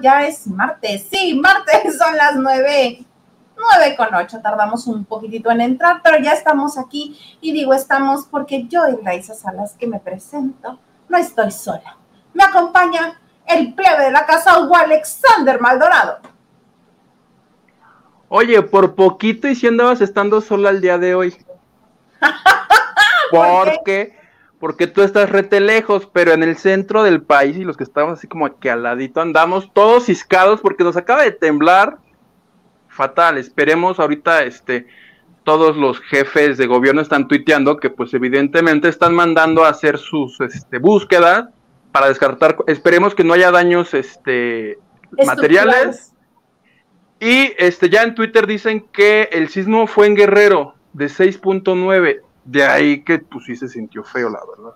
Ya es martes. Sí, martes son las nueve. Nueve con ocho. Tardamos un poquitito en entrar, pero ya estamos aquí. Y digo estamos porque yo y Raiza Salas que me presento, no estoy sola. Me acompaña el plebe de la casa Hugo Alexander Maldonado. Oye, por poquito y si andabas estando sola el día de hoy. porque porque tú estás rete lejos, pero en el centro del país y los que estamos así como aquí al ladito andamos todos ciscados porque nos acaba de temblar fatal. Esperemos ahorita este todos los jefes de gobierno están tuiteando que pues evidentemente están mandando a hacer sus este, búsquedas para descartar, esperemos que no haya daños este materiales. Y este ya en Twitter dicen que el sismo fue en Guerrero de 6.9 de ahí que pues sí se sintió feo, la verdad.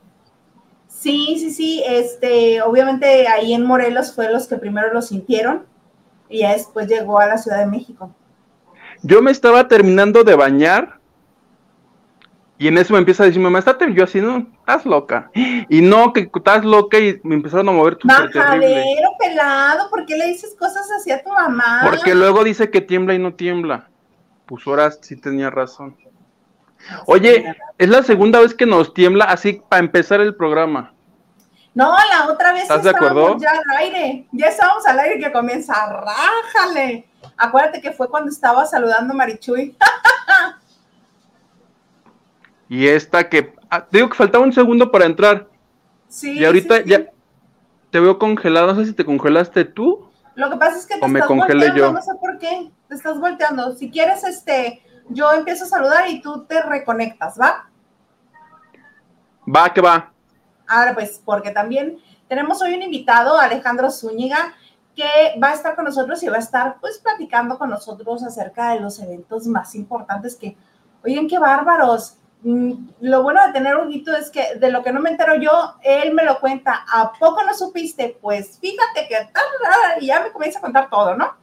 Sí, sí, sí, este, obviamente ahí en Morelos fue los que primero lo sintieron y ya después llegó a la Ciudad de México. Yo me estaba terminando de bañar y en eso me empieza a decir, mamá, estate yo así, no, estás loca. Y no, que estás loca y me empezaron a mover tu Majadero pelado, ¿por qué le dices cosas así a tu mamá? Porque luego dice que tiembla y no tiembla. Pues ahora sí tenía razón. Oye, es la segunda vez que nos tiembla así para empezar el programa. No, la otra vez ¿Estás de acuerdo? ya al aire. Ya estábamos al aire que comienza. Rájale. Acuérdate que fue cuando estaba saludando a Marichuy. y esta que. Ah, te digo que faltaba un segundo para entrar. Sí. Y ahorita ya te veo congelado. No sé si te congelaste tú. Lo que pasa es que te estás volteando. No sé por qué. Te estás volteando. Si quieres, este yo empiezo a saludar y tú te reconectas, ¿va? Va, que va. Ahora pues, porque también tenemos hoy un invitado, Alejandro Zúñiga, que va a estar con nosotros y va a estar pues platicando con nosotros acerca de los eventos más importantes que, oigan, qué bárbaros. Mm, lo bueno de tener un hito es que de lo que no me entero yo, él me lo cuenta. ¿A poco no supiste? Pues fíjate que y ya me comienza a contar todo, ¿no?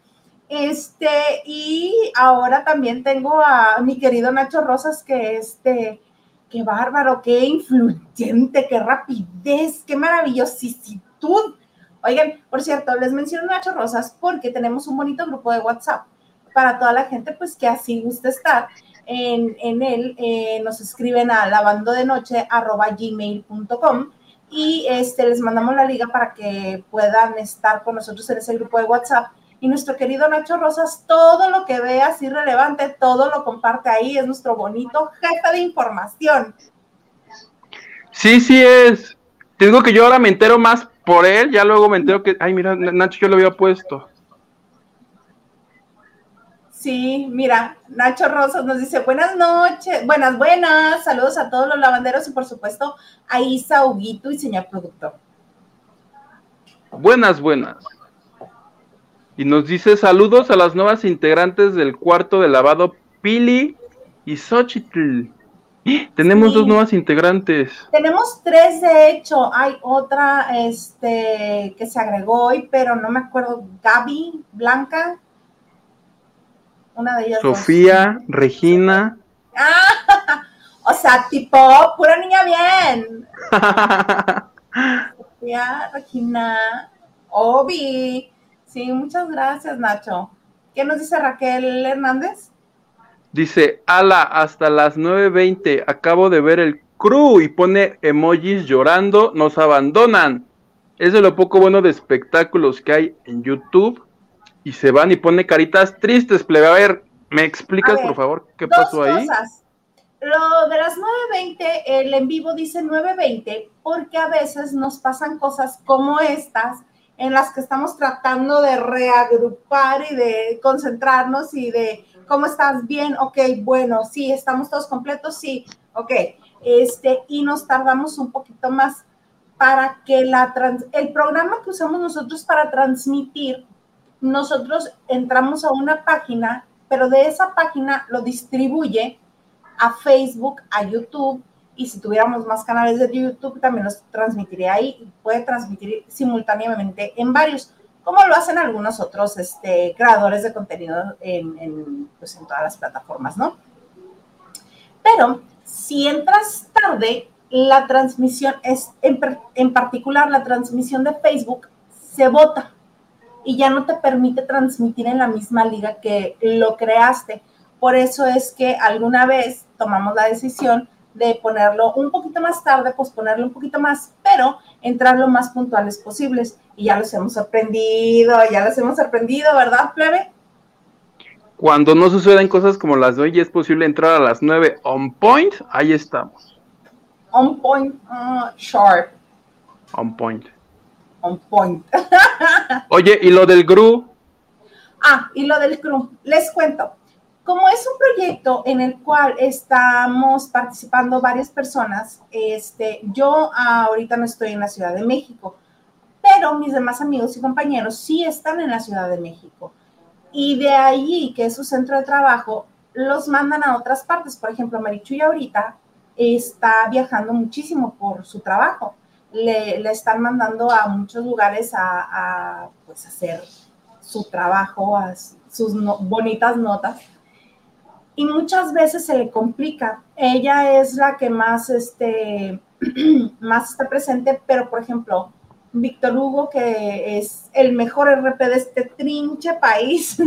Este, y ahora también tengo a mi querido Nacho Rosas, que este, qué bárbaro, qué influyente, qué rapidez, qué maravillositud. Oigan, por cierto, les menciono Nacho Rosas porque tenemos un bonito grupo de WhatsApp para toda la gente, pues que así guste estar. En, en él eh, nos escriben a lavando de noche gmail.com y este, les mandamos la liga para que puedan estar con nosotros en ese grupo de WhatsApp y nuestro querido Nacho Rosas, todo lo que veas irrelevante, todo lo comparte ahí, es nuestro bonito jefe de información. Sí, sí es. Te digo que yo ahora me entero más por él, ya luego me entero que, ay, mira, Nacho yo lo había puesto. Sí, mira, Nacho Rosas nos dice buenas noches, buenas, buenas, saludos a todos los lavanderos y por supuesto a Isa, Huguito y señor productor. Buenas, buenas. Y nos dice saludos a las nuevas integrantes del cuarto de lavado, Pili y Xochitl. Tenemos dos nuevas integrantes. Tenemos tres, de hecho. Hay otra este, que se agregó hoy, pero no me acuerdo. Gaby, Blanca. Una de ellas. Sofía, Regina. Ah, o sea, tipo, pura niña bien. Sofía, Regina, Obi. Sí, muchas gracias, Nacho. ¿Qué nos dice Raquel Hernández? Dice, ala, hasta las 9.20, acabo de ver el crew y pone emojis llorando, nos abandonan. Es de lo poco bueno de espectáculos que hay en YouTube y se van y pone caritas tristes, plebe. A ver, ¿me explicas, por favor, qué pasó ahí? Cosas. Lo de las 9.20, el en vivo dice 9.20 porque a veces nos pasan cosas como estas en las que estamos tratando de reagrupar y de concentrarnos y de cómo estás bien, ok, bueno, sí, estamos todos completos, sí, ok, este, y nos tardamos un poquito más para que la el programa que usamos nosotros para transmitir, nosotros entramos a una página, pero de esa página lo distribuye a Facebook, a YouTube, y si tuviéramos más canales de YouTube también los transmitiría ahí y puede transmitir simultáneamente en varios, como lo hacen algunos otros este, creadores de contenido en, pues en todas las plataformas, ¿no? Pero si entras tarde, la transmisión es, en, en particular la transmisión de Facebook, se bota y ya no te permite transmitir en la misma liga que lo creaste. Por eso es que alguna vez tomamos la decisión de ponerlo un poquito más tarde, posponerlo un poquito más, pero entrar lo más puntuales posibles. Y ya los hemos sorprendido, ya los hemos sorprendido, ¿verdad, plebe? Cuando no suceden cosas como las de hoy es posible entrar a las 9 on point, ahí estamos. On point, uh, sharp. On point. On point. Oye, ¿y lo del GRU? Ah, y lo del GRU. Les cuento. Como es un proyecto en el cual estamos participando varias personas, este, yo ahorita no estoy en la Ciudad de México, pero mis demás amigos y compañeros sí están en la Ciudad de México y de allí, que es su centro de trabajo, los mandan a otras partes. Por ejemplo, Marichuy ahorita está viajando muchísimo por su trabajo. Le, están mandando a muchos lugares a, pues, hacer su trabajo, sus bonitas notas. Y muchas veces se le complica. Ella es la que más, este, más está presente, pero por ejemplo, Víctor Hugo, que es el mejor RP de este trinche país,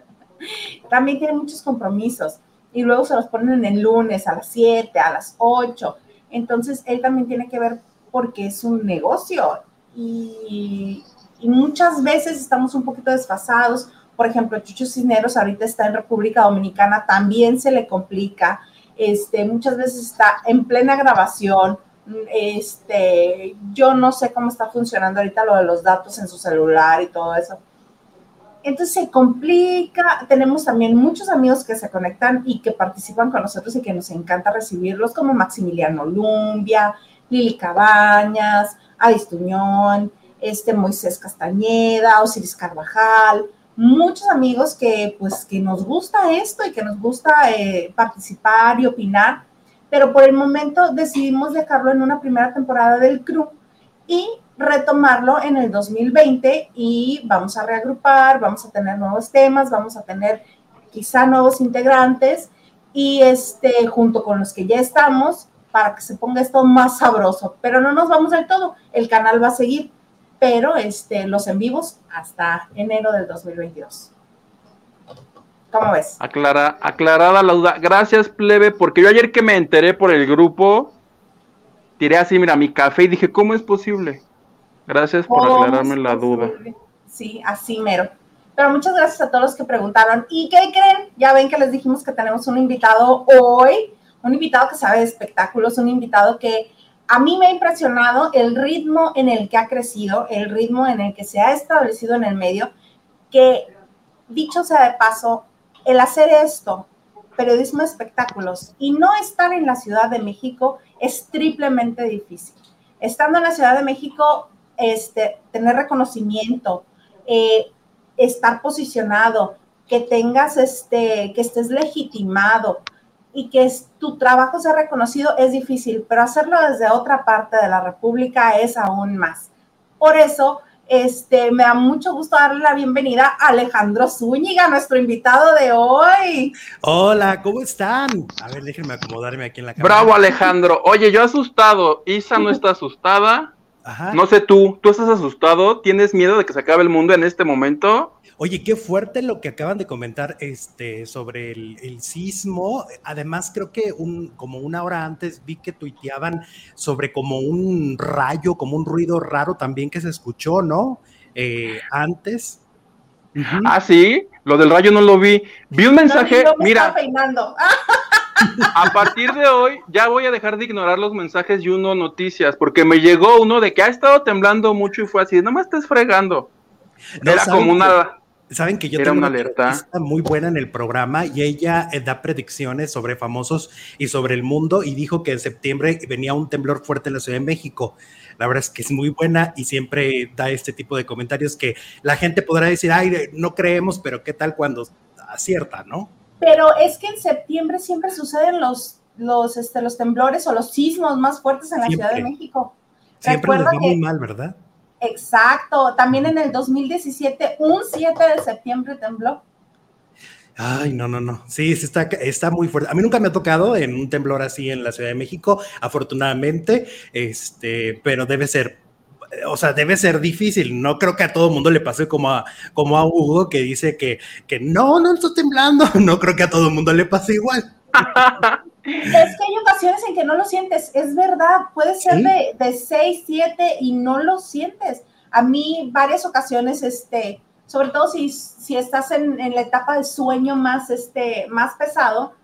también tiene muchos compromisos y luego se los ponen en el lunes a las 7, a las 8. Entonces, él también tiene que ver porque es un negocio y, y muchas veces estamos un poquito desfasados. Por ejemplo, Chucho Cisneros ahorita está en República Dominicana, también se le complica. Este, muchas veces está en plena grabación, este, yo no sé cómo está funcionando ahorita lo de los datos en su celular y todo eso. Entonces se complica. Tenemos también muchos amigos que se conectan y que participan con nosotros y que nos encanta recibirlos, como Maximiliano Lumbia, Lili Cabañas, Adis Tuñón, este Moisés Castañeda, Osiris Carvajal, muchos amigos que pues que nos gusta esto y que nos gusta eh, participar y opinar pero por el momento decidimos dejarlo en una primera temporada del crew y retomarlo en el 2020 y vamos a reagrupar, vamos a tener nuevos temas, vamos a tener quizá nuevos integrantes y este junto con los que ya estamos para que se ponga esto más sabroso, pero no nos vamos del todo, el canal va a seguir, pero este los en vivos hasta enero del 2022. ¿Cómo ves? Aclara, aclarada la duda. Gracias, plebe, porque yo ayer que me enteré por el grupo, tiré así, mira, mi café y dije, ¿cómo es posible? Gracias por aclararme la duda. Sí, así mero. Pero muchas gracias a todos los que preguntaron. ¿Y qué creen? Ya ven que les dijimos que tenemos un invitado hoy, un invitado que sabe de espectáculos, un invitado que a mí me ha impresionado el ritmo en el que ha crecido, el ritmo en el que se ha establecido en el medio, que dicho sea de paso, el hacer esto, periodismo espectáculos, y no estar en la Ciudad de México es triplemente difícil. Estando en la Ciudad de México, este, tener reconocimiento, eh, estar posicionado, que tengas, este, que estés legitimado y que tu trabajo sea reconocido es difícil, pero hacerlo desde otra parte de la República es aún más. Por eso, este, me da mucho gusto darle la bienvenida a Alejandro Zúñiga, nuestro invitado de hoy. Hola, ¿cómo están? A ver, déjenme acomodarme aquí en la cámara. Bravo, Alejandro. Oye, yo asustado. Isa no está asustada. Ajá. No sé tú, ¿tú estás asustado? ¿Tienes miedo de que se acabe el mundo en este momento? Oye, qué fuerte lo que acaban de comentar este, sobre el, sismo. Además, creo que un, como una hora antes vi que tuiteaban sobre como un rayo, como un ruido raro también que se escuchó, ¿no? Eh, antes. Ah, sí, lo del rayo no lo vi. Vi un mensaje, mira. A partir de hoy ya voy a dejar de ignorar los mensajes y uno noticias, porque me llegó uno de que ha estado temblando mucho y fue así, no me estés fregando. Era como una... Saben que yo tengo una alerta muy buena en el programa y ella eh, da predicciones sobre famosos y sobre el mundo y dijo que en septiembre venía un temblor fuerte en la Ciudad de México. La verdad es que es muy buena y siempre da este tipo de comentarios que la gente podrá decir, ay, no creemos, pero qué tal cuando acierta, ¿no? Pero es que en septiembre siempre suceden los, los, este, los temblores o los sismos más fuertes en la Ciudad de México. Siempre les va muy mal, ¿verdad? Exacto, también en el 2017, un 7 de septiembre tembló. Ay, no, no, no. Sí, sí está, está muy fuerte. A mí nunca me ha tocado en un temblor así en la Ciudad de México, afortunadamente, este, pero debe ser o sea, debe ser difícil. No creo que a todo mundo le pase como a, como a Hugo que dice que, que no, no estoy temblando. No creo que a todo mundo le pase igual. Es que hay ocasiones en que no lo sientes, es verdad, puede ser de, de 6, 7 y no lo sientes. A mí varias ocasiones, este, sobre todo si, si estás en, en la etapa de sueño más, este, más pesado,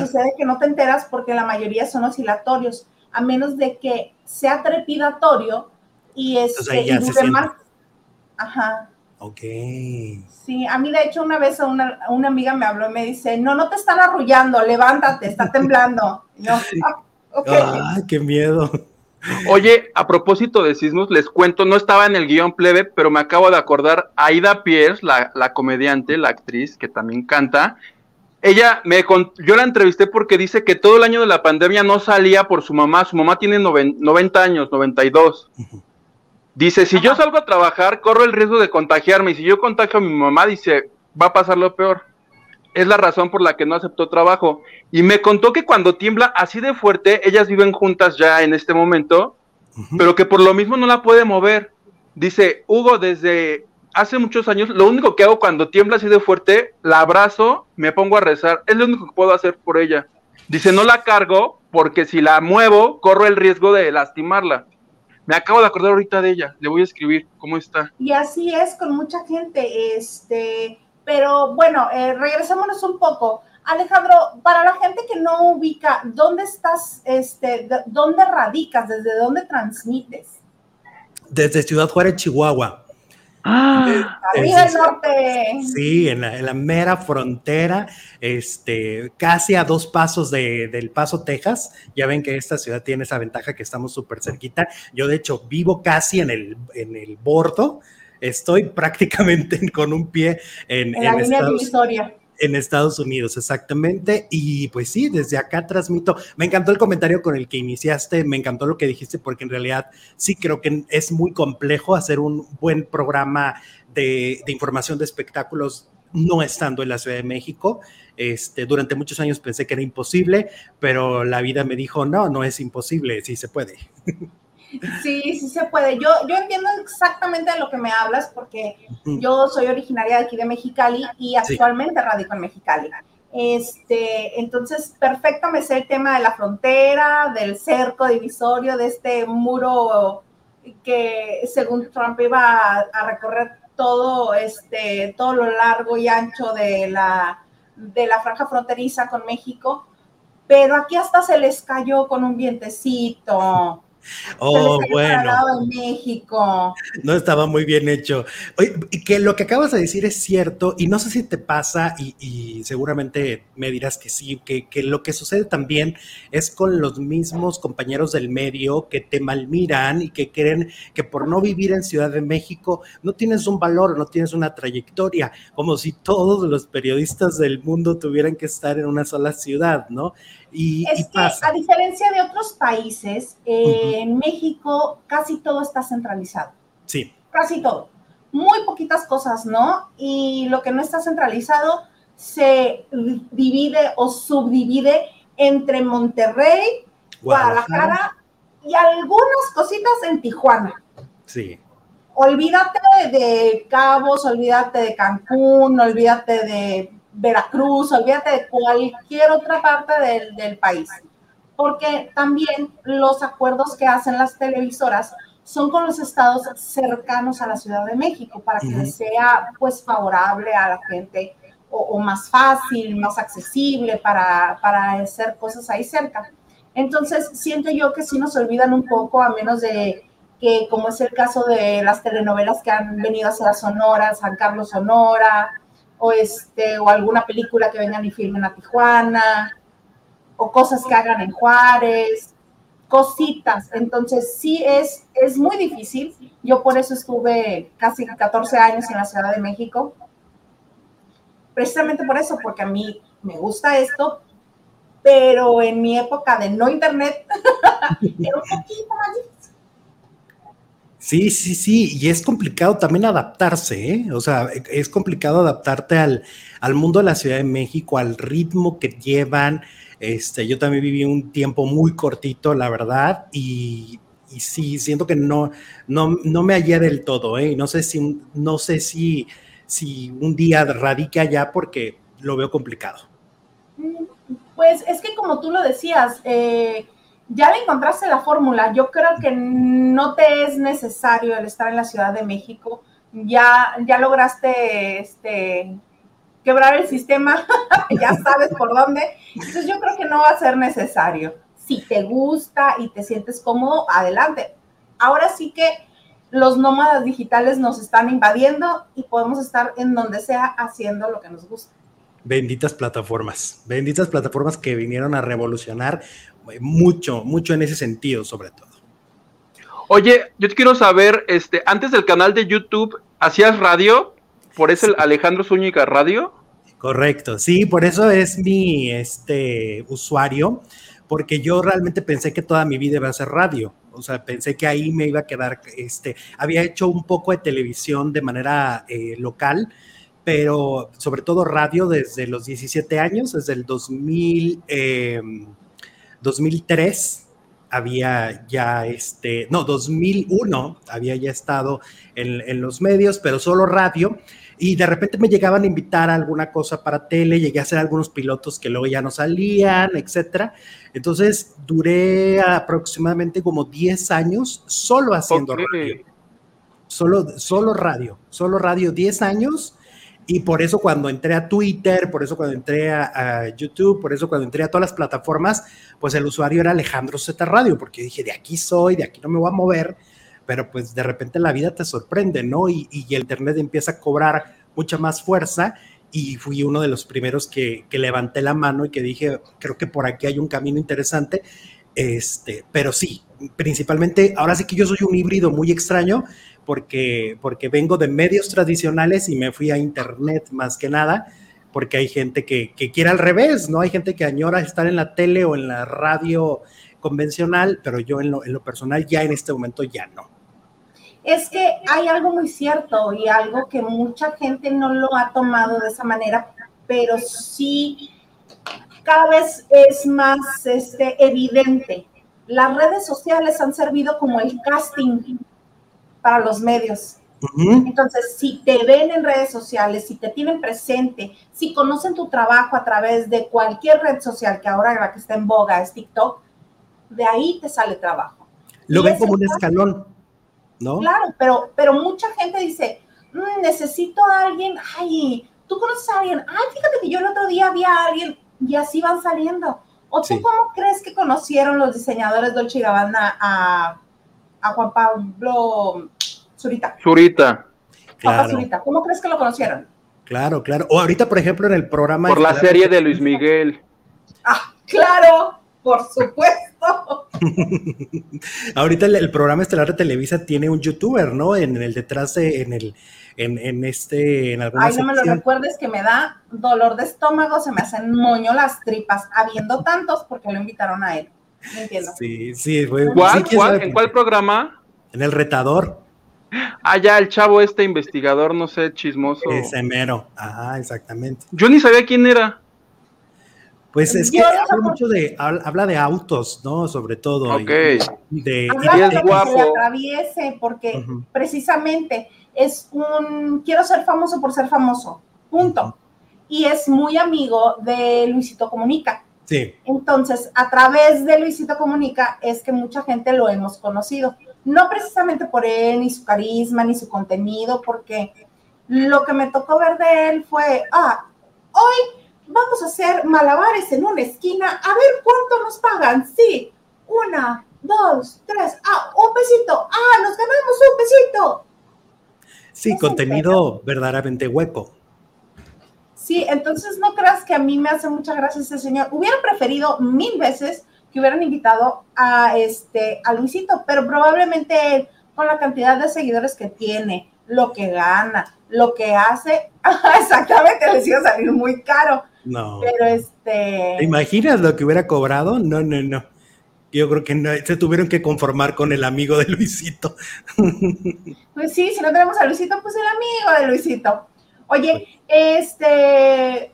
sucede que no te enteras porque la mayoría son oscilatorios, a menos de que sea trepidatorio y, este, y más. Ajá. Ok. Sí, a mí de hecho una vez una, una, amiga me habló y me dice, no, no te están arrullando, levántate, está temblando. yo, ah, qué miedo. Oye, a propósito de sismos, les cuento, no estaba en el guion plebe, pero me acabo de acordar, Aida Pierce, la, la comediante, la actriz, que también canta, ella me yo la entrevisté porque dice que todo el año de la pandemia no salía por su mamá, su mamá tiene 90 años, 92. Dice, si yo salgo a trabajar, corro el riesgo de contagiarme y si yo contagio a mi mamá, dice, va a pasar lo peor. Es la razón por la que no aceptó trabajo. Y me contó que cuando tiembla así de fuerte, ellas viven juntas ya en este momento, pero que por lo mismo no la puede mover. Dice, Hugo, desde hace muchos años, lo único que hago cuando tiembla así de fuerte, la abrazo, me pongo a rezar. Es lo único que puedo hacer por ella. Dice, no la cargo porque si la muevo, corro el riesgo de lastimarla. Me acabo de acordar ahorita de ella, le voy a escribir, ¿cómo está? Y así es con mucha gente, este, pero bueno, eh, regresémonos un poco. Alejandro, para la gente que no ubica, ¿dónde estás, este, dónde radicas, desde dónde transmites? Desde Ciudad Juárez, Chihuahua. Ah, arriba del norte. Sí, en la, mera frontera, este, casi a dos pasos de, del Paso, Texas. Ya ven que esta ciudad tiene esa ventaja que estamos súper cerquita. Yo, de hecho, vivo casi en el, en el bordo. Estoy prácticamente con un pie en, en la línea divisoria en Estados Unidos, exactamente. Y pues sí, desde acá transmito. Me encantó el comentario con el que iniciaste, me encantó lo que dijiste, porque en realidad sí creo que es muy complejo hacer un buen programa de, información de espectáculos no estando en la Ciudad de México. Este, durante muchos años pensé que era imposible, pero la vida me dijo, no, no es imposible, sí se puede. Sí, sí se puede. Yo, yo entiendo exactamente de lo que me hablas porque yo soy originaria de aquí de Mexicali y actualmente radico en Mexicali. Este, entonces, perfecto me sé el tema de la frontera, del cerco divisorio, de este muro que según Trump iba a, recorrer todo, este, todo lo largo y ancho de la, de la franja fronteriza con México. Pero aquí hasta se les cayó con un vientecito Oh, bueno. México. No estaba muy bien hecho. Oye, que lo que acabas de decir es cierto, y no sé si te pasa, y, seguramente me dirás que sí, que, que, lo que sucede también es con los mismos compañeros del medio que te malmiran y que creen que por no vivir en Ciudad de México no tienes un valor, no tienes una trayectoria, como si todos los periodistas del mundo tuvieran que estar en una sola ciudad, ¿no? Y, es que, a diferencia de otros países, eh, en México casi todo está centralizado. Sí. Casi todo. Muy poquitas cosas, ¿no? Y lo que no está centralizado se divide o subdivide entre Monterrey, Guadalajara, y algunas cositas en Tijuana. Sí. Olvídate de Cabos, olvídate de Cancún, olvídate de Veracruz, olvídate de cualquier otra parte del, país, porque también los acuerdos que hacen las televisoras son con los estados cercanos a la Ciudad de México para que sea pues favorable a la gente o, más fácil, más accesible para, para, hacer cosas ahí cerca. Entonces, siento yo que sí nos olvidan un poco, a menos de que, como es el caso de las telenovelas que han venido a ser Sonora, San Carlos Sonora, o, este, o alguna película que vengan y filmen a Tijuana, o cosas que hagan en Juárez, cositas. Entonces, sí es, es muy difícil. Yo por eso estuve casi 14 años en la Ciudad de México. Precisamente por eso, porque a mí me gusta esto, pero en mi época de no internet era un poquito más. Sí, sí, sí, y es complicado también adaptarse, ¿eh? O sea, es complicado adaptarte al, al, mundo de la Ciudad de México, al ritmo que llevan. Este, yo también viví un tiempo muy cortito, la verdad, y, y sí, siento que no, no, no me hallé del todo, ¿eh? No sé si, no sé si, si un día radique allá porque lo veo complicado. Pues es que como tú lo decías, eh, ya le encontraste la fórmula. Yo creo que no te es necesario el estar en la Ciudad de México. Ya, ya lograste este, quebrar el sistema, ya sabes por dónde. Entonces yo creo que no va a ser necesario. Si te gusta y te sientes cómodo, adelante. Ahora sí que los nómadas digitales nos están invadiendo y podemos estar en donde sea haciendo lo que nos gusta. Benditas plataformas, benditas plataformas que vinieron a revolucionar mucho, mucho en ese sentido, sobre todo. Oye, yo te quiero saber, este, antes del canal de YouTube, ¿hacías radio? ¿Por eso el Alejandro Zúñiga Radio? Correcto, sí, por eso es mi este, usuario, porque yo realmente pensé que toda mi vida iba a ser radio. O sea, pensé que ahí me iba a quedar, este, había hecho un poco de televisión de manera eh, local, pero sobre todo radio desde los 17 años, desde el 2000, 2003 em, había ya, este, no, 2001 había ya estado en, en los medios, pero solo radio y de repente me llegaban a invitar a alguna cosa para tele, llegué a hacer algunos pilotos que luego ya no salían, etcétera. Entonces duré aproximadamente como 10 años solo haciendo radio. Solo, solo radio, solo radio 10 años. Y por eso cuando entré a Twitter, por eso cuando entré a, YouTube, por eso cuando entré a todas las plataformas, pues el usuario era Alejandro Z Radio, porque dije, de aquí soy, de aquí no me voy a mover pero pues de repente la vida te sorprende, ¿no? Y, el Internet empieza a cobrar mucha más fuerza y fui uno de los primeros que, levanté la mano y que dije, creo que por aquí hay un camino interesante, este, pero sí, principalmente, ahora sí que yo soy un híbrido muy extraño porque, porque vengo de medios tradicionales y me fui a Internet más que nada, porque hay gente que, que quiere al revés, ¿no? Hay gente que añora estar en la tele o en la radio convencional, pero yo en lo, en lo personal ya en este momento ya no. Es que hay algo muy cierto y algo que mucha gente no lo ha tomado de esa manera, pero sí cada vez es más este, evidente. Las redes sociales han servido como el casting para los medios. Entonces, si te ven en redes sociales, si te tienen presente, si conocen tu trabajo a través de cualquier red social, que ahora la que está en boga es TikTok, de ahí te sale trabajo. Lo ven como un escalón, ¿no? Claro, pero, pero mucha gente dice, mm, necesito a alguien, ay, tú conoces a alguien, ay, fíjate que yo el otro día vi a alguien y así van saliendo. ¿O tú cómo crees que conocieron los diseñadores Dolce y Gabbana a, a Juan Pablo Zurita? Zurita. Claro. Zurita. ¿Cómo crees que lo conocieron? Claro, claro. O ahorita, por ejemplo, en el programa... Por la serie de Luis Miguel. Ah, claro. Por supuesto. Ahorita el, programa estelar de Televisa tiene un youtuber, ¿no? En, el detrás de, en el, en, este, en alguna Ay, no me lo recuerdes que me da dolor de estómago, se me hacen moño las tripas, habiendo tantos porque lo invitaron a él. Sí, sí, ¿Cuál, cuál, ¿En cuál programa? En el retador. Ah, ya, el chavo este investigador, no sé, chismoso. Ese mero, ajá, exactamente. Yo ni sabía quién era. Pues es que habla mucho de, habla de autos, ¿no? Sobre todo. Ok. de, habla de que se atraviese, porque precisamente es un, quiero ser famoso por ser famoso, punto. Y es muy amigo de Luisito Comunica. Sí. Entonces, a través de Luisito Comunica es que mucha gente lo hemos conocido. No precisamente por él, ni su carisma, ni su contenido, porque lo que me tocó ver de él fue, ah, hoy vamos a hacer malabares en una esquina, a ver cuánto nos pagan. Sí, una, dos, tres, ah, un pesito, ah, nos ganamos un pesito. Sí, contenido verdaderamente hueco. Sí, entonces no creas que a mí me hace mucha gracia ese señor. Hubiera preferido mil veces que hubieran invitado a este a Luisito, pero probablemente con la cantidad de seguidores que tiene, lo que gana, lo que hace, exactamente les iba a salir muy caro. No. Pero este. ¿Te imaginas lo que hubiera cobrado? No, no, no. Yo creo que no, se tuvieron que conformar con el amigo de Luisito. Pues sí, si no tenemos a Luisito, pues el amigo de Luisito. Oye, este,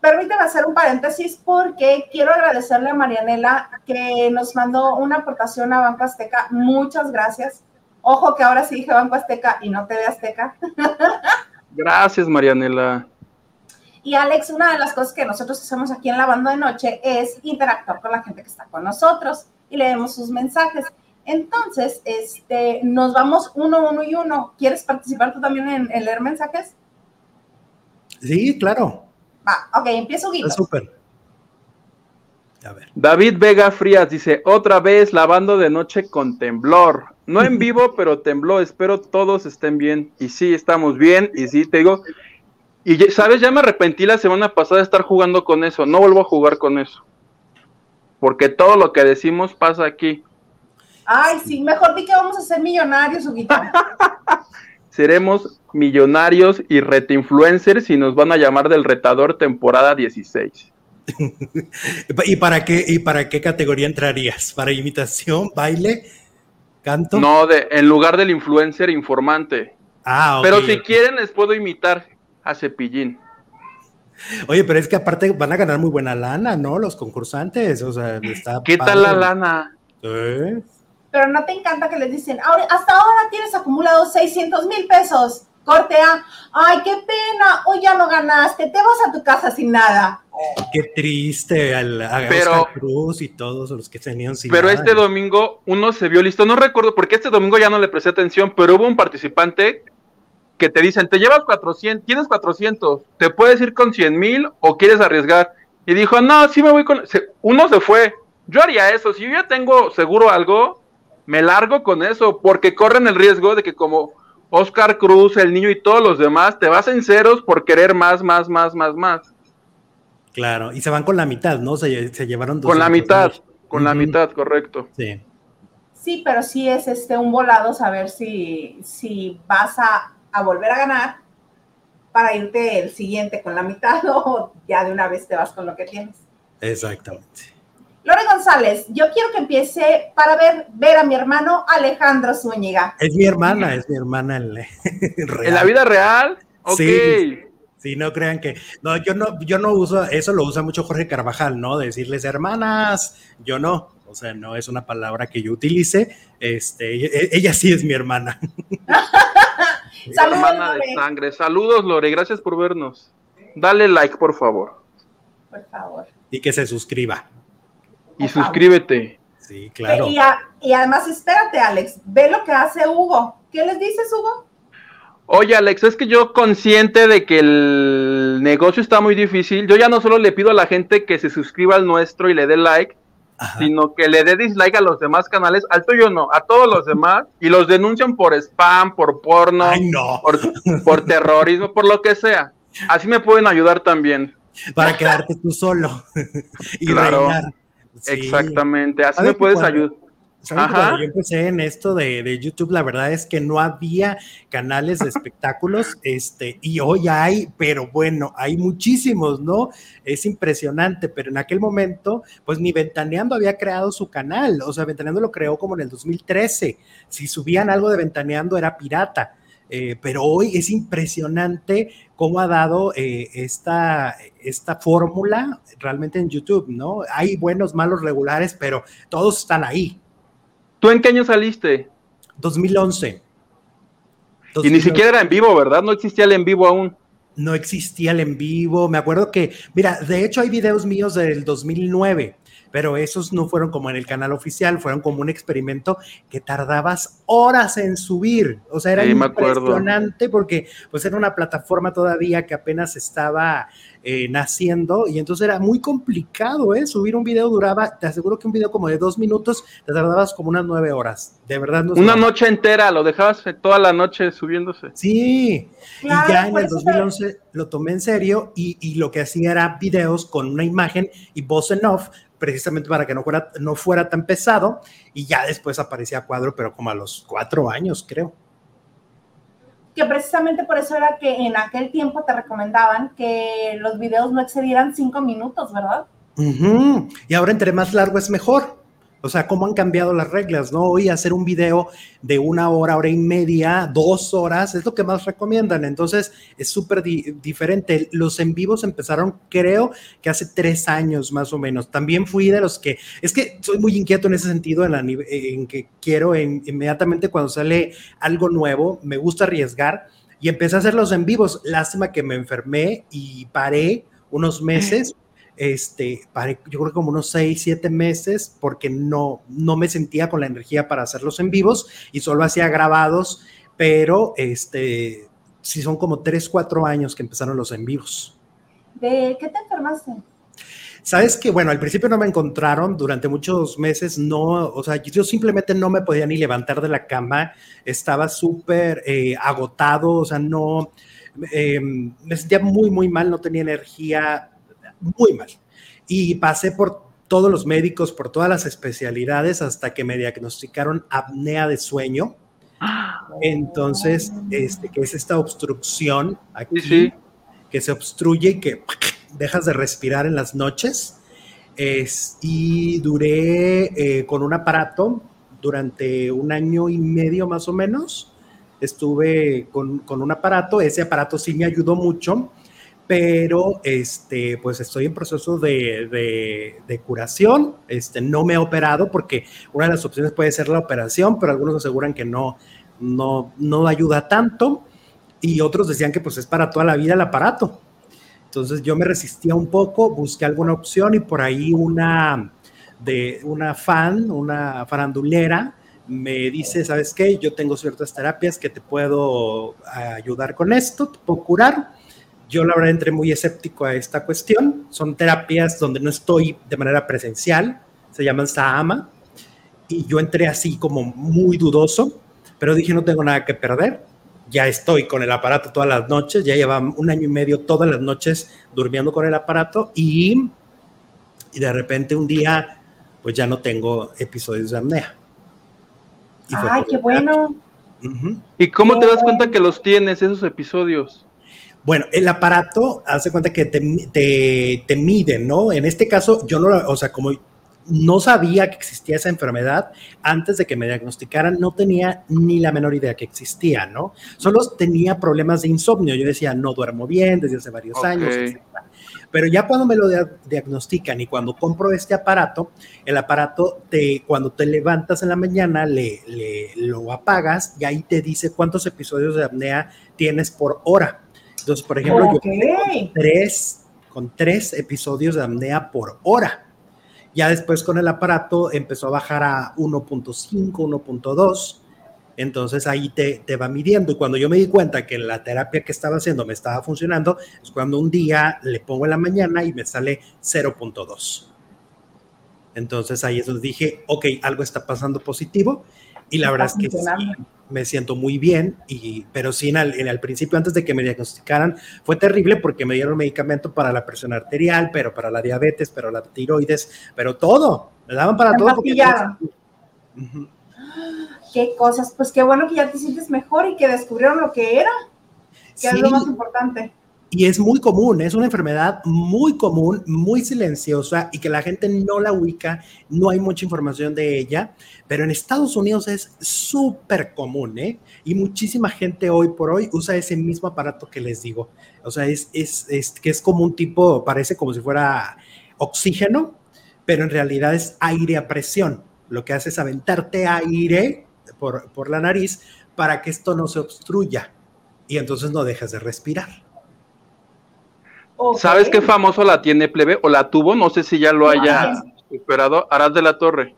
permíteme hacer un paréntesis porque quiero agradecerle a Marianela que nos mandó una aportación a Banco Azteca. Muchas gracias. Ojo que ahora sí dije Banco Azteca y no TV Azteca. Gracias, Marianela. Y Alex, una de las cosas que nosotros hacemos aquí en la banda de noche es interactuar con la gente que está con nosotros y leemos sus mensajes. Entonces, este, nos vamos uno, uno y uno. ¿Quieres participar tú también en, leer mensajes? Sí, claro. Va, ok, empiezo Guido. Súper. A ver. David Vega Frías dice, otra vez lavando de noche con temblor. No en vivo, pero tembló. Espero todos estén bien. Y sí, estamos bien. Y sí, te digo. Y sabes, ya me arrepentí la semana pasada de estar jugando con eso. No vuelvo a jugar con eso. Porque todo lo que decimos pasa aquí. Ay, sí, mejor di que vamos a ser millonarios, Huguito. Seremos millonarios y rete influencers y nos van a llamar del retador temporada 16. ¿Y para qué y para qué categoría entrarías? ¿Para imitación, baile, canto? No, de, en lugar del influencer informante. Ah, Pero si quieren les puedo imitar a Cepillín. Oye, pero es que aparte van a ganar muy buena lana, ¿no? Los concursantes, o sea, está ¿Qué tal la lana? Pero no te encanta que les dicen, hasta ahora tienes acumulado 600 mil pesos. Corte A, ay, qué pena, hoy ya no ganaste, te vas a tu casa sin nada. Qué triste al, a pero, Cruz y todos los que tenían sin Pero este domingo uno se vio listo, no recuerdo porque este domingo ya no le presté atención, pero hubo un participante que te dicen, te llevas 400, tienes 400, te puedes ir con 100 mil o quieres arriesgar. Y dijo, no, sí me voy con... Uno se fue. Yo haría eso, si yo ya tengo seguro algo, me largo con eso, porque corren el riesgo de que como Oscar Cruz, el niño y todos los demás, te vas en ceros por querer más, más, más, más, más. Claro, y se van con la mitad, ¿no? Se, se llevaron dos. Con la mitad, con la mitad, correcto. Sí. Sí, pero sí es este un volado saber si, si vas a, a volver a ganar para irte el siguiente con la mitad o ya de una vez te vas con lo que tienes. Exactamente. Lore González, yo quiero que empiece para ver, ver a mi hermano Alejandro Zúñiga. Es mi hermana, es mi hermana en, ¿En la vida real. Ok. Sí, sí, no crean que. No, yo no, yo no uso, eso lo usa mucho Jorge Carvajal, ¿no? decirles hermanas, yo no. O sea, no es una palabra que yo utilice. Este, ella, sí es mi hermana. Saludos, hermana de sangre. Saludos, Lore. Gracias por vernos. Dale like, por favor. Por favor. Y que se suscriba. Y suscríbete. Sí, claro. Y, además, espérate, Alex, ve lo que hace Hugo. ¿Qué les dices, Hugo? Oye, Alex, es que yo consciente de que el negocio está muy difícil, yo ya no solo le pido a la gente que se suscriba al nuestro y le dé like, sino que le dé dislike a los demás canales, al tuyo no, a todos los demás, y los denuncian por spam, por porno, por, terrorismo, por lo que sea. Así me pueden ayudar también. Para quedarte tú solo y claro. Exactamente, así me puedes ayudar. Cuando yo empecé en esto de, YouTube, la verdad es que no había canales de espectáculos, este, y hoy hay, pero bueno, hay muchísimos, ¿no? Es impresionante, pero en aquel momento, pues ni Ventaneando había creado su canal, o sea, Ventaneando lo creó como en el 2013. Si subían algo de Ventaneando era pirata. Eh, pero hoy es impresionante cómo ha dado eh, esta, esta fórmula realmente en YouTube, ¿no? Hay buenos, malos, regulares, pero todos están ahí. ¿Tú en qué año saliste? 2011. Y ni siquiera era en vivo, ¿verdad? No existía el en vivo aún. No existía el en vivo. Me acuerdo que, mira, de hecho hay videos míos del 2009 pero esos no fueron como en el canal oficial, fueron como un experimento que tardabas horas en subir. O sea, era impresionante porque pues era una plataforma todavía que apenas estaba eh, naciendo y entonces era muy complicado, ¿eh? Subir un video duraba, te aseguro que un video como de dos minutos te tardabas como unas nueve horas. De verdad. No una noche entera, lo dejabas toda la noche subiéndose. Sí, y ya en el 2011 lo tomé en serio y, y lo que hacía era videos con una imagen y voz en off precisamente para que no fuera, no fuera tan pesado, y ya después aparecía cuadro, pero como a los cuatro años, creo. Que precisamente por eso era que en aquel tiempo te recomendaban que los videos no excedieran cinco minutos, ¿verdad? Y ahora entre más largo es mejor, O sea, cómo han cambiado las reglas, ¿no? Hoy hacer un video de una hora, hora y media, dos horas, es lo que más recomiendan. Entonces, es súper diferente. Los en vivos empezaron, creo que hace tres años más o menos. También fui de los que, es que soy muy inquieto en ese sentido, en, la, en que quiero inmediatamente cuando sale algo nuevo, me gusta arriesgar y empecé a hacer los en vivos. Lástima que me enfermé y paré unos meses este, para, yo creo como unos seis, siete meses, porque no, no me sentía con la energía para hacerlos en vivos y solo hacía grabados, pero este, sí son como tres, cuatro años que empezaron los en vivos. ¿De qué te enfermaste? Sabes que, bueno, al principio no me encontraron, durante muchos meses no, o sea, yo simplemente no me podía ni levantar de la cama, estaba súper eh, agotado, o sea, no, em, me sentía muy, muy mal, no tenía energía, muy mal. Y pasé por todos los médicos, por todas las especialidades, hasta que me diagnosticaron apnea de sueño. Entonces, este, que es esta obstrucción aquí, que se obstruye y que dejas de respirar en las noches. Es, y duré eh, con un aparato durante un año y medio más o menos. Estuve con, con un aparato, ese aparato sí me ayudó mucho pero este, pues estoy en proceso de, de, curación. Este, no me he operado porque una de las opciones puede ser la operación, pero algunos aseguran que no, no, no ayuda tanto y otros decían que pues es para toda la vida el aparato. Entonces yo me resistía un poco, busqué alguna opción y por ahí una de una fan, una farandulera, me dice, ¿sabes qué? Yo tengo ciertas terapias que te puedo ayudar con esto, te puedo curar yo la verdad entré muy escéptico a esta cuestión. Son terapias donde no estoy de manera presencial, se llaman Sahama, y yo entré así como muy dudoso, pero dije no tengo nada que perder. Ya estoy con el aparato todas las noches, ya lleva un año y medio todas las noches durmiendo con el aparato y, y de repente un día pues ya no tengo episodios de apnea. ¡Ay, qué bueno! ¿Y cómo te das cuenta que los tienes, esos episodios? Bueno, el aparato hace cuenta que te, te, te, mide, ¿no? En este caso, yo no, o sea, como no sabía que existía esa enfermedad, antes de que me diagnosticaran, no tenía ni la menor idea que existía, ¿no? Solo tenía problemas de insomnio. Yo decía, no duermo bien desde hace varios años, etc. Pero ya cuando me lo diagnostican y cuando compro este aparato, el aparato te, cuando te levantas en la mañana, le, le, lo apagas y ahí te dice cuántos episodios de apnea tienes por hora. Entonces, por ejemplo, yo con tres, con tres episodios de apnea por hora. Ya después con el aparato empezó a bajar a 1.5, 1.2. Entonces ahí te, te, va midiendo. Y cuando yo me di cuenta que la terapia que estaba haciendo me estaba funcionando, es cuando un día le pongo en la mañana y me sale 0.2. Entonces ahí es donde dije, ok, algo está pasando positivo. Y la verdad es que sí, me siento muy bien, y, pero sí, en el, principio, antes de que me diagnosticaran, fue terrible porque me dieron medicamento para la presión arterial, pero para la diabetes, pero la tiroides, pero todo, me daban para todo. Qué cosas, pues qué bueno que ya te sientes mejor y que descubrieron lo que era, que es lo más importante. Y es muy común, es una enfermedad muy común, muy silenciosa y que la gente no la ubica, no hay mucha información de ella, pero en Estados Unidos es súper común, ¿eh? Y muchísima gente hoy por hoy usa ese mismo aparato que les digo. O sea, es, es, es que es como un tipo, parece como si fuera oxígeno, pero en realidad es aire a presión. Lo que hace es aventarte aire por, por la nariz para que esto no se obstruya y entonces no dejas de respirar. ¿Sabes qué famoso la tiene plebe o la tuvo? No sé si ya lo haya superado. Arad de la Torre.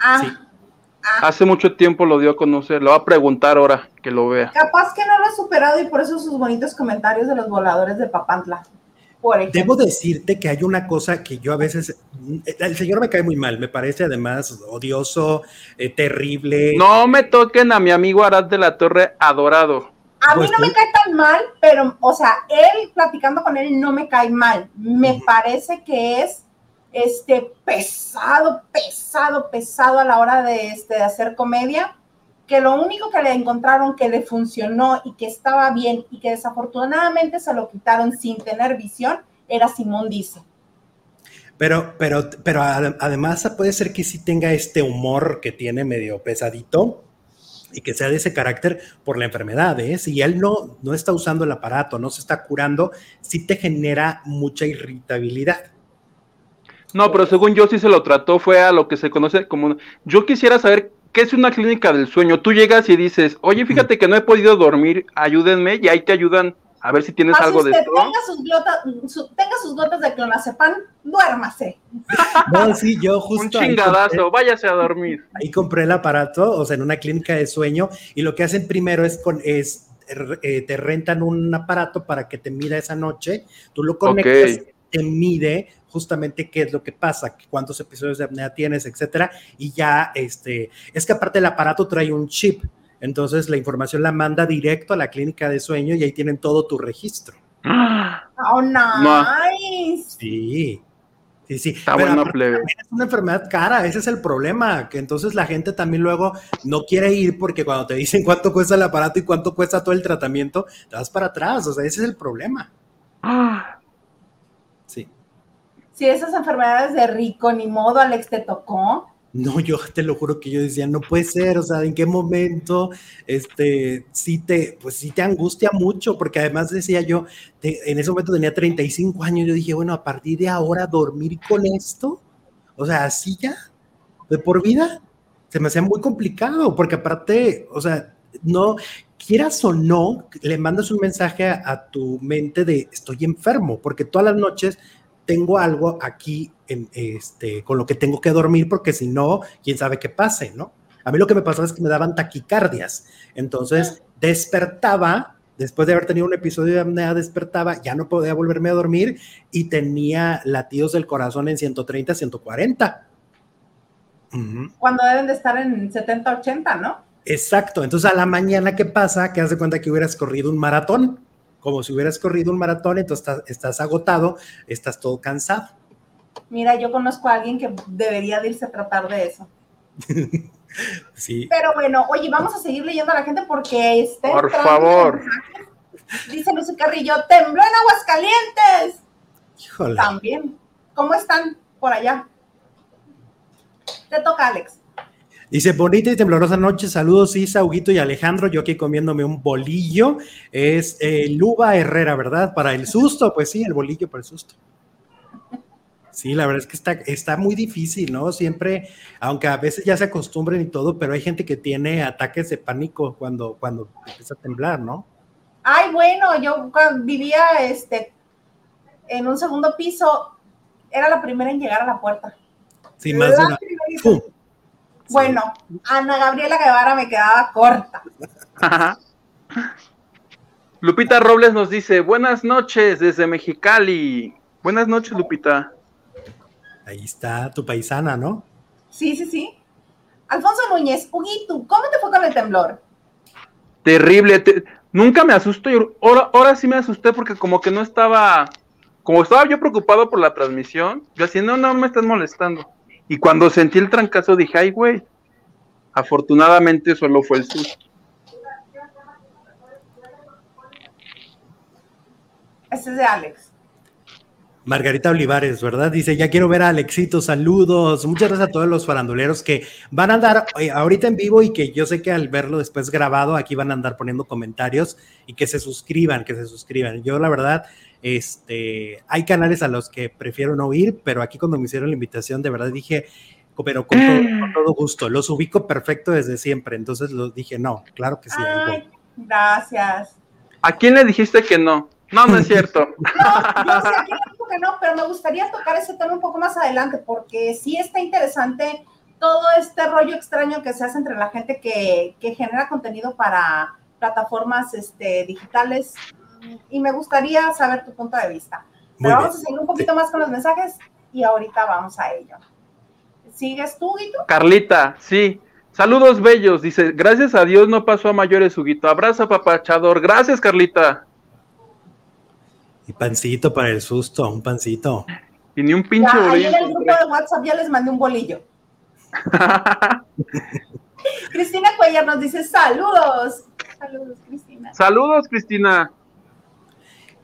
ah, ah, Hace mucho tiempo lo dio a conocer. Lo va a preguntar ahora que lo vea. Capaz que no lo ha superado y por eso sus bonitos comentarios de los voladores de Papantla. Debo decirte que hay una cosa que yo a veces, el señor me cae muy mal, me parece además odioso, eh, terrible. No me toquen a mi amigo Arad de la Torre adorado. A mí pues no me cae tan mal, pero, o sea, él platicando con él no me cae mal. Me parece que es este pesado, pesado, pesado a la hora de, este, de hacer comedia, que lo único que le encontraron que le funcionó y que estaba bien y que desafortunadamente se lo quitaron sin tener visión era Simón Dice. Pero, pero, pero además puede ser que sí tenga este humor que tiene medio pesadito y que sea de ese carácter por la enfermedad. ¿eh? Si él no, no está usando el aparato, no se está curando, sí te genera mucha irritabilidad. No, pero según yo sí se lo trató, fue a lo que se conoce como... Yo quisiera saber qué es una clínica del sueño. Tú llegas y dices, oye, fíjate que no he podido dormir, ayúdenme, y ahí te ayudan a ver si tienes algo de esto. Tenga sus, gotas, tenga sus gotas de clonazepam, duérmase. No, sí, yo justo. Un chingadazo, váyase a dormir. Ahí compré el aparato, o sea, en una clínica de sueño, y lo que hacen primero es con es eh, te rentan un aparato para que te mida esa noche, tú lo conectas, te mide justamente qué es lo que pasa, cuántos episodios de apnea tienes, etcétera, y ya este, es que aparte el aparato trae un chip, entonces la información la manda directo a la clínica de sueño y ahí tienen todo tu registro. Oh, nice. Sí. Sí, sí. Está bueno, plebe. Es una enfermedad cara, ese es el problema, que entonces la gente también luego no quiere ir porque cuando te dicen cuánto cuesta el aparato y cuánto cuesta todo el tratamiento, te vas para atrás, o sea, ese es el problema. Sí. Sí, esas enfermedades de rico, ni modo, Alex, te tocó. No, yo te lo juro que yo decía, no puede ser, o sea, ¿en qué momento, este, sí te, pues sí te angustia mucho? Porque además decía yo, en ese momento tenía 35 años, yo dije, bueno, a partir de ahora dormir con esto, o sea, así ya, de por vida, se me hacía muy complicado, porque aparte, o sea, no, quieras o no, le mandas un mensaje a, a tu mente de estoy enfermo, porque todas las noches tengo algo aquí en, este, con lo que tengo que dormir, porque si no, quién sabe qué pase, ¿no? A mí lo que me pasó es que me daban taquicardias. Entonces despertaba, después de haber tenido un episodio de apnea, despertaba, ya no podía volverme a dormir y tenía latidos del corazón en 130, 140. Cuando deben de estar en 70, 80, ¿no? Exacto. Entonces a la mañana, ¿qué pasa? Que hace cuenta que hubieras corrido un maratón como si hubieras corrido un maratón, entonces estás, agotado, estás todo cansado. Mira, yo conozco a alguien que debería de irse a tratar de eso. sí. Pero bueno, oye, vamos a seguir leyendo a la gente porque este. Por favor. Dice Lucy Carrillo, tembló en Aguascalientes. Híjole. También. ¿Cómo están por allá? Te toca, Alex. Dice, bonita y temblorosa noche, saludos Isa, Huguito y Alejandro, yo aquí comiéndome un bolillo, es eh, Luba Herrera, ¿verdad? Para el susto, pues sí, el bolillo para el susto. Sí, la verdad es que está, está muy difícil, ¿no? Siempre, aunque a veces ya se acostumbren y todo, pero hay gente que tiene ataques de pánico cuando, cuando empieza a temblar, ¿no? Ay, bueno, yo vivía este, en un segundo piso, era la primera en llegar a la puerta. Sí, más de una. Bueno, Ana Gabriela Guevara me quedaba corta. Lupita Robles nos dice, buenas noches desde Mexicali. Buenas noches, Lupita. Ahí está tu paisana, ¿no? Sí, sí, sí. Alfonso Núñez, Huguito, ¿cómo te fue con el temblor? Terrible. Nunca me asustó. Ahora, ahora sí me asusté porque como que no estaba... Como estaba yo preocupado por la transmisión, yo así, no, no me estás molestando. Y cuando sentí el trancazo dije, ay, güey, afortunadamente solo fue el susto. Ese es de Alex. Margarita Olivares, ¿verdad? Dice, ya quiero ver a Alexito, saludos. Muchas gracias a todos los faranduleros que van a andar eh, ahorita en vivo y que yo sé que al verlo después grabado, aquí van a andar poniendo comentarios y que se suscriban, que se suscriban. Yo la verdad este, hay canales a los que prefiero no ir, pero aquí cuando me hicieron la invitación, de verdad dije, pero con todo, gusto, los ubico perfecto desde siempre, entonces los dije, no, claro que sí. gracias. ¿A quién le dijiste que no? No, no es cierto. no, yo sé a quién le dijo que no, pero me gustaría tocar ese tema un poco más adelante, porque sí está interesante todo este rollo extraño que se hace entre la gente que, que genera contenido para plataformas este, digitales y me gustaría saber tu punto de vista. Pero vamos a seguir un poquito más con los mensajes y ahorita vamos a ello. ¿Sigues tú, Guito? Carlita, sí. Saludos bellos, dice, gracias a Dios no pasó a mayores, Huguito. Abrazo, papachador. Gracias, Carlita. Y pancito para el susto, un pancito. Y ni un pinche bolillo. en el grupo de WhatsApp ya les mandé un bolillo. Cristina Cuellar nos dice saludos. Saludos, Cristina. Saludos, Cristina.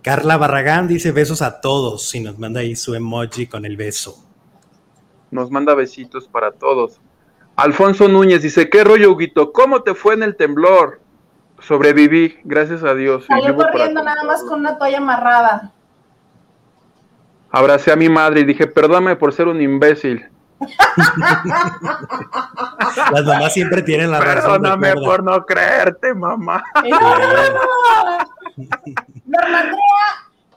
Carla Barragán dice besos a todos y nos manda ahí su emoji con el beso. nos manda besitos para todos. Alfonso Núñez dice, ¿qué rollo, Huguito? ¿Cómo te fue en el temblor? Sobreviví, gracias a Dios. Salió corriendo nada más con una toalla amarrada. Abracé a mi madre y dije, perdóname por ser un imbécil. Las mamás siempre tienen la razón. Perdóname por no creerte, mamá. Norma Andrea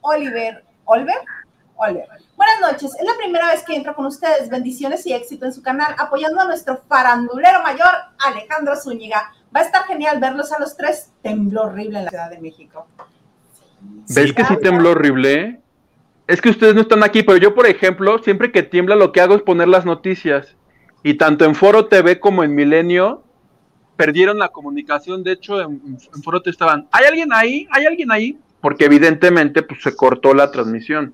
Oliver. ¿Oliver? Oliver. Buenas noches, es la primera vez que entro con ustedes. Bendiciones y éxito en su canal, apoyando a nuestro farandulero mayor, Alejandro Zúñiga. Va a estar genial verlos a los tres. Tembló horrible en la Ciudad de México. ¿Ves que sí tembló horrible? Es que ustedes no están aquí, pero yo, por ejemplo, siempre que tiembla lo que hago es poner las noticias. Y tanto en Foro TV como en Milenio perdieron la comunicación. De hecho, en, Foro TV estaban, ¿hay alguien ahí? ¿Hay alguien ahí? Porque evidentemente pues, se cortó la transmisión.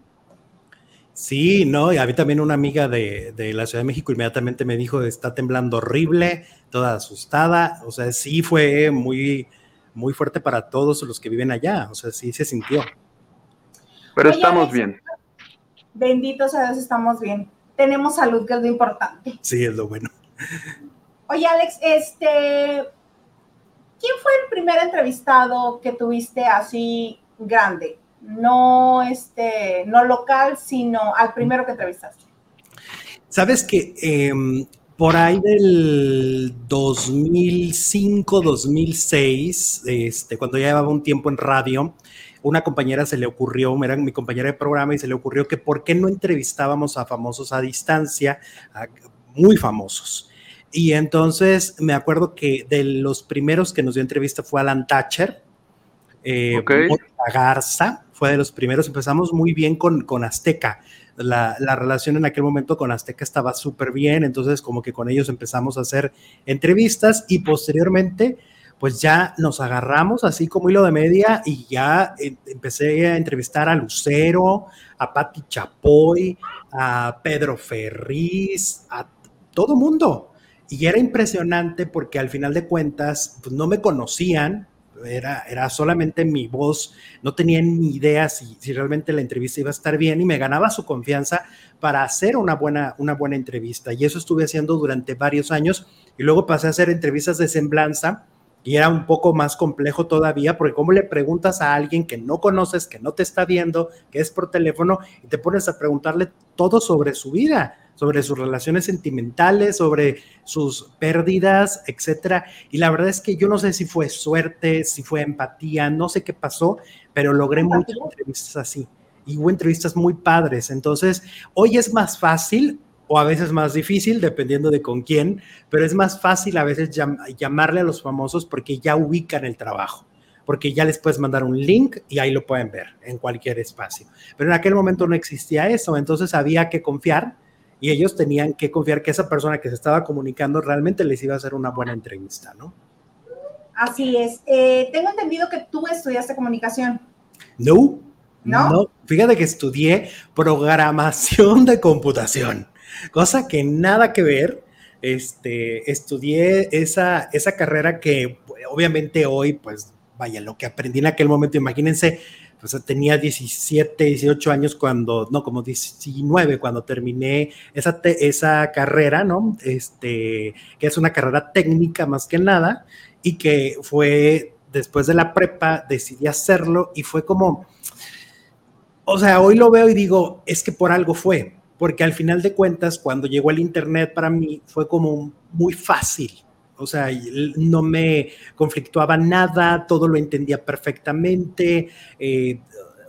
Sí, no, y a mí también una amiga de, la Ciudad de México inmediatamente me dijo, está temblando horrible, toda asustada, o sea, sí fue muy, muy fuerte para todos los que viven allá, o sea, sí se sintió. Pero estamos bien. Benditos a Dios, estamos bien. Tenemos salud, que es lo importante. Sí, es lo bueno. Oye, Alex, este, ¿quién fue el primer entrevistado que tuviste así grande? No, este, no local, sino al primero que entrevistaste? Sabes que em, por ahí del 2005, 2006, este, cuando ya llevaba un tiempo en radio, una compañera se le ocurrió, era mi compañera de programa, y se le ocurrió que por qué no entrevistábamos a famosos a distancia, muy famosos. Y entonces me acuerdo que de los primeros que nos dio entrevista fue Alan Thatcher, eh, Garza, fue de los primeros. Empezamos muy bien con, con Azteca. La, la, relación en aquel momento con Azteca estaba súper bien, entonces como que con ellos empezamos a hacer entrevistas y posteriormente pues ya nos agarramos así como hilo de media y ya eh, empecé a entrevistar a Lucero, a Patti Chapoy, a Pedro Ferriz, a todo mundo. Y era impresionante porque al final de cuentas pues no me conocían, era, era solamente mi voz, no tenía ni idea si, si, realmente la entrevista iba a estar bien y me ganaba su confianza para hacer una buena, una buena entrevista. Y eso estuve haciendo durante varios años y luego pasé a hacer entrevistas de semblanza y era un poco más complejo todavía, porque cómo le preguntas a alguien que no conoces, que no te está viendo, que es por teléfono, y te pones a preguntarle todo sobre su vida sobre sus relaciones sentimentales, sobre sus pérdidas, etcétera. Y la verdad es que yo no sé si fue suerte, si fue empatía, no sé qué pasó, pero logré muchas entrevistas así. Y hubo entrevistas muy padres. Entonces, hoy es más fácil o a veces más difícil, dependiendo de con quién, pero es más fácil a veces llamarle a los famosos porque ya ubican el trabajo porque ya les puedes mandar un link y ahí lo pueden ver en cualquier espacio. Pero en aquel momento no existía eso, entonces había que confiar y ellos tenían que confiar que esa persona que se estaba comunicando realmente les iba a hacer una buena entrevista, ¿no? Así es. Eh, tengo entendido que tú estudiaste comunicación. No, no, no. Fíjate que estudié programación de computación, cosa que nada que ver. Este, estudié esa, esa carrera que obviamente hoy, pues, vaya, lo que aprendí en aquel momento, imagínense pues tenía 17, 18 años cuando, no, como 19 cuando terminé esa, esa carrera, ¿no? Este, que es una carrera técnica más que nada, y que fue después de la prepa, decidí hacerlo y fue como, o sea, hoy lo veo y digo, es que por algo fue, porque al final de cuentas, cuando llegó el Internet para mí fue como muy fácil, o sea, no me conflictuaba nada, todo lo entendía perfectamente. Eh,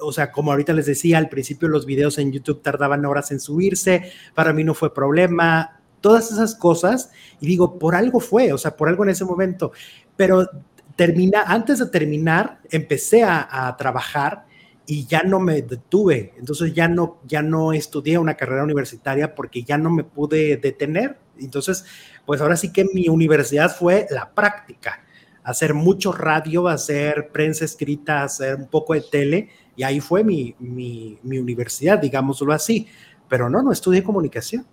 o sea, como ahorita les decía, al principio los videos en YouTube tardaban horas en subirse, para mí no fue problema, todas esas cosas, y digo, por algo fue, o sea, por algo en ese momento, pero termina, antes de terminar, empecé a, a trabajar y ya no me detuve, entonces ya no, ya no estudié una carrera universitaria porque ya no me pude detener, entonces pues ahora sí que mi universidad fue la práctica, hacer mucho radio, hacer prensa escrita, hacer un poco de tele, y ahí fue mi, mi, universidad, digámoslo así. Pero no, no estudié comunicación.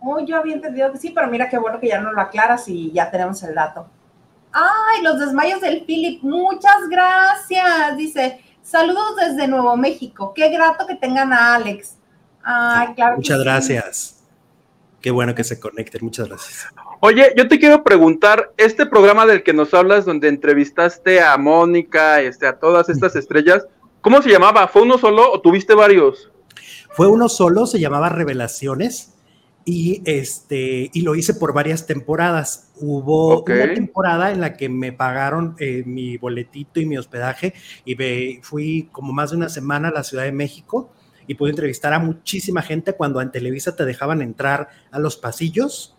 Oh, yo había entendido que sí, pero mira qué bueno que ya no lo aclaras y ya tenemos el dato. Ay, los desmayos del Philip, muchas gracias. Dice, saludos desde Nuevo México. Qué grato que tengan a Alex. Ay, claro. Muchas gracias. Qué bueno que se conecten, muchas gracias. Oye, yo te quiero preguntar, este programa del que nos hablas, donde entrevistaste a Mónica, este, a todas estas estrellas, ¿cómo se llamaba? ¿Fue uno solo o tuviste varios? Fue uno solo, se llamaba Revelaciones y este y lo hice por varias temporadas. Hubo una temporada en la que me pagaron eh, mi boletito y mi hospedaje y me, fui como más de una semana a la Ciudad de México y pude entrevistar a muchísima gente cuando en Televisa te dejaban entrar a los pasillos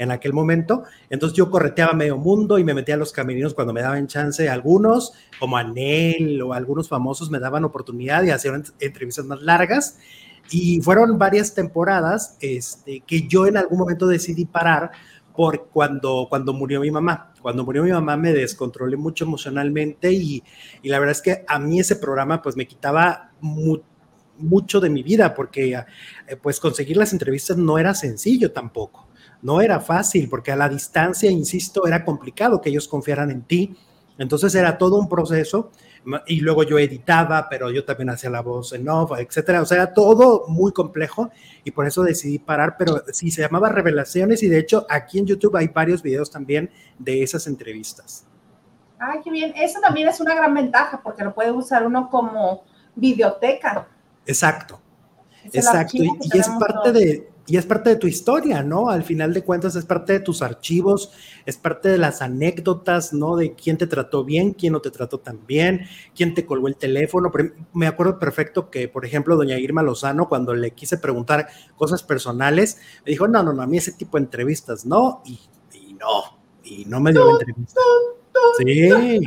en aquel momento. Entonces yo correteaba medio mundo y me metía a los camerinos cuando me daban chance. Algunos, como Anel o algunos famosos, me daban oportunidad y hacían entrevistas más largas. Y fueron varias temporadas este, que yo en algún momento decidí parar por cuando, cuando murió mi mamá. Cuando murió mi mamá me descontrolé mucho emocionalmente y, y la verdad es que a mí ese programa pues me quitaba mucho mucho de mi vida porque eh, pues conseguir las entrevistas no era sencillo tampoco, no era fácil porque a la distancia, insisto, era complicado que ellos confiaran en ti. Entonces era todo un proceso y luego yo editaba, pero yo también hacía la voz en off, etcétera. O sea, era todo muy complejo y por eso decidí parar, pero sí se llamaba Revelaciones y de hecho aquí en YouTube hay varios videos también de esas entrevistas. Ay, qué bien. Eso también es una gran ventaja porque lo puede usar uno como biblioteca. Exacto. Exacto. Y, es parte de, y es parte de tu historia, ¿no? Al final de cuentas es parte de tus archivos, es parte de las anécdotas, ¿no? De quién te trató bien, quién no te trató tan bien, quién te colgó el teléfono. Me acuerdo perfecto que, por ejemplo, doña Irma Lozano, cuando le quise preguntar cosas personales, me dijo, no, no, no, a mí ese tipo de entrevistas, ¿no? Y, y no, y no me dio la entrevista. Sí,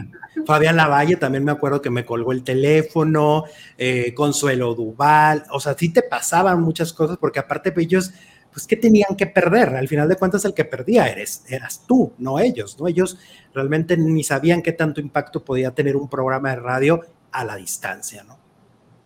Fabián Lavalle también me acuerdo que me colgó el teléfono, eh, Consuelo Duval, o sea, sí te pasaban muchas cosas porque aparte de ellos, pues, ¿qué tenían que perder? Al final de cuentas, el que perdía eres, eras tú, no ellos, ¿no? Ellos realmente ni sabían qué tanto impacto podía tener un programa de radio a la distancia, ¿no?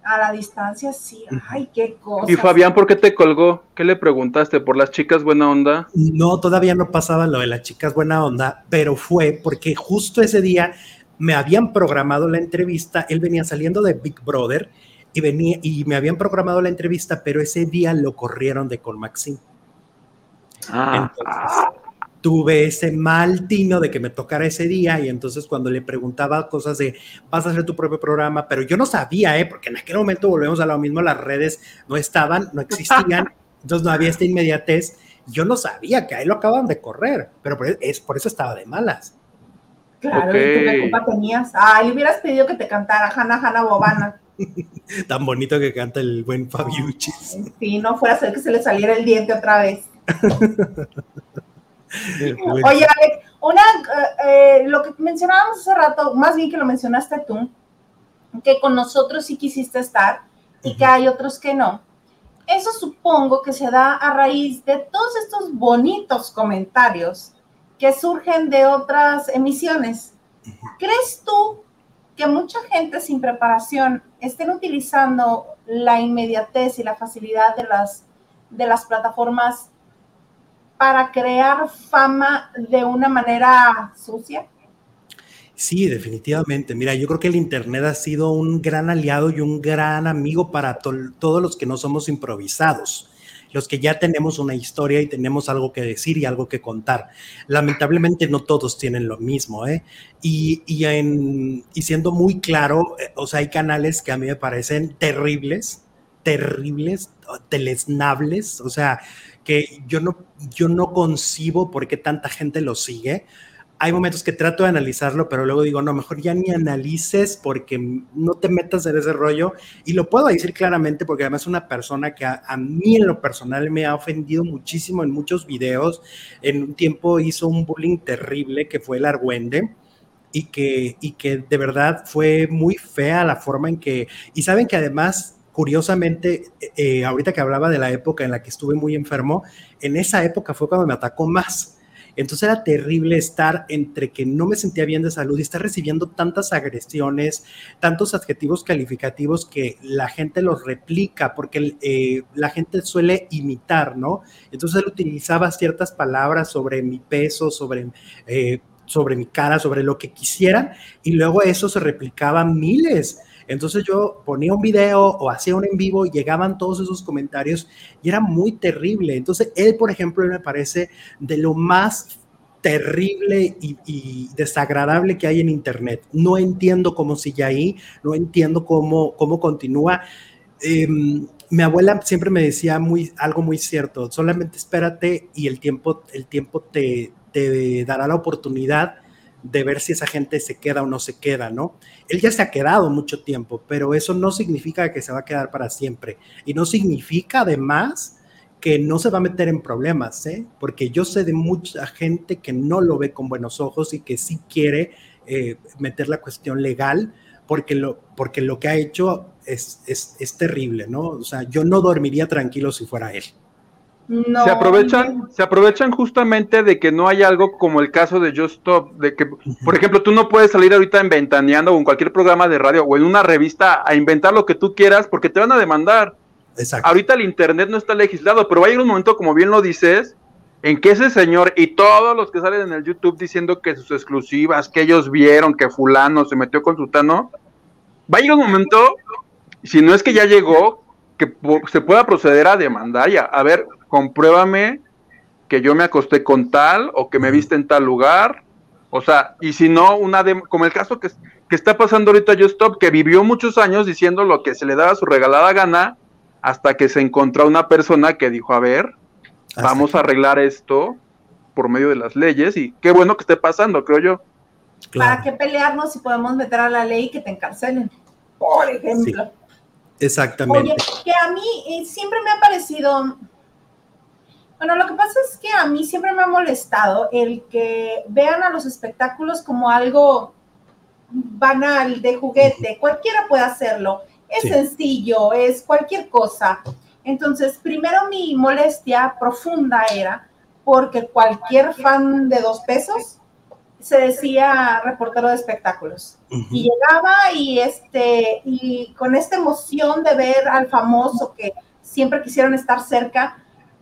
A la distancia, sí. Ay, qué cosa. ¿Y Fabián por qué te colgó? ¿Qué le preguntaste? ¿Por las chicas buena onda? No, todavía no pasaba lo de las chicas buena onda, pero fue porque justo ese día me habían programado la entrevista, él venía saliendo de Big Brother y, venía, y me habían programado la entrevista, pero ese día lo corrieron de Colmaxin. Ah. tuve ese mal tino de que me tocara ese día y entonces cuando le preguntaba cosas de vas a hacer tu propio programa, pero yo no sabía, ¿eh? porque en aquel momento volvemos a lo mismo, las redes no estaban, no existían, entonces no había esta inmediatez. Yo no sabía que ahí lo acaban de correr, pero es, por eso estaba de malas. Claro, ¿y qué culpa tenías? Ah, le hubieras pedido que te cantara Hanna Hanna Bobana. Tan bonito que canta el buen Fabiucci. Sí, no fuera a ser que se le saliera el diente otra vez. Oye, Alex, una, eh, lo que mencionábamos hace rato, más bien que lo mencionaste tú, que con nosotros sí quisiste estar y que hay otros que no. Eso supongo que se da a raíz de todos estos bonitos comentarios que surgen de otras emisiones. ¿Crees tú que mucha gente sin preparación estén utilizando la inmediatez y la facilidad de las, de las plataformas para crear fama de una manera sucia? Sí, definitivamente. Mira, yo creo que el Internet ha sido un gran aliado y un gran amigo para todos los que no somos improvisados los que ya tenemos una historia y tenemos algo que decir y algo que contar. Lamentablemente no todos tienen lo mismo, ¿eh? Y, y, en, y siendo muy claro, eh, o sea, hay canales que a mí me parecen terribles, terribles, telesnables, o sea, que yo no, yo no concibo por qué tanta gente lo sigue hay momentos que trato de analizarlo, pero luego digo, no, mejor ya ni analices porque no te metas en ese rollo. Y lo puedo decir claramente porque además es una persona que a, mí en lo personal me ha ofendido muchísimo en muchos videos. En un tiempo hizo un bullying terrible que fue el Argüende. Y que, y que de verdad fue muy fea la forma en que, y saben que además curiosamente, eh, ahorita que hablaba de la época en la que estuve muy enfermo, en esa época fue cuando me atacó más entonces era terrible estar entre que no me sentía bien de salud y estar recibiendo tantas agresiones, tantos adjetivos calificativos que la gente los replica, porque eh, la gente suele imitar, ¿no? Entonces él utilizaba ciertas palabras sobre mi peso, sobre... Eh, sobre mi cara, sobre lo que quisieran, y luego eso se replicaba miles. Entonces yo ponía un video o hacía un en vivo y llegaban todos esos comentarios y era muy terrible. Entonces él, por ejemplo, me parece de lo más terrible y, desagradable que hay en Internet. No entiendo cómo sigue ahí, no entiendo cómo, cómo continúa. Em, mi abuela siempre me decía muy, algo muy cierto, solamente espérate y el tiempo, el tiempo te, te dará la oportunidad de ver si esa gente se queda o no se queda, ¿no? Él ya se ha quedado mucho tiempo, pero eso no significa que se va a quedar para siempre. Y no significa además que no se va a meter en problemas, ¿eh? Porque yo sé de mucha gente que no lo ve con buenos ojos y que sí quiere eh, meter la cuestión legal, porque lo, porque lo que ha hecho es, es, es terrible, ¿no? O sea, yo no dormiría tranquilo si fuera él se aprovechan, se aprovechan justamente de que no hay algo como el caso de Just Stop, de que, por ejemplo, tú no puedes salir ahorita en Ventaneando o en cualquier programa de radio o en una revista a inventar lo que tú quieras porque te van a demandar. Exacto. Ahorita el internet no está legislado, pero va a ir un momento, como bien lo dices, en que ese señor y todos los que salen en el YouTube diciendo que sus exclusivas, que ellos vieron que fulano se metió con sutano, va a ir un momento, si no es que ya llegó, que se pueda proceder a demandar y a, a ver, compruébame que yo me acosté con tal o que me viste en tal lugar. O sea, y si no, una de, como el caso que, que está pasando ahorita Just Stop, que vivió muchos años diciendo lo que se le daba su regalada gana, hasta que se encontró una persona que dijo, a ver, vamos a arreglar esto por medio de las leyes y qué bueno que esté pasando, creo yo. ¿Para qué pelearnos si podemos meter a la ley que te encarcelen? Por ejemplo. Exactamente. Oye, que a mí eh, siempre me ha parecido bueno, lo que pasa es que a mí siempre me ha molestado el que vean a los espectáculos como algo banal, de juguete, cualquiera puede hacerlo, es sencillo, es cualquier cosa. Entonces, primero mi molestia profunda era porque cualquier fan de dos pesos se decía reportero de espectáculos. Y llegaba y este y con esta emoción de ver al famoso que siempre quisieron estar cerca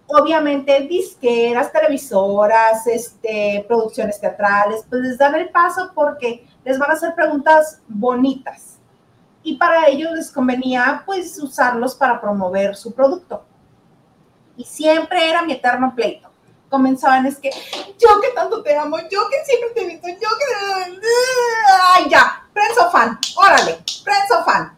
obviamente disqueras, televisoras, este, producciones teatrales, pues les dan el paso porque les van a hacer preguntas bonitas. Y para ellos les convenía pues usarlos para promover su producto. Y siempre era mi eterno pleito. Comenzaban es que yo que tanto te amo, yo que siempre te invito, yo que... ¡Ay, ya! Prenso fan, órale, prenso fan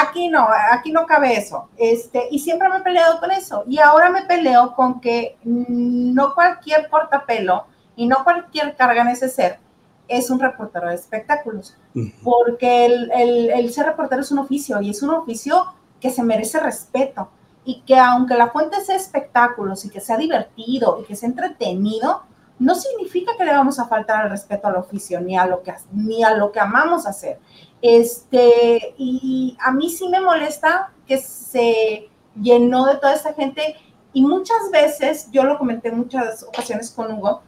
Aquí no, aquí no cabe eso. Este, y siempre me he peleado con eso. Y ahora me peleo con que no cualquier cortapelo y no cualquier carga neceser es un reportero de espectáculos. Porque el, el, el ser reportero es un oficio y es un oficio que se merece respeto. Y que aunque la fuente sea espectáculos y que sea divertido y que sea entretenido, no significa que le vamos a faltar al respeto al oficio ni a lo que, ni a lo que amamos hacer. Este, y a mí sí me molesta que se llenó de toda esta gente y muchas veces, yo lo comenté en muchas ocasiones con Hugo,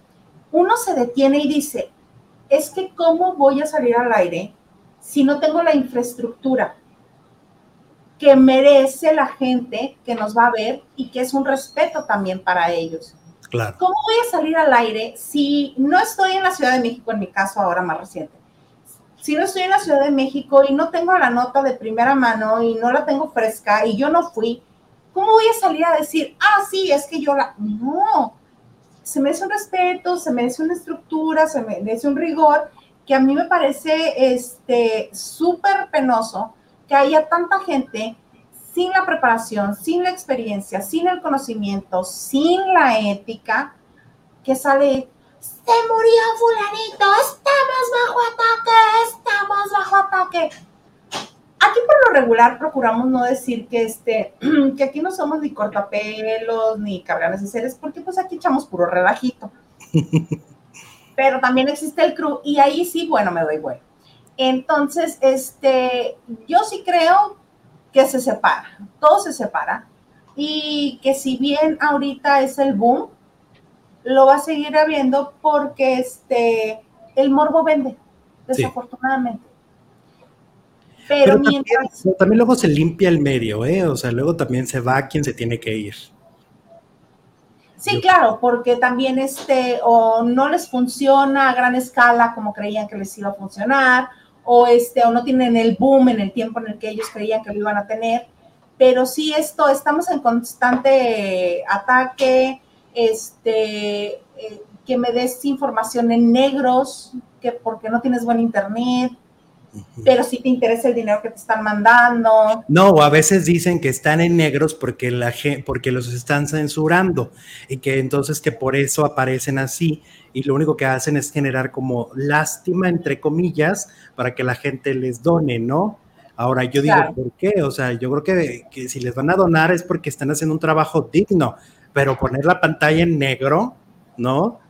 uno se detiene y dice, es que cómo voy a salir al aire si no tengo la infraestructura que merece la gente que nos va a ver y que es un respeto también para ellos. Claro. ¿Cómo voy a salir al aire si no estoy en la Ciudad de México, en mi caso ahora más reciente? Si no estoy en la Ciudad de México y no tengo la nota de primera mano y no la tengo fresca y yo no fui, ¿cómo voy a salir a decir, ah, sí, es que yo la... No, se merece un respeto, se merece una estructura, se merece un rigor, que a mí me parece este súper penoso que haya tanta gente sin la preparación, sin la experiencia, sin el conocimiento, sin la ética, que sale se murió fulanito, estamos bajo ataque, estamos bajo ataque. Aquí por lo regular procuramos no decir que, este, que aquí no somos ni cortapelos ni carganes de seres, porque pues aquí echamos puro relajito. Pero también existe el crew y ahí sí, bueno, me doy bueno. Entonces, este, yo sí creo que se separa, todo se separa y que si bien ahorita es el boom, lo va a seguir habiendo porque este, el morbo vende, desafortunadamente. Pero, mientras... También, luego se limpia el medio, ¿eh? O sea, luego también se va quien se tiene que ir. Sí, claro, porque también este, o no les funciona a gran escala como creían que les iba a funcionar, o, este, o no tienen el boom en el tiempo en el que ellos creían que lo iban a tener. Pero sí, esto, estamos en constante ataque, este, eh, que me des información en negros, que porque no tienes buen internet, pero si te interesa el dinero que te están mandando. No, a veces dicen que están en negros porque, la, porque los están censurando y que entonces que por eso aparecen así y lo único que hacen es generar como lástima, entre comillas, para que la gente les done, ¿no? Ahora yo digo, ¿por qué? O sea, yo creo que, que si les van a donar es porque están haciendo un trabajo digno, pero poner la pantalla en negro, ¿no?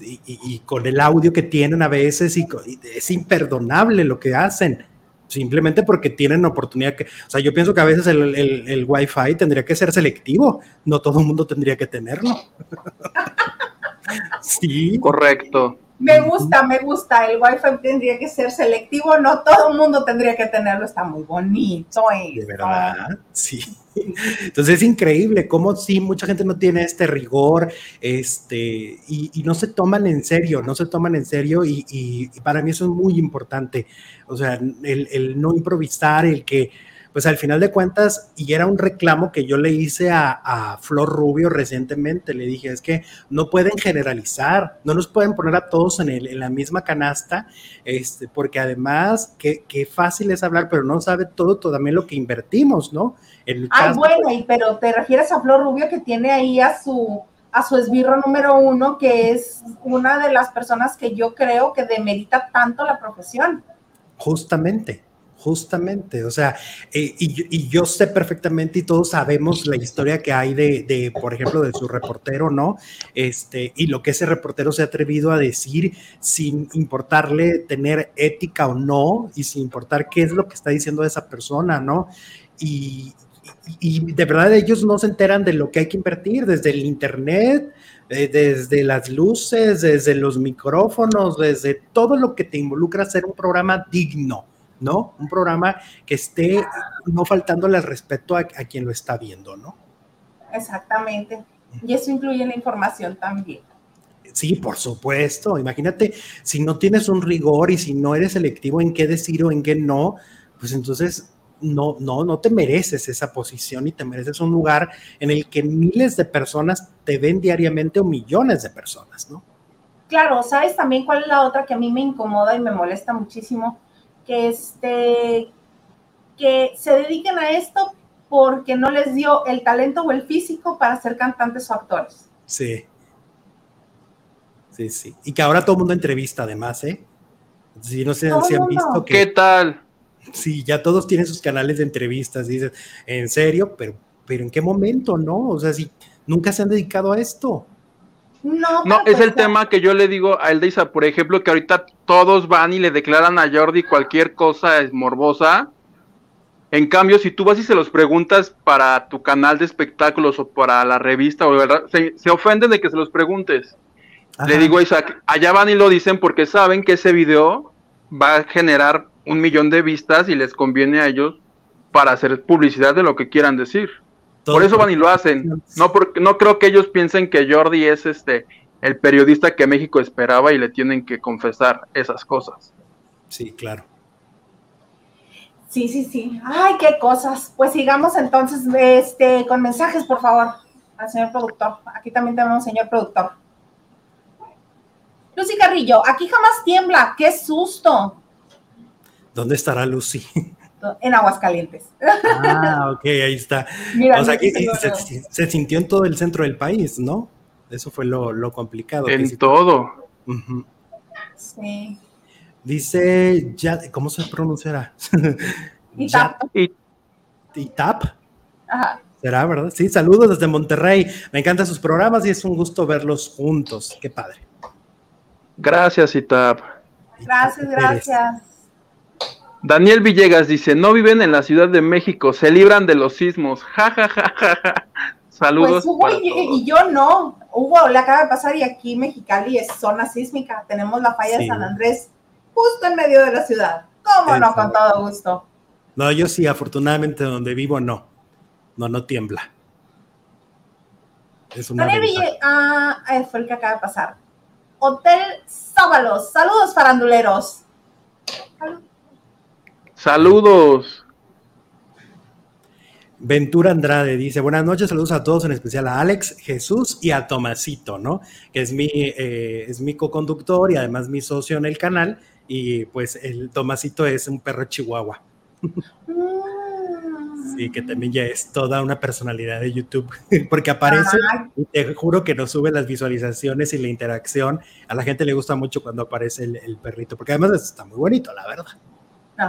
y, con el audio que tienen a veces y, es imperdonable lo que hacen simplemente porque tienen oportunidad que, o sea, yo pienso que a veces el, el, el Wi-Fi tendría que ser selectivo, no todo el mundo tendría que tenerlo. sí. Correcto. Me gusta, me gusta. El Wi-Fi tendría que ser selectivo, no todo el mundo tendría que tenerlo. Está muy bonito. De verdad, sí. Entonces es increíble cómo sí, mucha gente no tiene este rigor este, y, no se toman en serio, no se toman en serio y, para mí eso es muy importante. O sea, el, el no improvisar, el que pues al final de cuentas, y era un reclamo que yo le hice a, Flor Rubio recientemente, le dije, es que no pueden generalizar, no nos pueden poner a todos en, el, en la misma canasta, este, porque además, qué, fácil es hablar, pero no sabe todo, todo también lo que invertimos, ¿no? Ay, bueno, y, pero te refieres a Flor Rubio que tiene ahí a su a su esbirro número uno, que es una de las personas que yo creo que demerita tanto la profesión. Justamente, Justamente, o sea, eh, y, yo sé perfectamente y todos sabemos la historia que hay de, por ejemplo, de su reportero, ¿no? Este, y lo que ese reportero se ha atrevido a decir sin importarle tener ética o no, y sin importar qué es lo que está diciendo esa persona, ¿no? Y, y de verdad ellos no se enteran de lo que hay que invertir desde el Internet, eh, desde las luces, desde los micrófonos, desde todo lo que te involucra hacer un programa digno ¿no? Un programa que esté no faltándole al respeto a, quien lo está viendo, ¿no? Exactamente. Y eso incluye la información también. Sí, por supuesto. Imagínate, si no tienes un rigor y si no eres selectivo en qué decir o en qué no, pues entonces no, no, no te mereces esa posición y te mereces un lugar en el que miles de personas te ven diariamente o millones de personas, ¿no? Claro, ¿sabes también cuál es la otra que a mí me incomoda y me molesta muchísimo? Que, este, que se dediquen a esto porque no les dio el talento o el físico para ser cantantes o actores. Sí. Sí, sí. Y que ahora todo el mundo entrevista además, ¿eh? Si no se, han visto que... ¿Qué tal? Sí, ya todos tienen sus canales de entrevistas. Dicen, ¿en serio? Pero, pero ¿en qué momento, no? O sea, si nunca se han dedicado a esto. No, no es el tema que yo le digo a Eldisa, por ejemplo, que ahorita todos van y le declaran a Jordi cualquier cosa es morbosa. En cambio, si tú vas y se los preguntas para tu canal de espectáculos o para la revista, o se, se ofenden de que se los preguntes. Le digo a Isaac, allá van y lo dicen porque saben que ese video va a generar un millón de vistas y les conviene a ellos para hacer publicidad de lo que quieran decir. Por eso van y lo hacen. No, porque, no creo que ellos piensen que Jordi es este el periodista que México esperaba y le tienen que confesar esas cosas. Sí, claro. Sí, sí, sí. Ay, qué cosas. Pues sigamos entonces este, con mensajes, por favor, al señor productor. Aquí también tenemos señor productor. Lucy Carrillo, aquí jamás tiembla. ¡Qué susto! ¿Dónde estará Lucy? en Aguascalientes. Ah, ok, ahí está. o sea, que se, sintió en todo el centro del país, ¿no? Eso fue lo, complicado. En todo. Sí. Dice, ya, ¿cómo se pronunciará? Itap. Itap. Ajá. ¿Será, verdad? Sí, saludos desde Monterrey. Me encantan sus programas y es un gusto verlos juntos. Qué padre. Gracias, Itap. Gracias, gracias. Daniel Villegas dice, no viven en la Ciudad de México, se libran de los sismos. Ja, ja, ja, ja, Saludos. Pues Hugo y, yo no. Hugo le acaba de pasar y aquí Mexicali es zona sísmica. Tenemos la falla de San Andrés justo en medio de la ciudad. ¿Cómo no? Con todo gusto. No, yo sí, afortunadamente donde vivo no. No, no tiembla. Es una Daniel Villegas, ah, fue el que acaba de pasar. Hotel Sábalos. Saludos, faranduleros. Saludos. Ventura Andrade dice, buenas noches, saludos a todos, en especial a Alex, Jesús y a Tomasito, ¿no? Que es mi, eh, es mi co-conductor y además mi socio en el canal. Y pues el Tomasito es un perro chihuahua. Sí, que también ya es toda una personalidad de YouTube, porque aparece y te juro que nos sube las visualizaciones y la interacción. A la gente le gusta mucho cuando aparece el perrito, porque además está muy bonito, la verdad.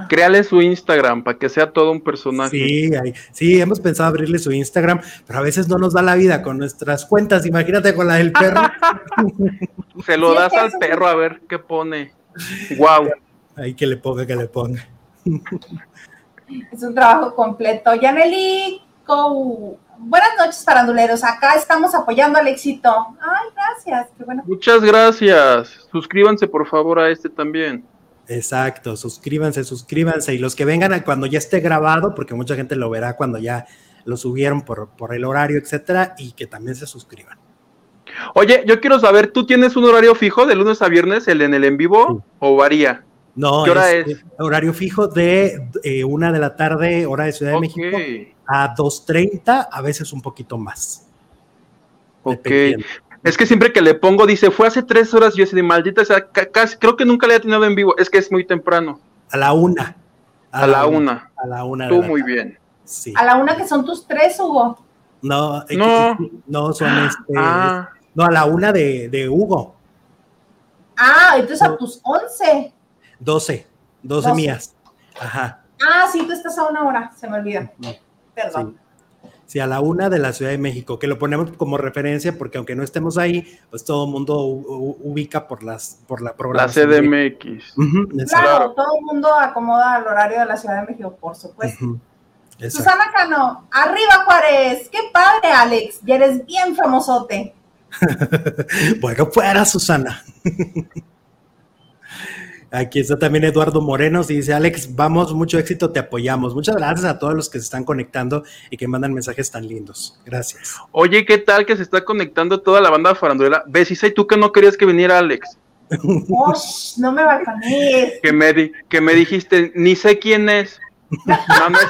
Créale su Instagram para que sea todo un personaje. Sí, sí, hemos pensado abrirle su Instagram, pero a veces no nos da la vida con nuestras cuentas. Imagínate con la del perro. Se lo das al perro a ver qué pone. Wow. Ahí que le ponga, que le ponga. Es un trabajo completo. Yaneli, buenas noches, paranduleros. Acá estamos apoyando al éxito. Ay, gracias. Muchas gracias. Suscríbanse por favor a este también. Exacto, suscríbanse, suscríbanse. Y los que vengan cuando ya esté grabado, porque mucha gente lo verá cuando ya lo subieron por, por el horario, etcétera, y que también se suscriban. Oye, yo quiero saber, ¿tú tienes un horario fijo de lunes a viernes, el en el en vivo, o varía? No, ¿Qué hora es, horario fijo de eh, una de la tarde, hora de Ciudad de México, a 2.30, a veces un poquito más. Ok. Es que siempre que le pongo, dice, fue hace tres horas yo de maldita, o sea, casi, creo que nunca le he tenido en vivo, es que es muy temprano. A la una. A, la, una. A la una. Tú muy bien. Sí. A la una que son tus tres, Hugo. No, no, no son este. Ah. No, a la una de, de, Hugo. Ah, entonces a tus once. Doce, doce mías. Ajá. Ah, sí, tú estás a una hora, se me olvida. Perdón. Sí, a la una de la Ciudad de México, que lo ponemos como referencia porque aunque no estemos ahí, pues todo el mundo ubica por las por la programación. La CDMX. claro, todo el mundo acomoda el horario de la Ciudad de México, por supuesto. Susana Cano, arriba Juárez, qué padre Alex, ya eres bien famosote. bueno, fuera Susana. Aquí está también Eduardo Morenos y dice, Alex, vamos, mucho éxito, te apoyamos. Muchas gracias a todos los que se están conectando y que mandan mensajes tan lindos. Gracias. Oye, ¿qué tal que se está conectando toda la banda farandulera? ¿Ves, y tú que no querías que viniera Alex? no me balcones. Que me, que me dijiste, ni sé quién es. No, no es,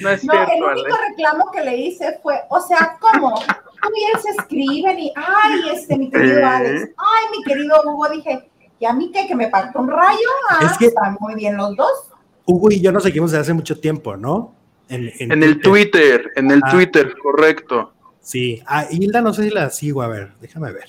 no es cierto, el único reclamo que le hice fue, o sea, ¿cómo? Bien se escriben y, ay, este, mi querido Alex, ay, mi querido Hugo, dije, ¿y a mí qué? ¿Que me parte un rayo? Ah, es que están muy bien los dos. Hugo y yo nos seguimos desde hace mucho tiempo, ¿no? En, el Twitter, en el Twitter, correcto. Sí, a Hilda no sé si la sigo, a ver, déjame ver.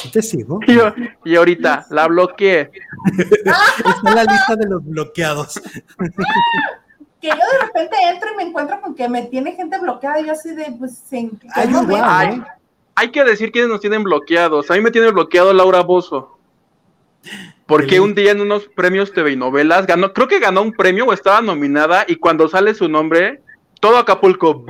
¿Sí te sigo? Y, ahorita la bloqueé. Está en la lista de los bloqueados que yo de repente entro y me encuentro con que me tiene gente bloqueada y yo así de, pues, en, hay, hay, que decir quiénes nos tienen bloqueados. A mí me tiene bloqueado Laura Bozo. Porque un día en unos premios TV y novelas ganó, creo que ganó un premio o estaba nominada y cuando sale su nombre, todo Acapulco,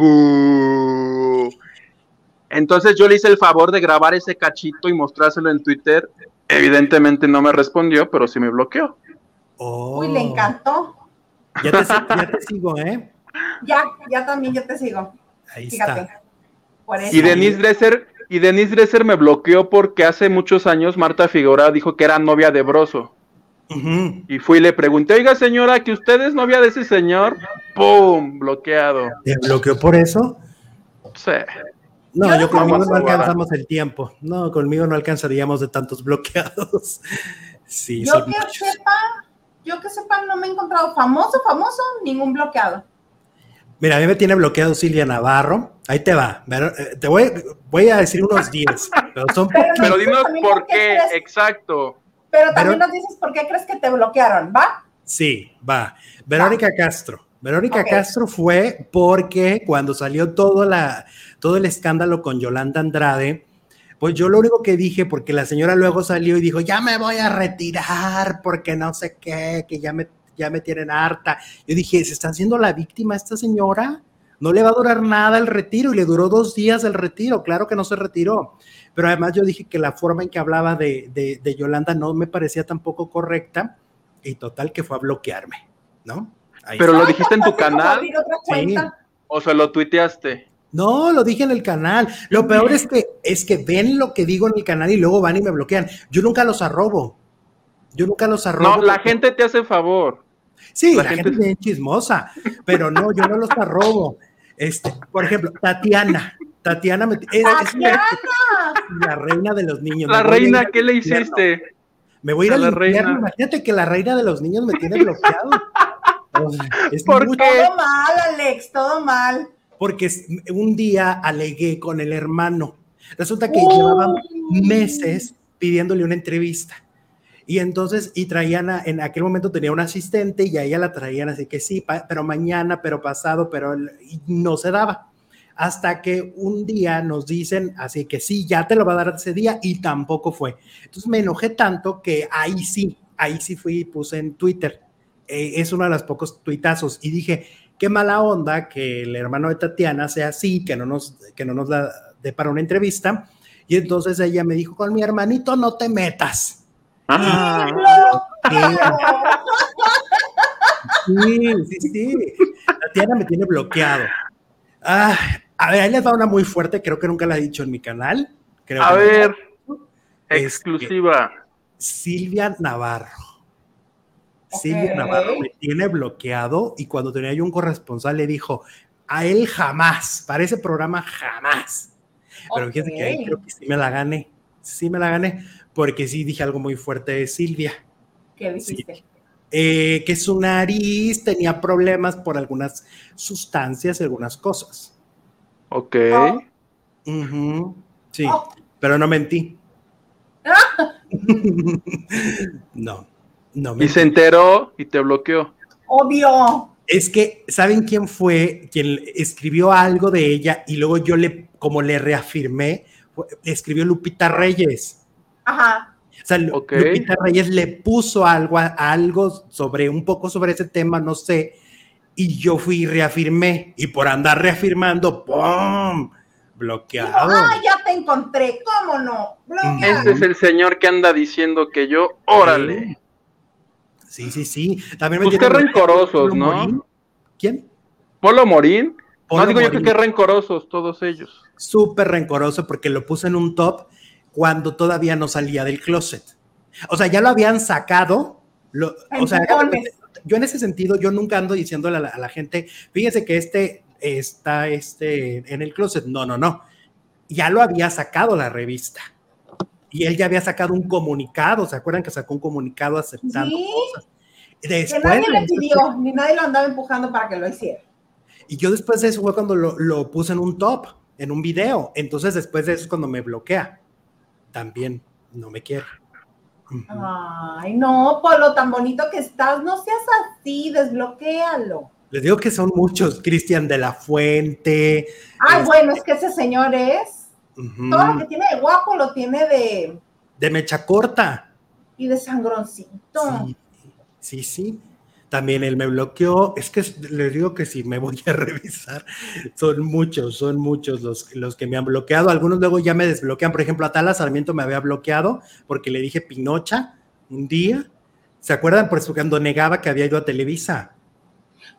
Entonces yo le hice el favor de grabar ese cachito y mostrárselo en Twitter. Evidentemente no me respondió, pero sí me bloqueó. Uy, le encantó. Ya te, sigo, ¿eh? Ya, ya también yo te sigo. Ahí está. Y Denise Dresser, y Denise Dresser me bloqueó porque hace muchos años Marta Figueroa dijo que era novia de Broso. Y fui y le pregunté, oiga señora, que usted es novia de ese señor, ¡pum! bloqueado. ¿Te bloqueó por eso? Sí. No, yo, conmigo no alcanzamos el tiempo. No, conmigo no alcanzaríamos de tantos bloqueados. Sí, yo que sepa, yo que sepa, no me he encontrado famoso, famoso, ningún bloqueado. Mira, a mí me tiene bloqueado Silvia Navarro. Ahí te va. Eh, te voy, voy a decir unos 10. Pero, son pero, dinos por qué, exacto. Pero también nos dices por qué crees que te bloquearon, ¿va? Sí, va. Verónica Castro. Verónica Castro fue porque cuando salió todo, la, todo el escándalo con Yolanda Andrade, pues yo lo único que dije, porque la señora luego salió y dijo, ya me voy a retirar porque no sé qué, que ya me, ya me tienen harta. Yo dije, ¿se está haciendo la víctima esta señora? No le va a durar nada el retiro y le duró dos días el retiro, claro que no se retiró. Pero además yo dije que la forma en que hablaba de, de, Yolanda no me parecía tampoco correcta y total que fue a bloquearme, ¿no? Pero lo dijiste en tu canal. O se lo tuiteaste. No, lo dije en el canal. Lo peor es que es que ven lo que digo en el canal y luego van y me bloquean. Yo nunca los arrobo. Yo nunca los arrobo. No, la gente te hace favor. Sí, la, gente... es bien chismosa, pero no, yo no los arrobo. Este, por ejemplo, Tatiana. Tatiana me, es, la reina de los niños. La reina, ¿qué le hiciste? Me voy a ir a la reina. Imagínate que la reina de los niños me tiene bloqueado. ¿Por Todo mal, Alex, todo mal. Porque un día alegué con el hermano. Resulta que llevaban meses pidiéndole una entrevista. Y entonces, y traían, en aquel momento tenía un asistente y a ella la traían así que sí, pero mañana, pero pasado, pero no se daba. Hasta que un día nos dicen, así que sí, ya te lo va a dar ese día y tampoco fue. Entonces me enojé tanto que ahí sí, ahí sí fui y puse en Twitter. Eh, es uno de los pocos tuitazos y dije, qué mala onda que el hermano de Tatiana sea así, que no nos, que no nos dé para una entrevista. Y entonces ella me dijo, con mi hermanito no te metas. Ah, sí, sí, sí. Tatiana me tiene bloqueado. Ah, a ver, ahí les va una muy fuerte, creo que nunca la he dicho en mi canal. a ver, exclusiva. Silvia Navarro. Silvia Navarro me tiene bloqueado y cuando tenía yo un corresponsal le dijo, a él jamás, para ese programa jamás. Pero fíjense que ahí creo que sí me la gané, sí me la gané, porque sí dije algo muy fuerte de Silvia. ¿Qué dijiste? Eh, que su nariz tenía problemas por algunas sustancias, algunas cosas. Ok. Oh. Sí, oh. pero no mentí. no, no. Y se enteró y te bloqueó. Obvio. Es que, ¿saben quién fue quien escribió algo de ella y luego yo le, como le reafirmé, escribió Lupita Reyes? Ajá. O sea, Lupita Reyes le puso algo, algo sobre, un poco sobre ese tema, no sé, y yo fui y reafirmé, y por andar reafirmando, ¡pum! Bloqueado. ah, ya te encontré, ¿cómo no? Bloqueado. Este es el señor que anda diciendo que yo, órale. Sí, sí, sí. También me pues qué rencorosos, ¿no? ¿Quién? Polo Morín. no digo yo que qué rencorosos todos ellos. Súper rencoroso porque lo puse en un top cuando todavía no salía del closet. O sea, ya lo habían sacado. o sea, yo en ese sentido, yo nunca ando diciéndole a la, a la, gente, fíjese que este está este, en el closet. No, no, no. Ya lo había sacado la revista. Y él ya había sacado un comunicado. ¿Se acuerdan que sacó un comunicado aceptando cosas? Después, que nadie le pidió, ni nadie lo andaba empujando para que lo hiciera. Y yo después de eso fue cuando lo, lo puse en un top, en un video. Entonces después de eso es cuando me bloquea también no me quiere. Ay, no, Polo, tan bonito que estás, no seas así, desbloquéalo. Les digo que son muchos, Cristian de la Fuente. Ay, bueno, es que ese señor es. Todo lo que tiene de guapo lo tiene de. De mecha corta. Y de sangroncito. Sí, sí. sí también él me bloqueó. Es que les digo que si me voy a revisar, son muchos, son muchos los, los que me han bloqueado. Algunos luego ya me desbloquean. Por ejemplo, Atala Sarmiento me había bloqueado porque le dije Pinocha un día. ¿Se acuerdan? Por eso cuando negaba que había ido a Televisa.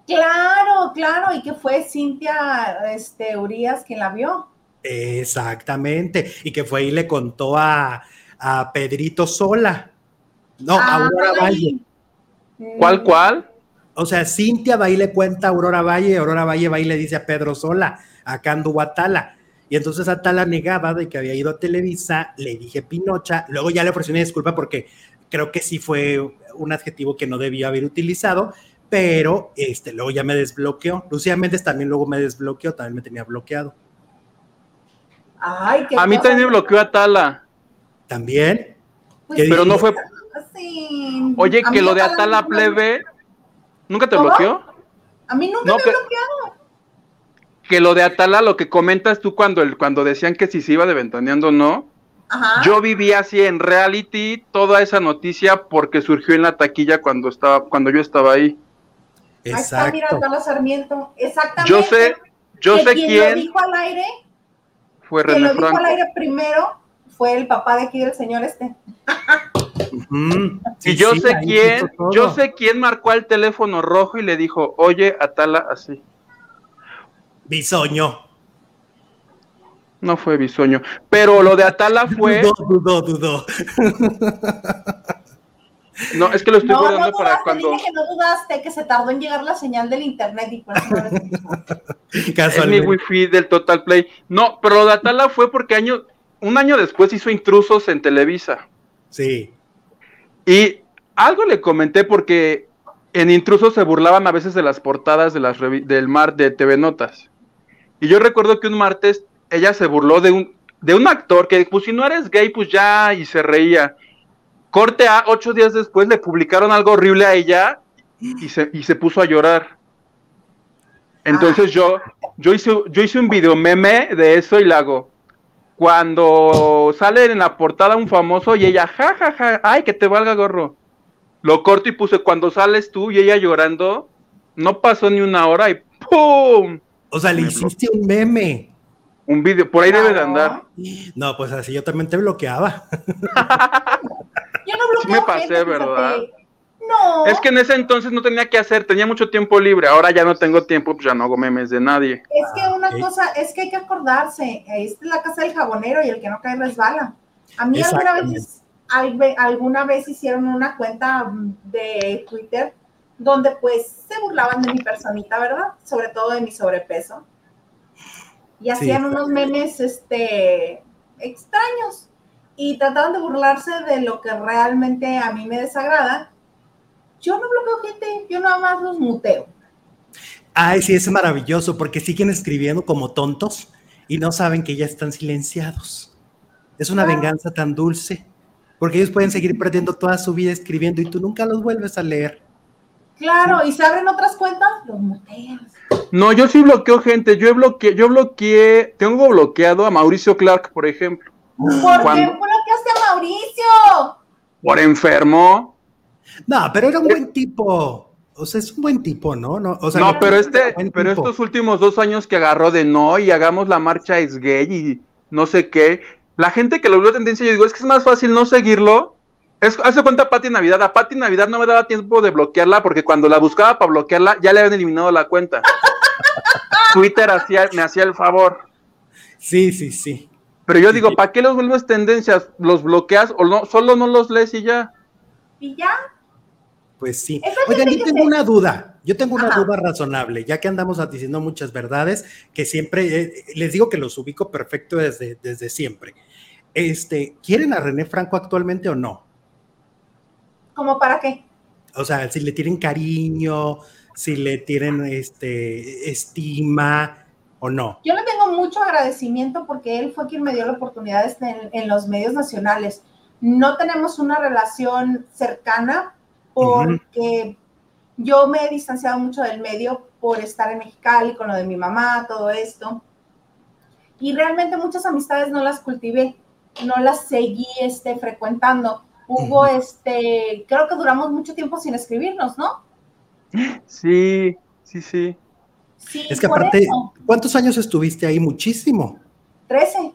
Claro, claro, y que fue Cintia este, Urias quien la vio. Exactamente, y que fue y le contó a, a Pedrito Sola. No, a Aurora Valle. ¿Cuál, cuál? O sea, Cintia va y le cuenta a Aurora Valle, y Aurora Valle va y le dice a Pedro Sola, a Candu Atala. Y entonces Atala negaba de que había ido a Televisa, le dije Pinocha, luego ya le ofrecí una disculpa porque creo que sí fue un adjetivo que no debía haber utilizado, pero este, luego ya me desbloqueó. Lucía Méndez también luego me desbloqueó, también me tenía bloqueado. Ay, a mí también me bloqueó Atala. ¿También? Pues pero no fue Oye, que lo de Atala Plebe, ¿nunca te bloqueó? A mí nunca me ha bloqueado. Que lo de Atala, lo que comentas tú cuando, el, cuando decían que si se iba de ventaneando no. Yo vivía así en reality toda esa noticia porque surgió en la taquilla cuando estaba, cuando yo estaba ahí. Exacto. Ahí está, mira, Atala Sarmiento. Exactamente. Yo sé, yo sé quién. lo dijo al aire. Fue René lo dijo al aire primero fue el papá de aquí del señor este. y yo sé quién, yo sé quién marcó el teléfono rojo y le dijo, oye, Atala, así. Bisoño. No fue bisoño. Pero lo de Atala fue. Dudó, dudó, dudó. No, es que lo estoy no, guardando no para cuando. Dije que no dudaste, que se tardó en llegar la señal del internet y por eso no Es mi wifi del Total Play. No, pero lo de Atala fue porque año, un año después hizo intrusos en Televisa. Sí. Y algo le comenté porque en intrusos se burlaban a veces de las portadas de las del mar de TV Notas. Y yo recuerdo que un martes ella se burló de un, de un actor que, pues si no eres gay, pues ya, y se reía. Corte A, ocho días después le publicaron algo horrible a ella y se, y se puso a llorar. Entonces yo, yo, hice, yo hice un video meme de eso y le hago. Cuando sale en la portada un famoso y ella, ja, ja, ja, ay, que te valga gorro. Lo corto y puse, cuando sales tú y ella llorando, no pasó ni una hora y ¡pum! O sea, le hiciste un meme. Un video, por ahí debe de andar. No, pues así yo también te bloqueaba. yo no bloqueo. Sí me pasé, ¿verdad? No. Es que en ese entonces no tenía que hacer, tenía mucho tiempo libre. Ahora ya no tengo tiempo, pues ya no hago memes de nadie. Es que una cosa, es que hay que acordarse, esta es la casa del jabonero y el que no cae resbala. A mí alguna vez, alguna vez hicieron una cuenta de Twitter donde pues se burlaban de mi personita, ¿verdad? Sobre todo de mi sobrepeso. Y hacían unos memes este, extraños y trataban de burlarse de lo que realmente a mí me desagrada. Yo no bloqueo gente, yo nada más los muteo. Ay, sí, es maravilloso porque siguen escribiendo como tontos y no saben que ya están silenciados. Es una venganza tan dulce porque ellos pueden seguir perdiendo toda su vida escribiendo y tú nunca los vuelves a leer. Claro, y se abren otras cuentas, los muteas. No, yo sí bloqueo gente. Yo bloqueé, yo bloqueé, tengo bloqueado a Mauricio Clark, por ejemplo. ¿Por qué bloqueaste a Mauricio? Por enfermo. No, pero era un buen tipo. O sea, es un buen tipo, ¿no? No, o sea, no, pero este, pero estos últimos dos años que agarró de no y hagamos la marcha es gay y no sé qué. La gente que lo vio tendencia, yo digo, es que es más fácil no seguirlo hace cuenta Pati Navidad. A Pati Navidad no me daba tiempo de bloquearla porque cuando la buscaba para bloquearla ya le habían eliminado la cuenta. Twitter hacía, me hacía el favor. Sí, sí, sí. Pero yo digo, ¿para qué los vuelves tendencias? ¿Los bloqueas o no? Solo no los lees y ya. ¿Y ya? Pues sí. Oigan, yo tengo una duda. Yo tengo una duda razonable, ya que andamos diciendo muchas verdades, que siempre, eh, les digo que los ubico perfecto desde, desde siempre. Este, ¿Quieren a René Franco actualmente o no? ¿Cómo para qué? O sea, si le tienen cariño, si le tienen este, estima o no. Yo le tengo mucho agradecimiento porque él fue quien me dio la oportunidad en, en los medios nacionales. No tenemos una relación cercana porque yo me he distanciado mucho del medio por estar en Mexicali con lo de mi mamá, todo esto. Y realmente muchas amistades no las cultivé, no las seguí este, frecuentando Hugo, este, creo que duramos mucho tiempo sin escribirnos, ¿no? Sí, sí, sí. Sí es que aparte, ¿cuántos años estuviste ahí? Muchísimo. Trece.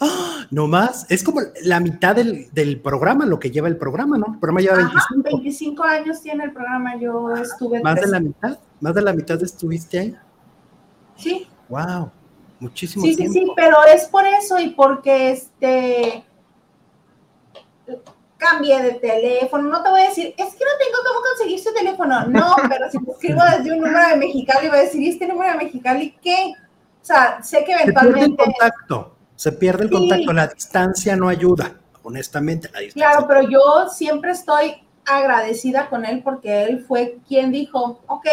¡Ah! no más, es como la mitad del, programa, lo que lleva el programa, ¿no? El programa lleva Ajá, 25. 25 años tiene el programa, yo estuve. ¿Más de la mitad? ¿Más de la mitad estuviste ahí? Sí. Wow, muchísimo sí, tiempo. Sí, sí, pero es por eso y porque este cambié de teléfono, no te voy a decir, es que no tengo cómo conseguir su teléfono, no, pero si te escribo desde un número de Mexicali, voy a decir, ¿y este número de Mexicali qué? O sea, sé que eventualmente... Se pierde el contacto, se pierde el contacto, la distancia no ayuda, honestamente, la distancia. Claro, pero yo siempre estoy agradecida con él porque él fue quien dijo, ok,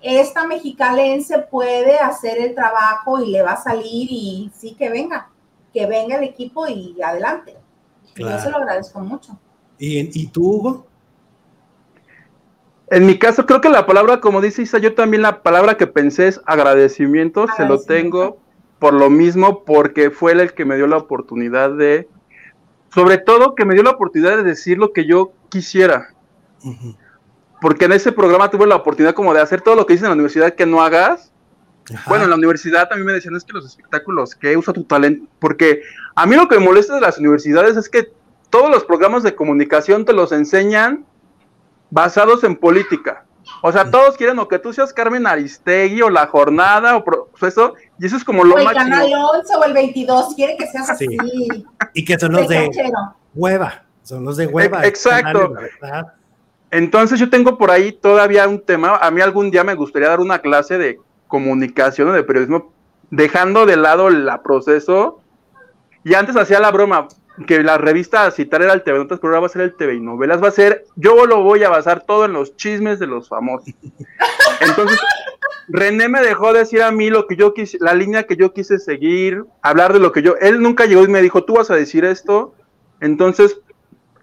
esta mexicalense puede hacer el trabajo y le va a salir y sí que venga, que venga el equipo y adelante. Yo se lo agradezco mucho. ¿Y, ¿Y tú, Hugo? En mi caso, creo que la palabra, como dice Isa, yo también la palabra que pensé es agradecimiento, se lo tengo por lo mismo, porque fue él el que me dio la oportunidad de, sobre todo que me dio la oportunidad de decir lo que yo quisiera. Porque en ese programa tuve la oportunidad como de hacer todo lo que dice en la universidad que no hagas, bueno, en la universidad también me decían es que los espectáculos, que usa tu talento, porque a mí lo que me molesta de las universidades es que todos los programas de comunicación te los enseñan basados en política. O sea, todos quieren o que tú seas Carmen Aristegui o La Jornada o eso, y eso es como lo o el canal 11 o el 22, quiere que seas así. Y que son los de hueva, son los de hueva. Exacto. Entonces yo tengo por ahí todavía un tema. A mí algún día me gustaría dar una clase de comunicación o de periodismo, dejando de lado el proceso. Y antes hacía la broma que la revista a citar era el TV Notas, pero ahora va a ser el TV y novelas. Va a ser, yo lo voy a basar todo en los chismes de los famosos. Entonces, René me dejó decir a mí lo que yo quise, la línea que yo quise seguir, hablar de lo que yo. Él nunca llegó y me dijo, tú vas a decir esto. Entonces,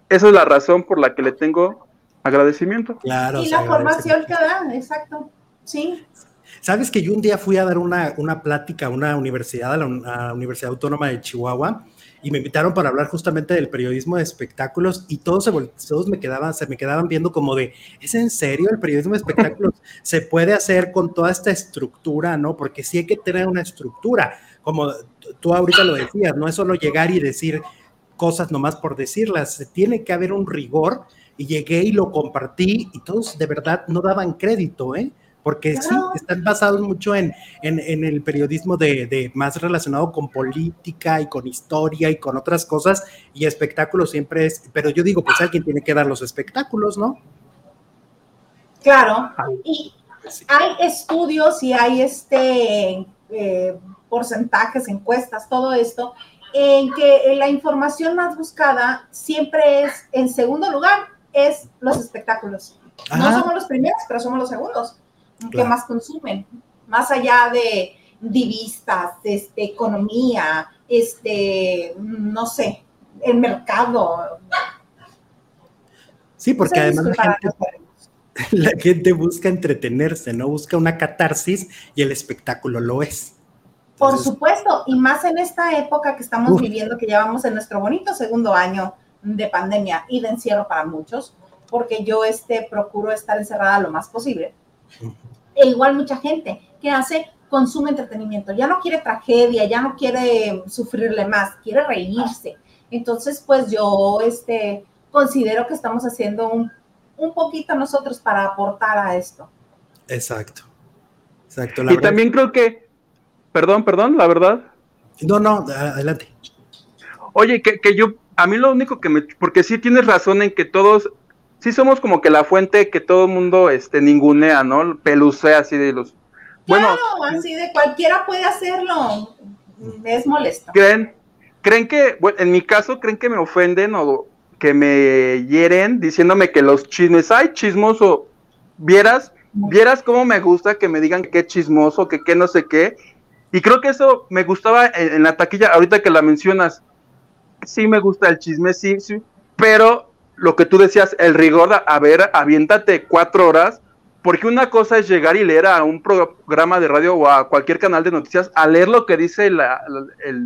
esa es la razón por la que le tengo agradecimiento. Claro. Y la formación que da, exacto. Sí. Sabes que yo un día fui a dar una, una plática a una universidad, a la, Universidad Autónoma de Chihuahua, y me invitaron para hablar justamente del periodismo de espectáculos y todos, se, todos me quedaban, se me quedaban viendo como de, ¿es en serio el periodismo de espectáculos? se puede hacer con toda esta estructura, ¿no? Porque sí hay que tener una estructura, como tú ahorita lo decías, no es solo llegar y decir cosas nomás por decirlas, tiene que haber un rigor y llegué y lo compartí y todos de verdad no daban crédito, ¿eh? Porque sí, están basados mucho en, en, el periodismo de, de, más relacionado con política y con historia y con otras cosas, y espectáculos siempre es, pero yo digo, pues alguien tiene que dar los espectáculos, ¿no? Claro, y hay estudios y hay este eh, porcentajes, encuestas, todo esto, en que la información más buscada siempre es, en segundo lugar, es los espectáculos. No somos los primeros, pero somos los segundos que más consumen, más allá de divistas, este, economía, este, no sé, el mercado. Sí, porque además la gente, la gente, busca entretenerse, ¿no? Busca una catarsis y el espectáculo lo es. Por supuesto, y más en esta época que estamos viviendo, que llevamos en nuestro bonito segundo año de pandemia y de encierro para muchos, porque yo este, procuro estar encerrada lo más posible. E igual mucha gente que hace, consume entretenimiento, ya no quiere tragedia, ya no quiere sufrirle más, quiere reírse. Entonces, pues yo este, considero que estamos haciendo un, un poquito nosotros para aportar a esto. Exacto. Exacto. y también creo que, perdón, perdón, la verdad. No, no, adelante. Oye, que, que yo, a mí lo único que me, porque sí tienes razón en que todos sí somos como que la fuente que todo el mundo este, ningunea, ¿no? Pelucea así de los... Bueno, así de cualquiera puede hacerlo. Es molesto. ¿Creen, creen que, bueno, en mi caso, creen que me ofenden o que me hieren diciéndome que los chismes, ay, chismoso, vieras, vieras cómo me gusta que me digan que chismoso, que qué no sé qué. Y creo que eso me gustaba en, en la taquilla, ahorita que la mencionas. Sí me gusta el chisme, sí, sí, pero lo que tú decías, el rigor, a ver, aviéntate cuatro horas, porque una cosa es llegar y leer a un programa de radio o a cualquier canal de noticias, a leer lo que dice el,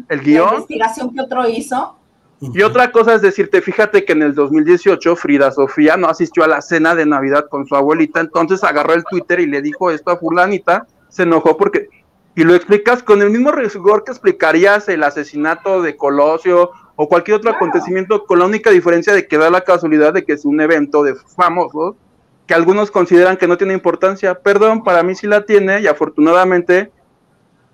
el, guion. La investigación que otro hizo. Y otra cosa es decirte, fíjate que en el 2018 Frida Sofía no asistió a la cena de Navidad con su abuelita, entonces agarró el Twitter y le dijo esto a fulanita, se enojó porque... Y lo explicas con el mismo rigor que explicarías el asesinato de Colosio o cualquier otro acontecimiento, con la única diferencia de que da la casualidad de que es un evento de famosos que algunos consideran que no tiene importancia. Perdón, para mí sí la tiene y afortunadamente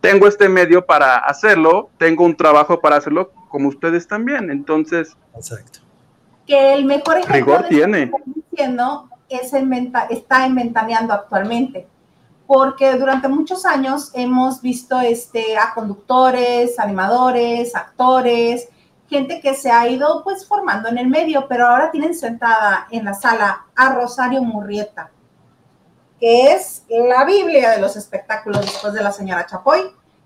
tengo este medio para hacerlo, tengo un trabajo para hacerlo, como ustedes también. Entonces, Exacto. que el mejor ejemplo rigor tiene. diciendo es está inventaneando actualmente. Porque durante muchos años hemos visto este, a conductores, animadores, actores, gente que se ha ido pues formando en el medio, pero ahora tienen sentada en la sala a Rosario Murrieta, que es la Biblia de los espectáculos después de la señora Chapoy,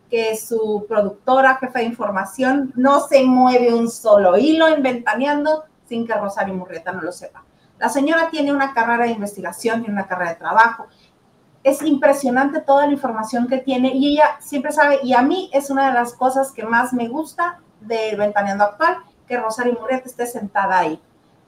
que es su productora, jefe de información, no se mueve un solo hilo inventaneando sin que Rosario Murrieta no lo sepa. La señora tiene una carrera de investigación, y una carrera de trabajo. Es impresionante toda la información que tiene y ella siempre sabe, y a mí es una de las cosas que más me gusta del Ventaneando actual, que Rosario Murrieta esté sentada ahí.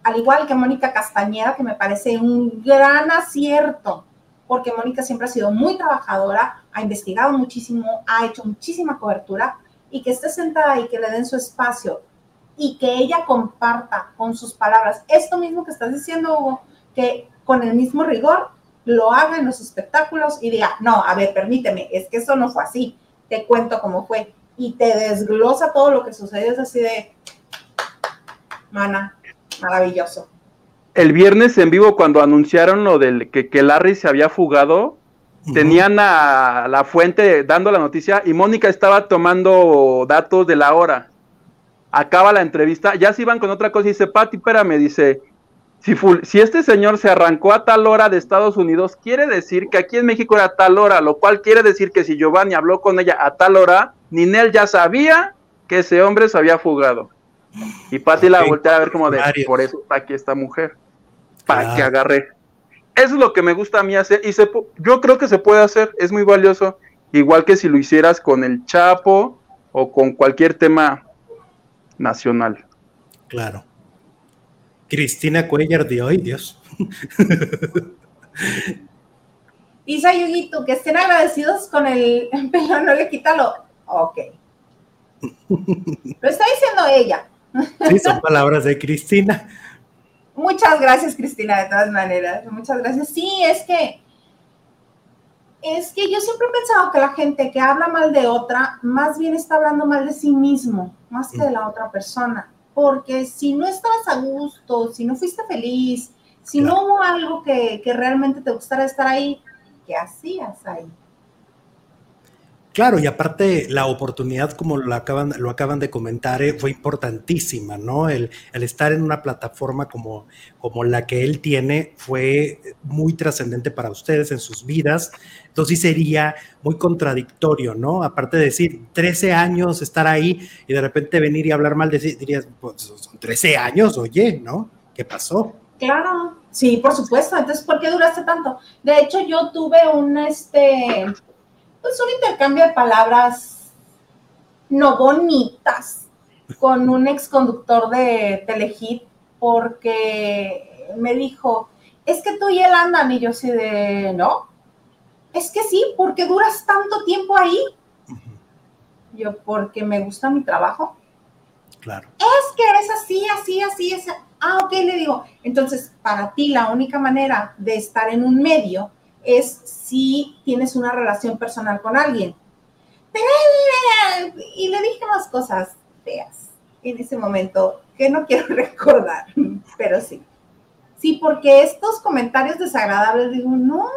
Al igual que Mónica Castañeda, que me parece un gran acierto, porque Mónica siempre ha sido muy trabajadora, ha investigado muchísimo, ha hecho muchísima cobertura, y que esté sentada ahí, que le den su espacio y que ella comparta con sus palabras esto mismo que estás diciendo, Hugo, que con el mismo rigor lo haga en los espectáculos y diga, no, a ver, permíteme, es que eso no fue así, te cuento cómo fue y te desglosa todo lo que sucede, es así de, mana, maravilloso. el viernes en vivo cuando anunciaron lo del que, que Larry se había fugado, tenían a la fuente dando la noticia y Mónica estaba tomando datos de la hora. Acaba la entrevista, ya se iban con otra cosa y dice, Pati, espérame, dice, si, si, este señor se arrancó a tal hora de Estados Unidos, quiere decir que aquí en México era a tal hora, lo cual quiere decir que si Giovanni habló con ella a tal hora, Ninel ya sabía que ese hombre se había fugado. Y Pati la voltea a ver como de, por eso está aquí esta mujer, para que agarre. Eso es lo que me gusta a mí hacer y se, yo creo que se puede hacer, es muy valioso, igual que si lo hicieras con el Chapo o con cualquier tema nacional. Claro. Cristina Cuellar de hoy, Dios. Isa Yuguito, que estén agradecidos con el pero no le quita lo. Ok. Lo está diciendo ella. Sí, son palabras de Cristina. Muchas gracias, Cristina, de todas maneras. Muchas gracias. Sí, es que es que yo siempre he pensado que la gente que habla mal de otra, más bien está hablando mal de sí mismo, más que de la otra persona. Porque si no estabas a gusto, si no fuiste feliz, si no hubo algo que, que realmente te gustara estar ahí, ¿qué hacías ahí? Claro, y aparte la oportunidad, como lo acaban, lo acaban de comentar, eh, fue importantísima, ¿no? El, estar en una plataforma como, como la que él tiene fue muy trascendente para ustedes en sus vidas. Entonces sí sería muy contradictorio, ¿no? Aparte de decir 13 años estar ahí y de repente venir y hablar mal de dirías, pues son 13 años, oye, ¿no? ¿Qué pasó? Claro, sí, por supuesto. Entonces, ¿por qué duraste tanto? De hecho, yo tuve un, este, pues un intercambio de palabras no bonitas con un ex conductor de Telehit porque me dijo, es que tú y él andan y yo sí de, no, es que sí, ¿por qué duras tanto tiempo ahí? Yo, porque me gusta mi trabajo. Claro. Es que eres así, así, así, así. Ah, ok, le digo. Entonces, para ti la única manera de estar en un medio es si tienes una relación personal con alguien. y le dije unas cosas feas en ese momento que no quiero recordar, pero sí. Sí, porque estos comentarios desagradables, digo, no,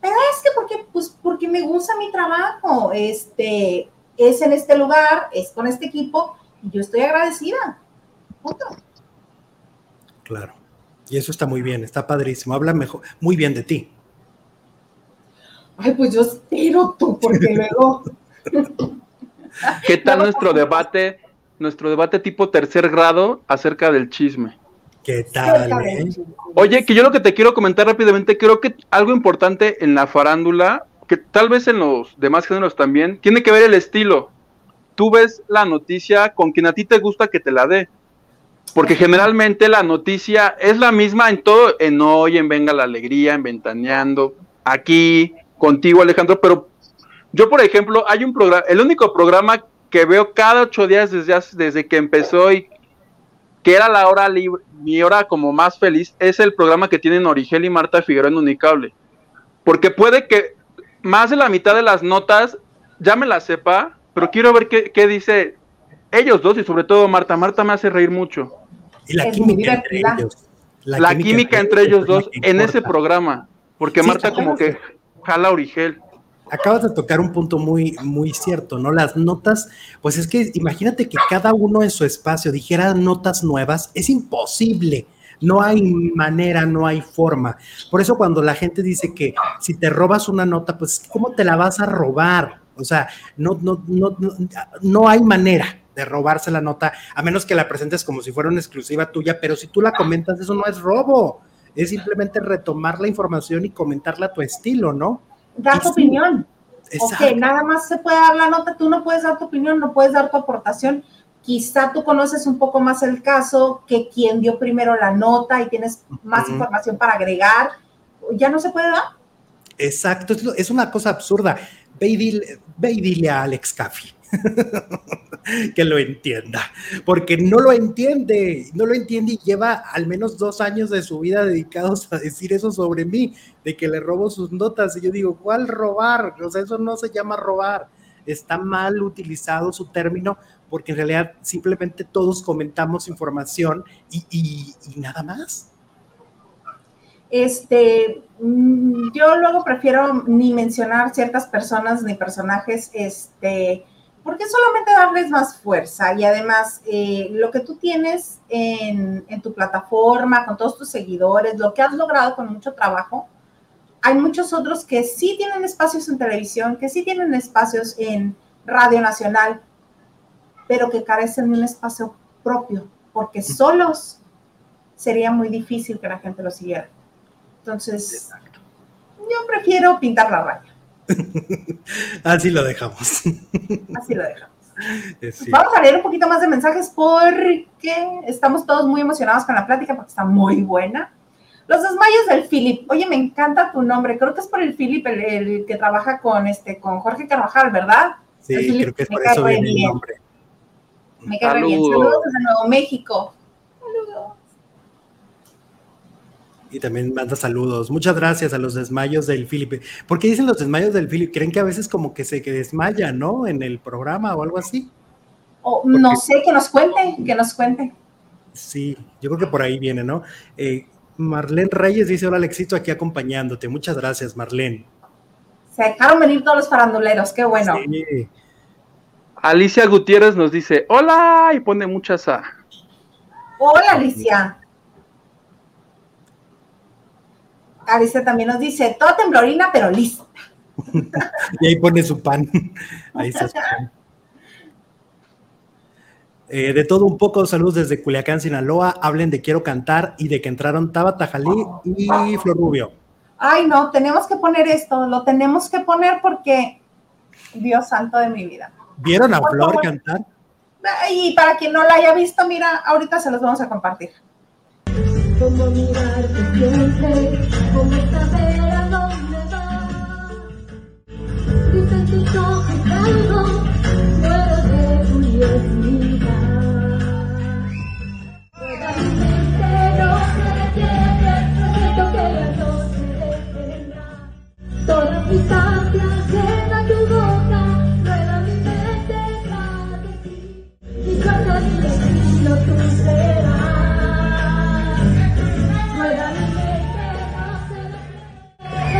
pero es que porque, pues, porque me gusta mi trabajo, este, es en este lugar, es con este equipo, y yo estoy agradecida. Punto. Claro. Y eso está muy bien, está padrísimo. Habla mejor, muy bien de ti. Ay, pues yo espero tú, porque luego. ¿Qué tal nuestro debate, nuestro debate tipo tercer grado acerca del chisme? ¿Qué tal? Eh? Oye, que yo lo que te quiero comentar rápidamente, creo que algo importante en la farándula, que tal vez en los demás géneros también, tiene que ver el estilo. Tú ves la noticia con quien a ti te gusta que te la dé. Porque generalmente la noticia es la misma en todo, en hoy, en Venga la Alegría, en Ventaneando, aquí, contigo, Alejandro, pero yo, por ejemplo, hay un programa, el único programa que veo cada ocho días desde, desde que empezó y que era la hora libre, mi hora como más feliz, es el programa que tienen Origel y Marta Figueroa en Unicable. Porque puede que más de la mitad de las notas ya me las sepa, pero quiero ver qué, qué dice ellos dos y sobre todo Marta. Marta me hace reír mucho. Y la química entre ellos. La, química, entre ellos dos en ese programa. Porque Marta como que jala Origel. Acabas de tocar un punto muy, muy cierto, ¿no? Las notas, pues es que imagínate que cada uno en su espacio dijera notas nuevas, es imposible. No hay manera, no hay forma. Por eso cuando la gente dice que si te robas una nota, pues ¿cómo te la vas a robar? O sea, no, no, no, no, no hay manera de robarse la nota, a menos que la presentes como si fuera una exclusiva tuya, pero si tú la comentas, eso no es robo es simplemente retomar la información y comentarla a tu estilo, ¿no? Dar tu opinión. Ok, nada más se puede dar la nota, tú no puedes dar tu opinión, no puedes dar tu aportación. Quizá tú conoces un poco más el caso que quien dio primero la nota y tienes más información para agregar. Ya no se puede dar. Exacto, es una cosa absurda. Ve y dile, a Alex Caffi que lo entienda, porque no lo entiende, no lo entiende y lleva al menos dos años de su vida dedicados a decir eso sobre mí, de que le robo sus notas. Y yo digo, ¿cuál robar? O sea, eso no se llama robar. Está mal utilizado su término porque en realidad simplemente todos comentamos información y, nada más. Este, mm, yo luego prefiero ni mencionar ciertas personas ni personajes, este, porque solamente darles más fuerza y además eh, lo que tú tienes en, en, tu plataforma, con todos tus seguidores, lo que has logrado con mucho trabajo, hay muchos otros que sí tienen espacios en televisión, que sí tienen espacios en Radio Nacional, pero que carecen de un espacio propio, porque solos sería muy difícil que la gente lo siguiera. Entonces, yo prefiero pintar la raya. Así lo dejamos. Así lo dejamos. Vamos a leer un poquito más de mensajes porque estamos todos muy emocionados con la plática porque está muy buena. Los desmayos del Philip. Oye, me encanta tu nombre. Creo que es por el Philip, el, que trabaja con este, con Jorge Carvajal, ¿verdad? Sí, creo que es por eso viene el nombre. Me cae bien. Saludos desde Nuevo México. Saludos. Y también manda saludos. Muchas gracias a los desmayos del Philip. ¿Por qué dicen los desmayos del Philip? ¿Creen que a veces como que se que desmaya, ¿no? En el programa o algo así. no sé, que nos cuente, que nos cuente. Sí, yo creo que por ahí viene, ¿no? Eh, Marlene Reyes dice, hola Alexito, aquí acompañándote. Muchas gracias, Marlene. Se dejaron venir todos los faranduleros, qué bueno. Sí. Alicia Gutiérrez nos dice, hola, y pone muchas A. Hola, Alicia. Alicia también nos dice, toda temblorina, pero lista. y ahí pone su pan. Ahí está eh, de todo un poco, saludos desde Culiacán, Sinaloa. Hablen de Quiero Cantar y de que entraron Tabata Jalí y Flor Rubio. Ay, no, tenemos que poner esto, lo tenemos que poner porque Dios santo de mi vida. ¿Vieron a Flor cantar? Y para quien no la haya visto, mira, ahorita se los vamos a compartir. Como mirar siempre, como saber a dónde va. Dicen tus ojos algo, muero de curiosidad. Toda mi mente no se detiene, siento que la noche detendrá. Todas mis ansias llenan tu boca, rueda mi mente de ti. Y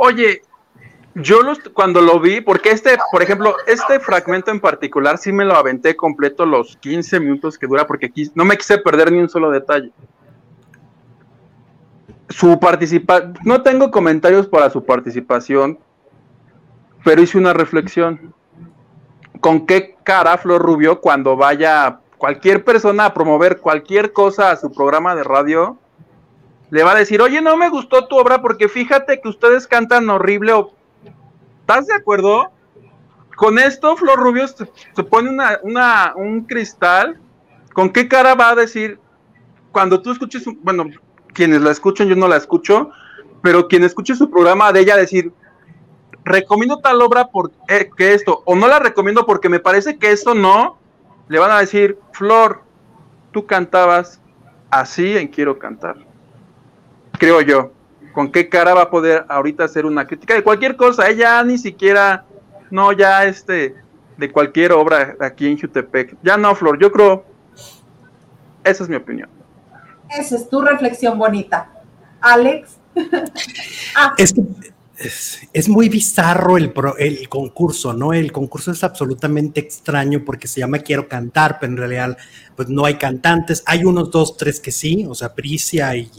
Oye, yo cuando lo vi, porque este, por ejemplo, este fragmento en particular sí me lo aventé completo los 15 minutos que dura, porque aquí no me quise perder ni un solo detalle. Su participación, no tengo comentarios para su participación, pero hice una reflexión. ¿Con qué cara Flor Rubio cuando vaya cualquier persona a promover cualquier cosa a su programa de radio? Le va a decir, oye, no me gustó tu obra porque fíjate que ustedes cantan horrible ¿Estás de acuerdo? Con esto, Flor Rubio se, pone una, un cristal. ¿Con qué cara va a decir cuando tú escuches, bueno, quienes la escuchan, yo no la escucho, pero quien escuche su programa de ella decir, recomiendo tal obra porque que esto, o no la recomiendo porque me parece que esto no, le van a decir, Flor, tú cantabas así en Quiero Cantar. Creo yo con qué cara va a poder ahorita hacer una crítica de cualquier cosa. Ella ni siquiera, no, ya este, de cualquier obra aquí en Jutepec. Ya no, Flor, yo creo, esa es mi opinión. Esa es tu reflexión bonita. Alex. ah. Es es, muy bizarro el, el concurso, ¿no? El concurso es absolutamente extraño porque se llama Quiero cantar, pero en realidad pues no hay cantantes. Hay unos dos, tres que sí, o sea, Pricia y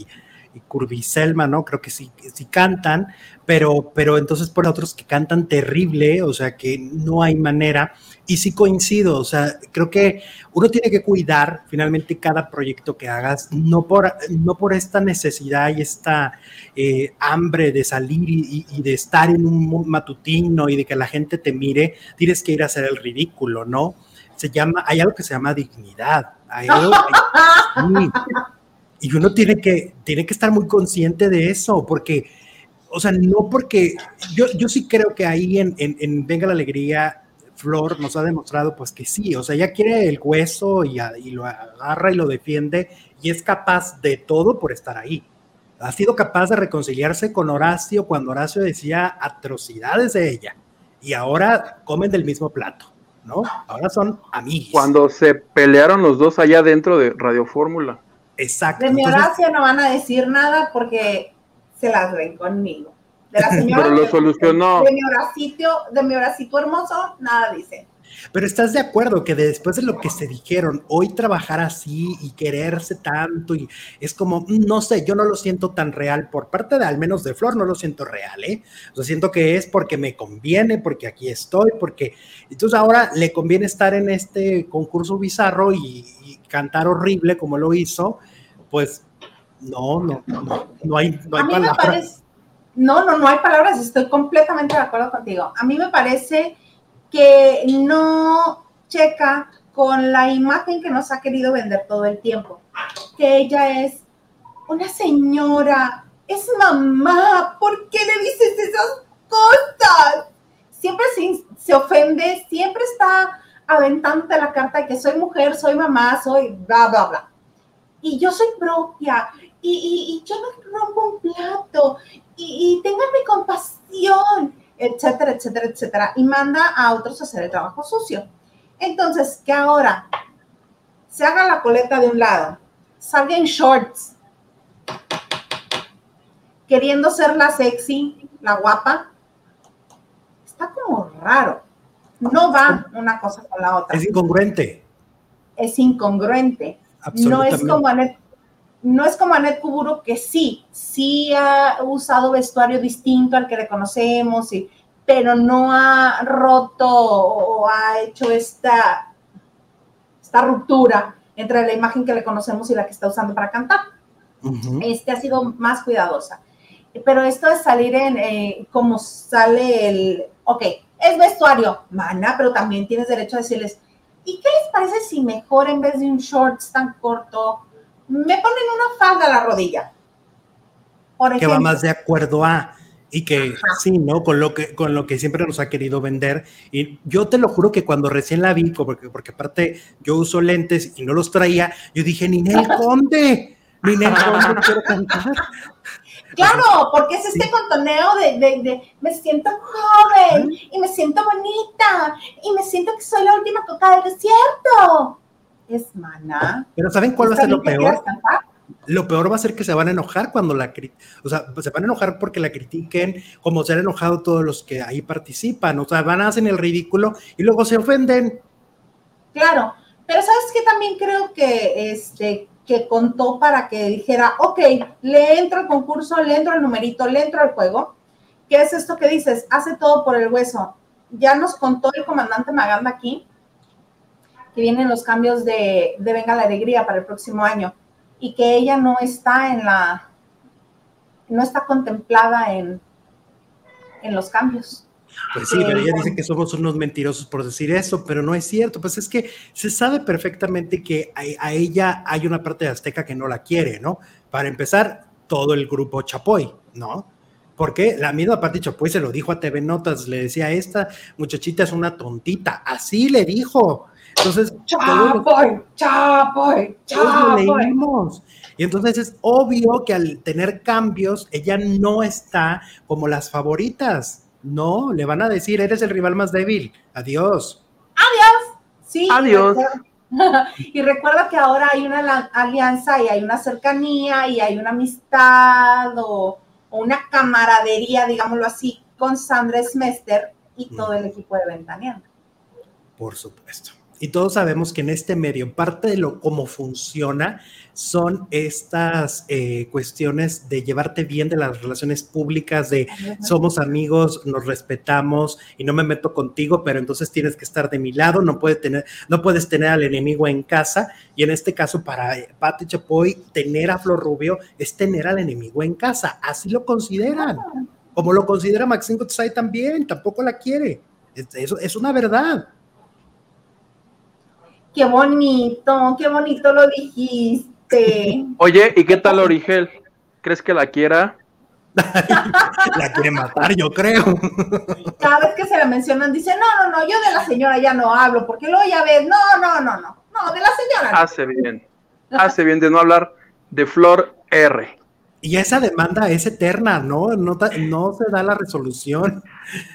y Selma, ¿no? Creo que sí, sí cantan, pero, pero entonces por otros que cantan terrible, o sea, que no hay manera. Y sí coincido, o sea, creo que uno tiene que cuidar finalmente cada proyecto que hagas, no por, no por esta necesidad y esta eh, hambre de salir y, de estar en un matutino y de que la gente te mire, tienes que ir a hacer el ridículo, ¿no? Se llama, hay algo que se llama dignidad. Hay algo, Y uno tiene que, tiene que estar muy consciente de eso, porque, o sea, no porque, yo, yo sí creo que ahí en, en, Venga la Alegría, Flor nos ha demostrado pues que sí, o sea, ella quiere el hueso y, y lo agarra y lo defiende y es capaz de todo por estar ahí ha sido capaz de reconciliarse con Horacio cuando Horacio decía atrocidades de ella y ahora comen del mismo plato, ¿no? Ahora son amigos. Cuando se pelearon los dos allá dentro de Radio Fórmula. Exacto. De mi Horacio no van a decir nada porque se las ven conmigo. De la señora Pero lo solucionó. De mi Horacito, de mi Horacito hermoso, nada dice. Pero estás de acuerdo que después de lo que se dijeron, hoy trabajar así y quererse tanto, y es como, mm, no sé, yo no lo siento tan real por parte de al menos de Flor, no lo siento real, ¿eh? O sea, siento que es porque me conviene, porque aquí estoy, porque entonces ahora le conviene estar en este concurso bizarro y, cantar horrible como lo hizo, pues no, no, no, no hay, no hay palabras. no, no, no hay palabras, estoy completamente de acuerdo contigo. A mí me parece que no checa con la imagen que nos ha querido vender todo el tiempo, que ella es una señora, es mamá, ¿por qué le dices esas cosas? Siempre se, ofende, siempre está aventante la carta de que soy mujer, soy mamá, soy bla, bla, bla. Y yo soy propia, y, yo no rompo un plato, y, y ténganme compasión etcétera, etcétera, etcétera, y manda a otros a hacer el trabajo sucio. Entonces, que ahora se haga la coleta de un lado, salga en shorts, queriendo ser la sexy, la guapa, está como raro. No va una cosa con la otra. Es incongruente. Es incongruente. No es como no es como Anet Kuburu, que sí, sí ha usado vestuario distinto al que le conocemos, y, pero no ha roto o ha hecho esta, esta ruptura entre la imagen que le conocemos y la que está usando para cantar. Este ha sido más cuidadosa. Pero esto de salir en, eh, como sale el, ok, es vestuario, mana, pero también tienes derecho a decirles, ¿y qué les parece si mejor en vez de un shorts tan corto, me ponen una falda a la rodilla. Por que va más de acuerdo a y que sí, ¿no? Con lo que con lo que siempre nos ha querido vender y yo te lo juro que cuando recién la vi porque porque aparte yo uso lentes y no los traía, yo dije, "Ninel Conde, Ninel Conde quiero cantar." Claro, porque es este contoneo de, de, de, me siento joven y me siento bonita y me siento que soy la última coca del desierto es mana. Pero ¿saben cuál va a ser lo peor? Lo peor va a ser que se van a enojar cuando la o sea, se van a enojar porque la critiquen, como se han enojado todos los que ahí participan, o sea, van a hacer el ridículo y luego se ofenden. Claro, pero sabes que también creo que este que contó para que dijera, ok, le entro al concurso, le entro al numerito, le entro al juego. ¿Qué es esto que dices? Hace todo por el hueso. Ya nos contó el comandante Maganda aquí que vienen los cambios de, Venga la Alegría para el próximo año y que ella no está en la, no está contemplada en, en los cambios. Pues sí, pero ella dice que somos unos mentirosos por decir eso, pero no es cierto. Pues es que se sabe perfectamente que a, ella hay una parte de Azteca que no la quiere, ¿no? Para empezar, todo el grupo Chapoy, ¿no? Porque la misma parte Chapoy se lo dijo a TV Notas, le decía, esta muchachita es una tontita, así le dijo. Entonces, Chapoy, Chapoy, Chapoy. Y entonces es obvio que al tener cambios, ella no está como las favoritas. No, le van a decir, eres el rival más débil. Adiós. Adiós. Sí. Adiós. Y recuerda que ahora hay una alianza y hay una cercanía y hay una amistad o, una camaradería, digámoslo así, con Sandra Smester y todo el equipo de Ventaneando. Por supuesto. Y todos sabemos que en este medio, parte de lo cómo funciona son estas eh, cuestiones de llevarte bien de las relaciones públicas, de somos amigos, nos respetamos y no me meto contigo, pero entonces tienes que estar de mi lado, no, puede tener, no puedes tener al enemigo en casa. Y en este caso, para Pati Chapoy, tener a Flor Rubio es tener al enemigo en casa. Así lo consideran. Como lo considera Maxine Goodside también, tampoco la quiere. Eso es una verdad qué bonito, qué bonito lo dijiste. Oye, ¿y qué tal Origel? ¿Crees que la quiera? la quiere matar, yo creo. Cada vez que se la mencionan, dice, no, no, no, yo de la señora ya no hablo, porque luego ya ves, no, no, no, no, no, de la señora. No. Hace bien, hace bien de no hablar de Flor R. Y esa demanda es eterna, ¿no? No, no se da la resolución.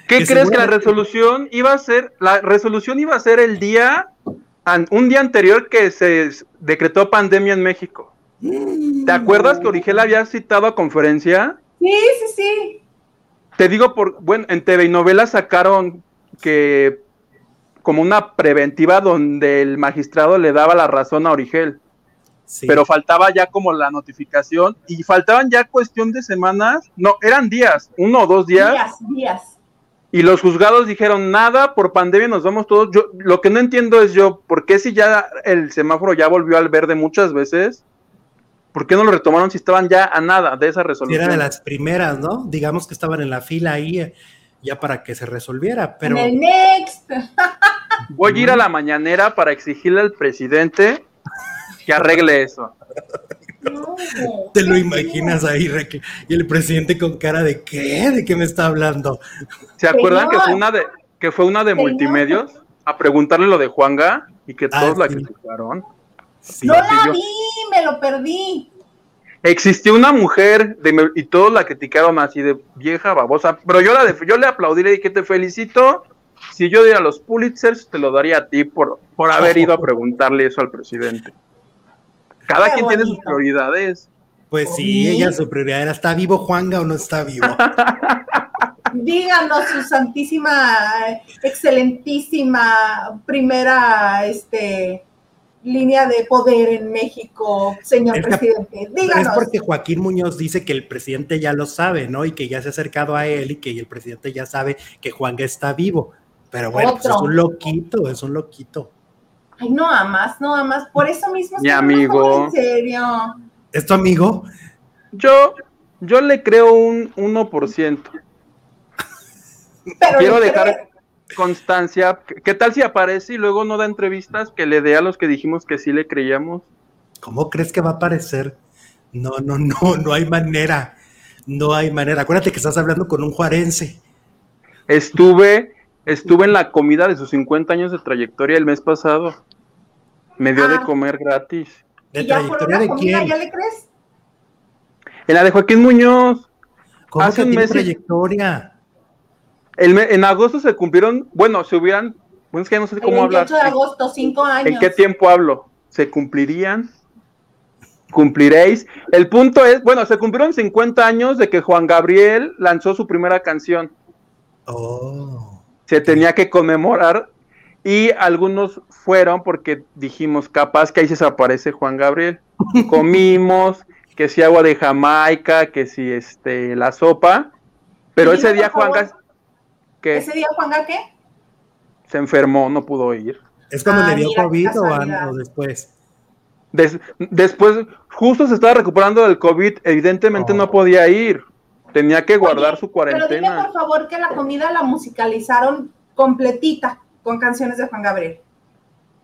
¿Qué crees que la resolución iba a ser? La resolución iba a ser el día, un día anterior que se decretó pandemia en México. ¿Te acuerdas que Origel había citado a conferencia? Sí, sí, sí. Te digo, por, bueno, en TV y novelas sacaron que como una preventiva donde el magistrado le daba la razón a Origel. Pero faltaba ya como la notificación y faltaban ya cuestión de semanas, no, eran días, uno o dos días. Días, días. Y los juzgados dijeron, nada, por pandemia nos vamos todos. Yo lo que no entiendo es yo, ¿por qué si ya el semáforo ya volvió al verde muchas veces? ¿Por qué no lo retomaron si estaban ya a nada de esa resolución? era de las primeras, ¿no? Digamos que estaban en la fila ahí eh, ya para que se resolviera, pero... En el next. Voy a ir a la mañanera para exigirle al presidente que arregle eso. Te lo imaginas ahí, y el presidente con cara de ¿qué? ¿De qué me está hablando? ¿Se acuerdan que fue una de que fue una de multimedios a preguntarle lo de Juanga y que todos ah, la criticaron? no la vi, me lo perdí. Existió una mujer de, y todos la criticaron así de vieja babosa, pero yo la yo le aplaudí y dije te felicito. Si yo diera los Pulitzers, te lo daría a ti por, por haber ido a preguntarle eso al presidente. Cada quien tiene sus prioridades. Pues sí, ella su prioridad era, ¿está vivo Juanga o no está vivo? Díganos su santísima, excelentísima primera este, línea de poder en México, señor presidente. Díganos. Es porque Joaquín Muñoz dice que el presidente ya lo sabe, ¿no? Y que ya se ha acercado a él y que el presidente ya sabe que Juanga está vivo. Pero bueno, pues es un loquito, es un loquito. Ay, no amas, no amas. Por eso mismo. Mi amigo. En serio. ¿Es tu amigo? Yo, yo le creo un 1%. Pero Quiero dejar constancia. ¿Qué tal si aparece y luego no da entrevistas que le dé a los que dijimos que sí le creíamos? ¿Cómo crees que va a aparecer? No, no, no, no hay manera. No hay manera. Acuérdate que estás hablando con un juarense. Estuve, estuve en la comida de sus 50 años de trayectoria el mes pasado. Me dio de ah. comer gratis. ¿De trayectoria de quién? ¿Ya le crees? En la de Joaquín Muñoz. ¿Cómo hace que tiene trayectoria? en agosto se cumplieron, bueno, se hubieran, bueno, es que no sé cómo hablar. de agosto, cinco años. ¿En qué tiempo hablo? ¿Se cumplirían? ¿Cumpliréis? El punto es, bueno, se cumplieron 50 años de que Juan Gabriel lanzó su primera canción. Oh. Se tenía que conmemorar y algunos fueron porque dijimos, capaz que ahí se desaparece Juan Gabriel. Comimos, que si agua de Jamaica, que si este, la sopa, pero ese día Juan ¿qué? ¿Ese día Juan qué? Se enfermó, no pudo ir. ¿Es cuando le ah, dio COVID o, después? después, justo se estaba recuperando del COVID, evidentemente no oh. podía ir, tenía que guardar su cuarentena. Pero dime por favor que la comida la musicalizaron completita con canciones de Juan Gabriel.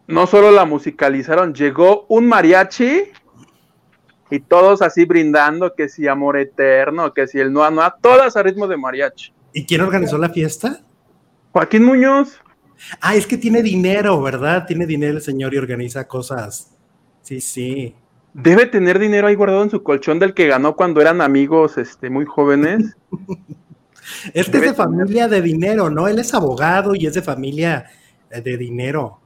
No solo la musicalizaron, llegó un mariachi y todos así brindando que si amor eterno, que si el no no, todas a ritmo de mariachi. ¿Y quién organizó la fiesta? Joaquín Muñoz. Ah, es que tiene dinero, ¿verdad? Tiene dinero el señor y organiza cosas. Sí, sí. Debe tener dinero ahí guardado en su colchón del que ganó cuando eran amigos este, muy jóvenes. Este es de familia de dinero, ¿no? Él es abogado y es de familia de dinero.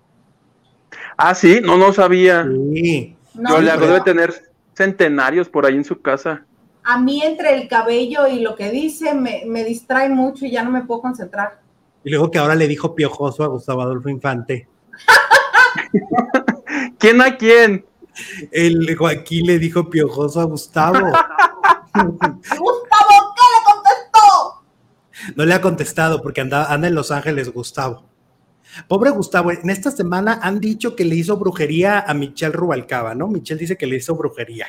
Ah, sí, no, no sabía. Sí. No, le debe tener centenarios por ahí en su casa. A mí entre el cabello y lo que dice me, me distrae mucho y ya no me puedo concentrar. Y luego que ahora le dijo piojoso a Gustavo Adolfo Infante. ¿Quién a quién? El Joaquín le dijo piojoso a Gustavo. Gustavo, ¿qué le contestó? No le ha contestado porque anda, anda en Los Ángeles, Gustavo. Pobre Gustavo, en esta semana han dicho que le hizo brujería a Michelle Rubalcaba, ¿no? Michelle dice que le hizo brujería.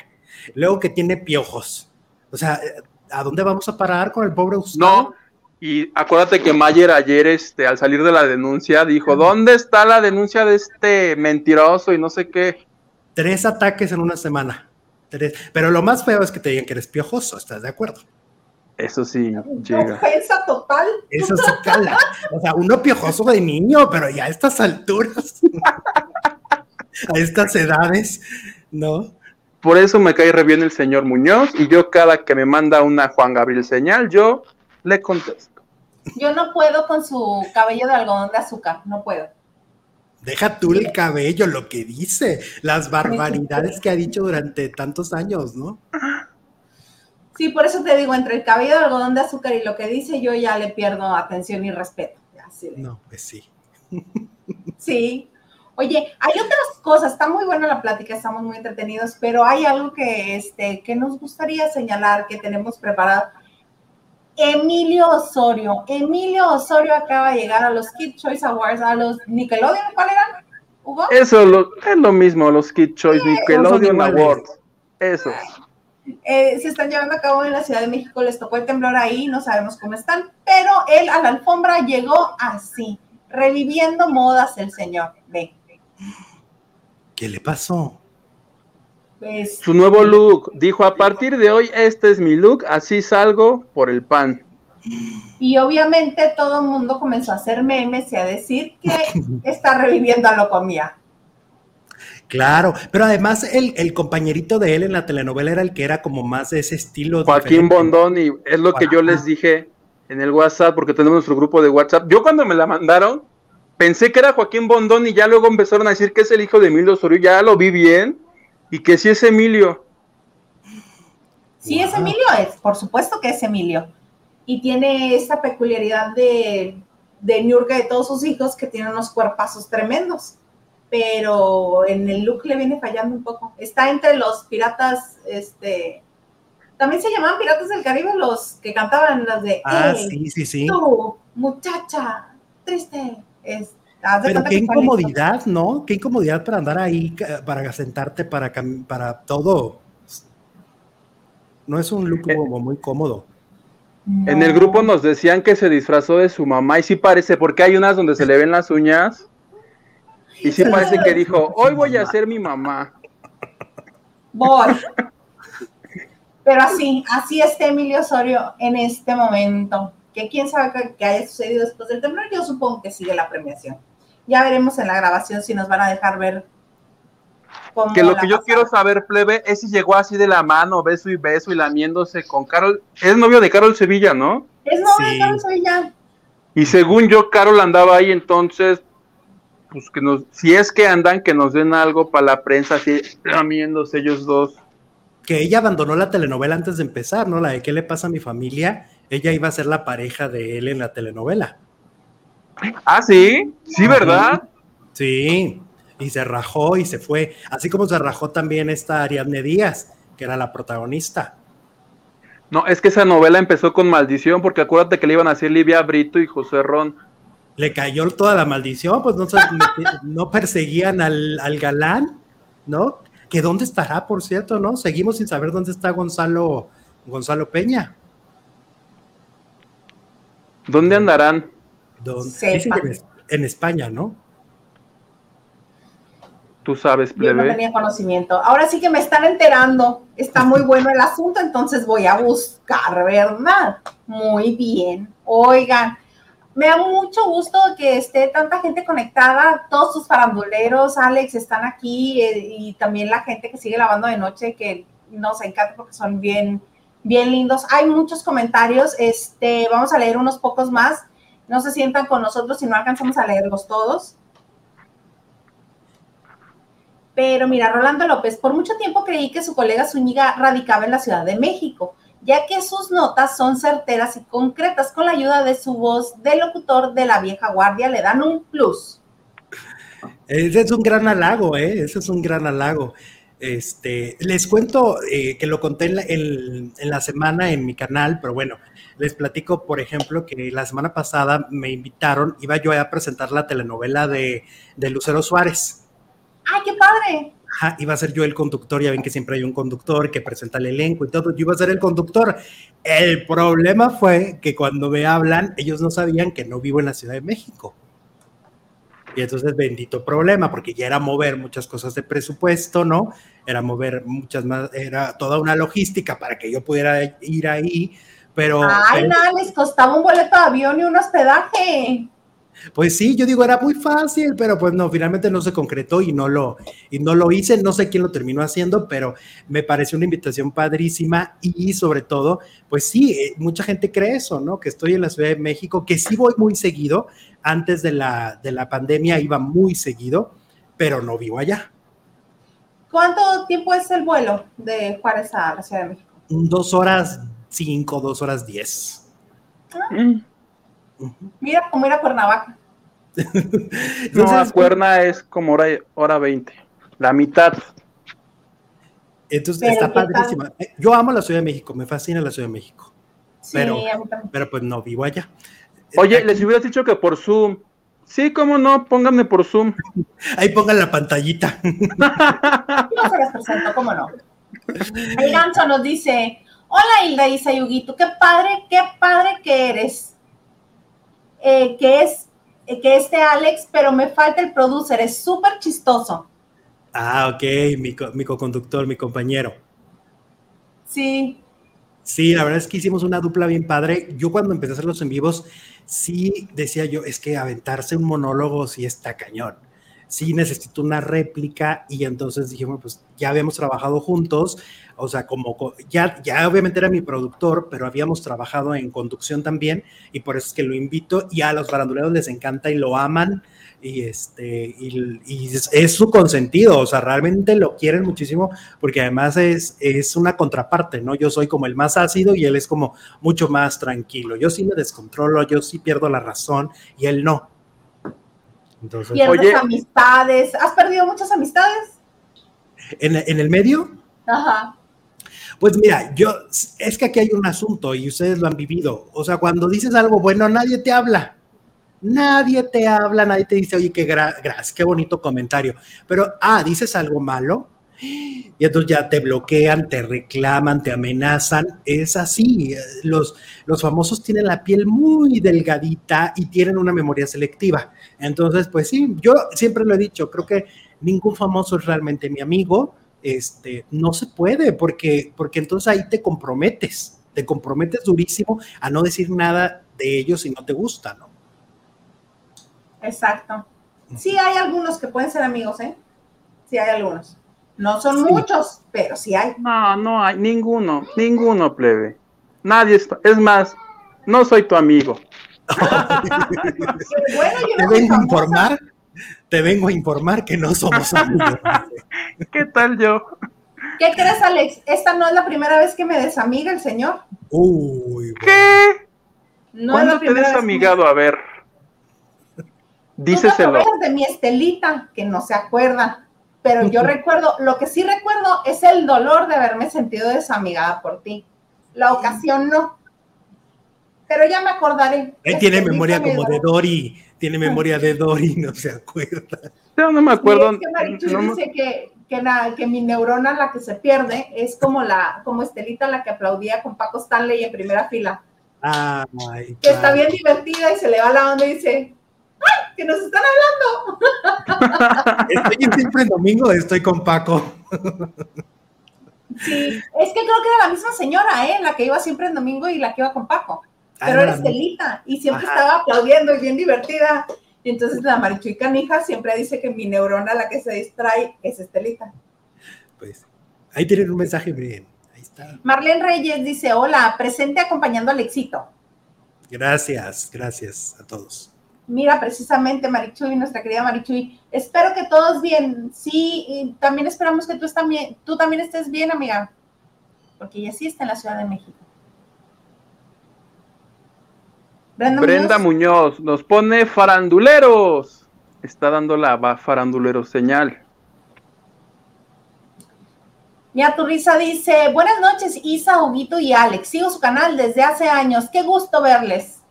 Luego que tiene piojos. O sea, ¿a dónde vamos a parar con el pobre Gustavo? No, y acuérdate que Mayer ayer, este, al salir de la denuncia, dijo, ¿dónde está la denuncia de este mentiroso y no sé qué? Tres ataques en una semana. Tres. Pero lo más feo es que te digan que eres piojoso, ¿estás de acuerdo? Eso sí, llega. Ofensa total. Eso se cala. O sea, uno piojoso de niño, pero ya a estas alturas, a estas edades, ¿no? Por eso me cae re bien el señor Muñoz y yo cada que me manda una Juan Gabriel señal, yo le contesto. Yo no puedo con su cabello de algodón de azúcar, no puedo. Deja tú el cabello, lo que dice, las barbaridades que ha dicho durante tantos años, ¿no? Sí, por eso te digo, entre el cabello de algodón de azúcar y lo que dice, yo ya le pierdo atención y respeto. no, pues sí. Sí. Oye, hay otras cosas, está muy buena la plática, estamos muy entretenidos, pero hay algo que, este, que nos gustaría señalar, que tenemos preparado. Emilio Osorio. Emilio Osorio acaba de llegar a los Kid Choice Awards, a los Nickelodeon, ¿cuál eran? ¿Hugo? Eso es lo mismo, los Kid Choice Nickelodeon Awards. Eso. Eh, se están llevando a cabo en la Ciudad de México, les tocó el temblor ahí, no sabemos cómo están, pero él a la alfombra llegó así, reviviendo modas el señor. Ve. ¿Qué le pasó? Pues, Su nuevo look, dijo, a partir de hoy este es mi look, así salgo por el pan. Y obviamente todo el mundo comenzó a hacer memes y a decir que está reviviendo a lo comía. Claro, pero además el, compañerito de él en la telenovela era el que era como más de ese estilo. Joaquín Bondón, y es lo que yo les dije en el WhatsApp, porque tenemos nuestro grupo de WhatsApp. Yo cuando me la mandaron, pensé que era Joaquín Bondón y ya luego empezaron a decir que es el hijo de Emilio Osorio, ya lo vi bien, y que sí es Emilio. Sí, es Emilio, es, por supuesto que es Emilio. Y tiene esta peculiaridad de, de Niurka de todos sus hijos, que tiene unos cuerpazos tremendos pero en el look le viene fallando un poco. Está entre los piratas, este, también se llamaban Piratas del Caribe los que cantaban las de Ah, sí, sí, sí. Tú, muchacha, triste. Pero qué incomodidad, ¿no? Qué incomodidad para andar ahí, para sentarte, para, para todo. No es un look eh, muy cómodo. En el grupo nos decían que se disfrazó de su mamá y sí parece, porque hay unas donde se le ven las uñas y sí parece que dijo, hoy voy a ser mi mamá. Voy. Pero así, así está Emilio Osorio en este momento. Que quién sabe qué haya sucedido después del temblor. Yo supongo que sigue la premiación. Ya veremos en la grabación si nos van a dejar ver. Cómo que lo que yo quiero saber, plebe, es si llegó así de la mano, beso y beso y lamiéndose con Carol. Es novio de Carol Sevilla, ¿no? Es novio de Carol Sevilla. Y según yo, Carol andaba ahí, entonces pues que nos, si es que andan, que nos den algo para la prensa, así lamiéndose ellos dos. Que ella abandonó la telenovela antes de empezar, ¿no? La de ¿Qué le pasa a mi familia? Ella iba a ser la pareja de él en la telenovela. Ah, sí, sí, ¿verdad? Sí, y se rajó y se fue. Así como se rajó también esta Ariadne Díaz, que era la protagonista. No, es que esa novela empezó con maldición, porque acuérdate que le iban a hacer Livia Brito y José Ron le cayó toda la maldición, pues no, no perseguían al, galán, ¿no? Que dónde estará, por cierto, ¿no? Seguimos sin saber dónde está Gonzalo, Gonzalo Peña. ¿Dónde andarán? en España, ¿no? Tú sabes, plebe. Yo no tenía conocimiento. Ahora sí que me están enterando. Está muy bueno el asunto, entonces voy a buscar, ¿verdad? Muy bien. Oigan, me da mucho gusto que esté tanta gente conectada, todos sus faranduleros, Alex, están aquí eh, y también la gente que sigue lavando de noche, que nos encanta porque son bien, bien lindos. Hay muchos comentarios, este, vamos a leer unos pocos más. No se sientan con nosotros si no alcanzamos a leerlos todos. Pero mira, Rolando López, por mucho tiempo creí que su colega Zúñiga radicaba en la Ciudad de México ya que sus notas son certeras y concretas con la ayuda de su voz de locutor de la vieja guardia, le dan un plus. Ese es un gran halago, ¿eh? Ese es un gran halago. Este, les cuento eh, que lo conté en la, semana en mi canal, pero bueno, les platico, por ejemplo, que la semana pasada me invitaron, iba yo a presentar la telenovela de, de Lucero Suárez. ¡Ay, qué padre! Iba a ser yo el conductor, ya ven que siempre hay un conductor que presenta el elenco y todo, yo iba a ser el conductor. El problema fue que cuando me hablan, ellos no sabían que no vivo en la Ciudad de México. Y entonces, bendito problema, porque ya era mover muchas cosas de presupuesto, ¿no? Era mover muchas más, era toda una logística para que yo pudiera ir ahí, pero... Ay, nada, les costaba un boleto de avión y un hospedaje. Pues sí, yo digo, era muy fácil, pero pues no, finalmente no se concretó y no lo, y no lo hice, no sé quién lo terminó haciendo, pero me pareció una invitación padrísima y sobre todo, pues sí, eh, mucha gente cree eso, ¿no? Que estoy en la Ciudad de México, que sí voy muy seguido, antes de la, de la pandemia iba muy seguido, pero no vivo allá. ¿Cuánto tiempo es el vuelo de Juárez a la Ciudad de México? Dos horas cinco, dos horas diez. Ah. Mira cómo era Cuernavaca. no, la Cuerna es como hora, hora 20, la mitad. Entonces está padrísima. Yo amo la Ciudad de México, me fascina la Ciudad de México. pero, pero pues no vivo allá. Oye, les hubieras dicho que por Zoom. Sí, cómo no, pónganme por Zoom. Ahí pongan la pantallita. No se les presento, cómo no. El gancho nos dice: Hola Hilda y Sayuguito, qué padre, qué padre que eres. Eh, que es eh, que este Alex, pero me falta el producer, es súper chistoso. Ah, ok, mi, mi co-conductor, mi compañero. Sí. Sí, la verdad es que hicimos una dupla bien padre. Yo cuando empecé a hacer los en vivos, sí decía yo, es que aventarse un monólogo sí está cañón. Sí necesito una réplica y entonces dijimos, pues ya habíamos trabajado juntos, o sea, como ya, ya obviamente era mi productor, pero habíamos trabajado en conducción también y por eso es que lo invito y a los faranduleros les encanta y lo aman y este y, es, su consentido, o sea, realmente lo quieren muchísimo porque además es, es una contraparte, ¿no? Yo soy como el más ácido y él es como mucho más tranquilo. Yo sí me descontrolo, yo sí pierdo la razón y él no. Entonces, Pierdes amistades. ¿Has perdido muchas amistades? ¿En, ¿En el medio? Ajá. Pues mira, yo, es que aquí hay un asunto y ustedes lo han vivido. O sea, cuando dices algo bueno, nadie te habla. Nadie te habla, nadie te dice, oye, qué gracias, qué bonito comentario. Pero, ah, dices algo malo y entonces ya te bloquean, te reclaman, te amenazan. Es así. Los, los famosos tienen la piel muy delgadita y tienen una memoria selectiva. Entonces, pues sí, yo siempre lo he dicho, creo que ningún famoso es realmente mi amigo este, no se puede, porque, porque entonces ahí te comprometes, te comprometes durísimo a no decir nada de ellos si no te gusta, ¿no? Exacto. Sí hay algunos que pueden ser amigos, ¿eh? Sí hay algunos. No son muchos, pero sí hay. No, no hay ninguno, ninguno, plebe. Nadie está. Es más, no soy tu amigo. bueno, yo no ¿Te vengo a informar? Te vengo a informar que no somos amigos. ¿Qué tal yo? ¿Qué crees, Alex? Esta no es la primera vez que me desamiga el señor. Uy, ¿Qué? No ¿Cuándo te desamigado? A ver. Díceselo. Tú de mi Estelita, que no se acuerda. Pero yo recuerdo, lo que sí recuerdo es el dolor de haberme sentido desamigada por ti. La ocasión no. Pero ya me acordaré. Él tiene memoria como de Dory tiene memoria de Dory, no se acuerda. No, no me acuerdo. es que dice que, que, mi neurona, la que se pierde, es como la, como Estelita, la que aplaudía con Paco Stanley en primera fila. Ah, que está bien divertida y se le va la onda y dice, ¡ay! ¡Que nos están hablando! Estoy siempre en domingo, estoy con Paco. Sí, es que creo que era la misma señora, ¿eh? La que iba siempre en domingo y la que iba con Paco. Pero era Estelita y siempre estaba aplaudiendo y bien divertida. Y entonces la Marichuy Canija siempre dice que mi neurona la que se distrae es Estelita. Pues ahí tienen un mensaje bien. Ahí está. Marlene Reyes dice: Hola, presente acompañando al éxito. Gracias, gracias a todos. Mira, precisamente Marichuy, nuestra querida Marichuy, espero que todos bien. Sí, y también esperamos que tú, también, tú también estés bien, amiga, porque ella sí está en la Ciudad de México. Brenda, Muñoz. nos pone faranduleros. Está dando la farandulero señal. Mia Turriza dice, buenas noches Isa, Huguito y Alex. Sigo su canal desde hace años. Qué gusto verles.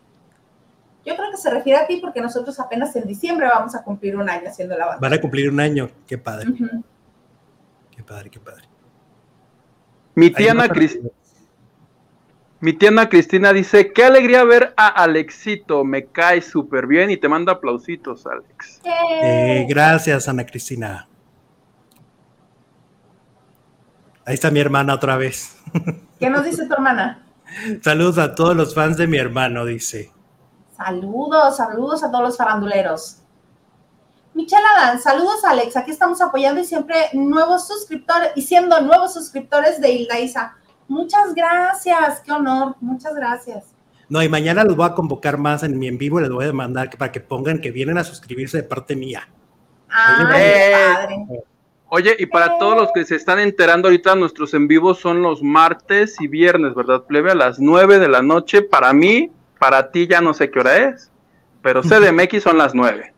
Yo creo que se refiere a ti porque nosotros apenas en diciembre vamos a cumplir un año haciendo la banda. Van a cumplir un año. Qué padre. Qué padre, qué padre. Mi tía Ana Cristina. Mi tienda Cristina dice, qué alegría ver a Alexito, me cae súper bien y te manda aplausitos, Alex. Eh, gracias, Ana Cristina. Ahí está mi hermana otra vez. ¿Qué nos dice tu hermana? Saludos a todos los fans de mi hermano, dice. Saludos, saludos a todos los faranduleros. Michelle Adán, saludos Alex, aquí estamos apoyando y siempre nuevos suscriptores y siendo nuevos suscriptores de Hilda Muchas gracias, qué honor, muchas gracias. No, y mañana los voy a convocar más en mi en vivo, les voy a mandar para que pongan que vienen a suscribirse de parte mía. Ah, padre. Oye, y para todos los que se están enterando ahorita, nuestros en vivos son los martes y viernes, ¿verdad, plebe? A las 9 de la noche. Para mí, para ti ya no sé qué hora es, pero CDMX son las 9.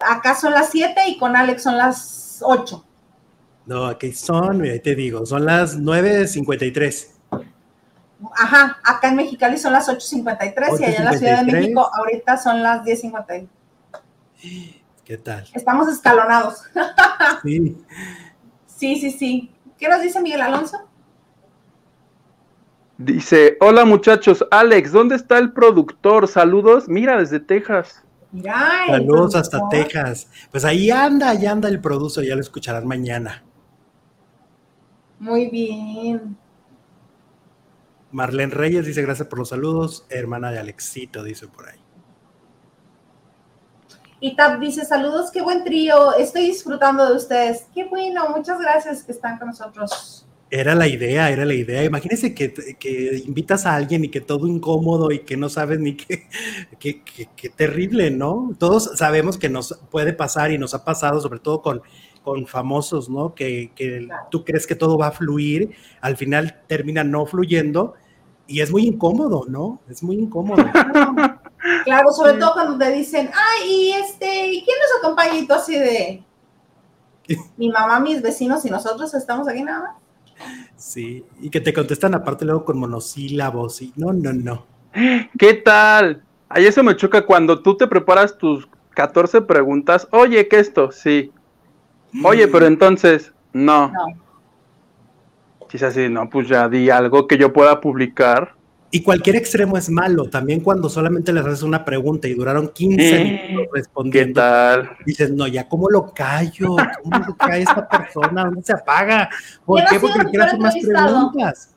Acá son las 7 y con Alex son las 8. No, aquí son, te digo, son las 9.53. Ajá, acá en Mexicali son las 8.53 y allá en la Ciudad de México ahorita son las 10.50. ¿Qué tal? Estamos escalonados. sí. Sí, sí, sí. ¿Qué nos dice Miguel Alonso? Dice, hola muchachos, Alex, ¿dónde está el productor? Saludos, mira, desde Texas. Saludos hasta Texas. Pues ahí anda, ahí anda el productor, ya lo escucharán mañana. Muy bien. Marlene Reyes dice gracias por los saludos, hermana de Alexito, dice por ahí. Y Tap dice saludos, qué buen trío, estoy disfrutando de ustedes. Qué bueno, muchas gracias que están con nosotros. Era la idea, era la idea. Imagínense que, que invitas a alguien y que todo incómodo y que no sabes ni qué, qué terrible, ¿no? Todos sabemos que nos puede pasar y nos ha pasado, sobre todo con con famosos, ¿no? Que, tú crees que todo va a fluir, al final termina no fluyendo y es muy incómodo, ¿no? Es muy incómodo. Claro, sobre todo cuando te dicen, ay, y este, ¿y quién nos acompaña? Y tú así de, mi mamá, mis vecinos y nosotros estamos aquí nada más. Sí, y que te contestan aparte luego con monosílabos y no, no, no. ¿Qué tal? Ahí eso me choca cuando tú te preparas tus 14 preguntas. Oye, ¿qué esto? Sí. Oye, pero entonces, no. no. Si es así, no, pues ya di algo que yo pueda publicar. Y cualquier extremo es malo, también cuando solamente les haces una pregunta y duraron 15 eh, minutos respondiendo. ¿Qué tal? Dices, no, ya, ¿cómo lo callo? ¿Cómo lo cae esta persona? ¿Dónde se apaga? ¿Por qué? Porque quiere hacer más preguntas.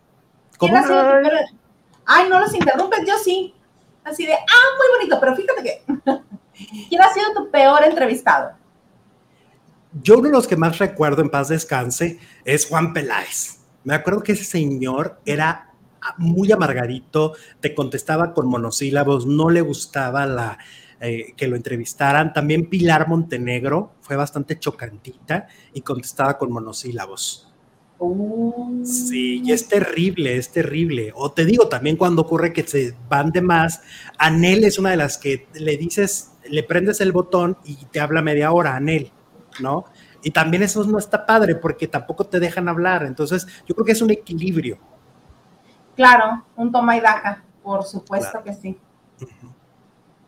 ¿Cómo? Ay, no los interrumpes, yo sí. Así de, ah, muy bonito, pero fíjate que. ¿Quién ha sido tu peor entrevistado? Yo uno de los que más recuerdo en paz descanse es Juan Peláez. Me acuerdo que ese señor era muy amargadito, te contestaba con monosílabos, no le gustaba la, eh, que lo entrevistaran. También Pilar Montenegro fue bastante chocantita y contestaba con monosílabos. Oh. Sí, y es terrible, es terrible. O te digo también cuando ocurre que se van de más, Anel es una de las que le dices, le prendes el botón y te habla media hora, Anel. ¿No? Y también eso no está padre porque tampoco te dejan hablar. Entonces, yo creo que es un equilibrio. Claro, un toma y daca, por supuesto que sí.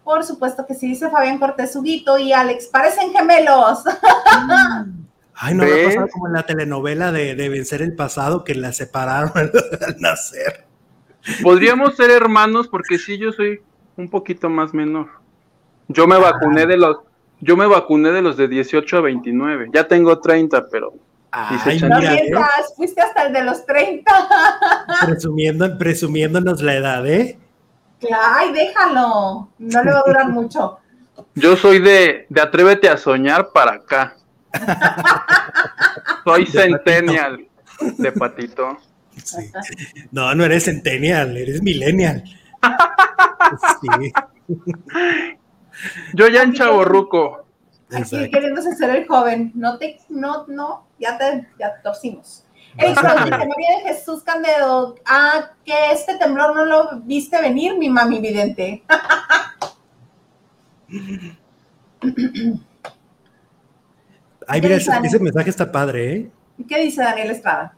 Por supuesto que sí, dice Fabián Cortés Huguito y Alex, parecen gemelos. Ay, no me ha pasado como en la telenovela de, de, Vencer el Pasado, que la separaron al nacer. Podríamos ser hermanos porque sí, yo soy un poquito más menor. Yo me vacuné de los yo me vacuné de los de 18 a 29. Ya tengo 30, pero. Ay, no mientas, fuiste hasta el de los 30. Presumiendo, presumiéndonos la edad, ¿eh? Ay, déjalo. No le va a durar mucho. Yo soy de, de Atrévete a soñar para acá. soy centennial de patito. Sí. No, no eres centennial, eres millennial. Sí. Yo ya en chaborruco. Aquí queriéndose ser el joven. No te, no, no, ya te, ya torcimos. María de Jesús Candedo, ah, que este temblor no lo viste venir, mi mami vidente. Ay, mira, ese, ese, mensaje está padre, ¿eh? ¿Qué dice Daniel Estrada?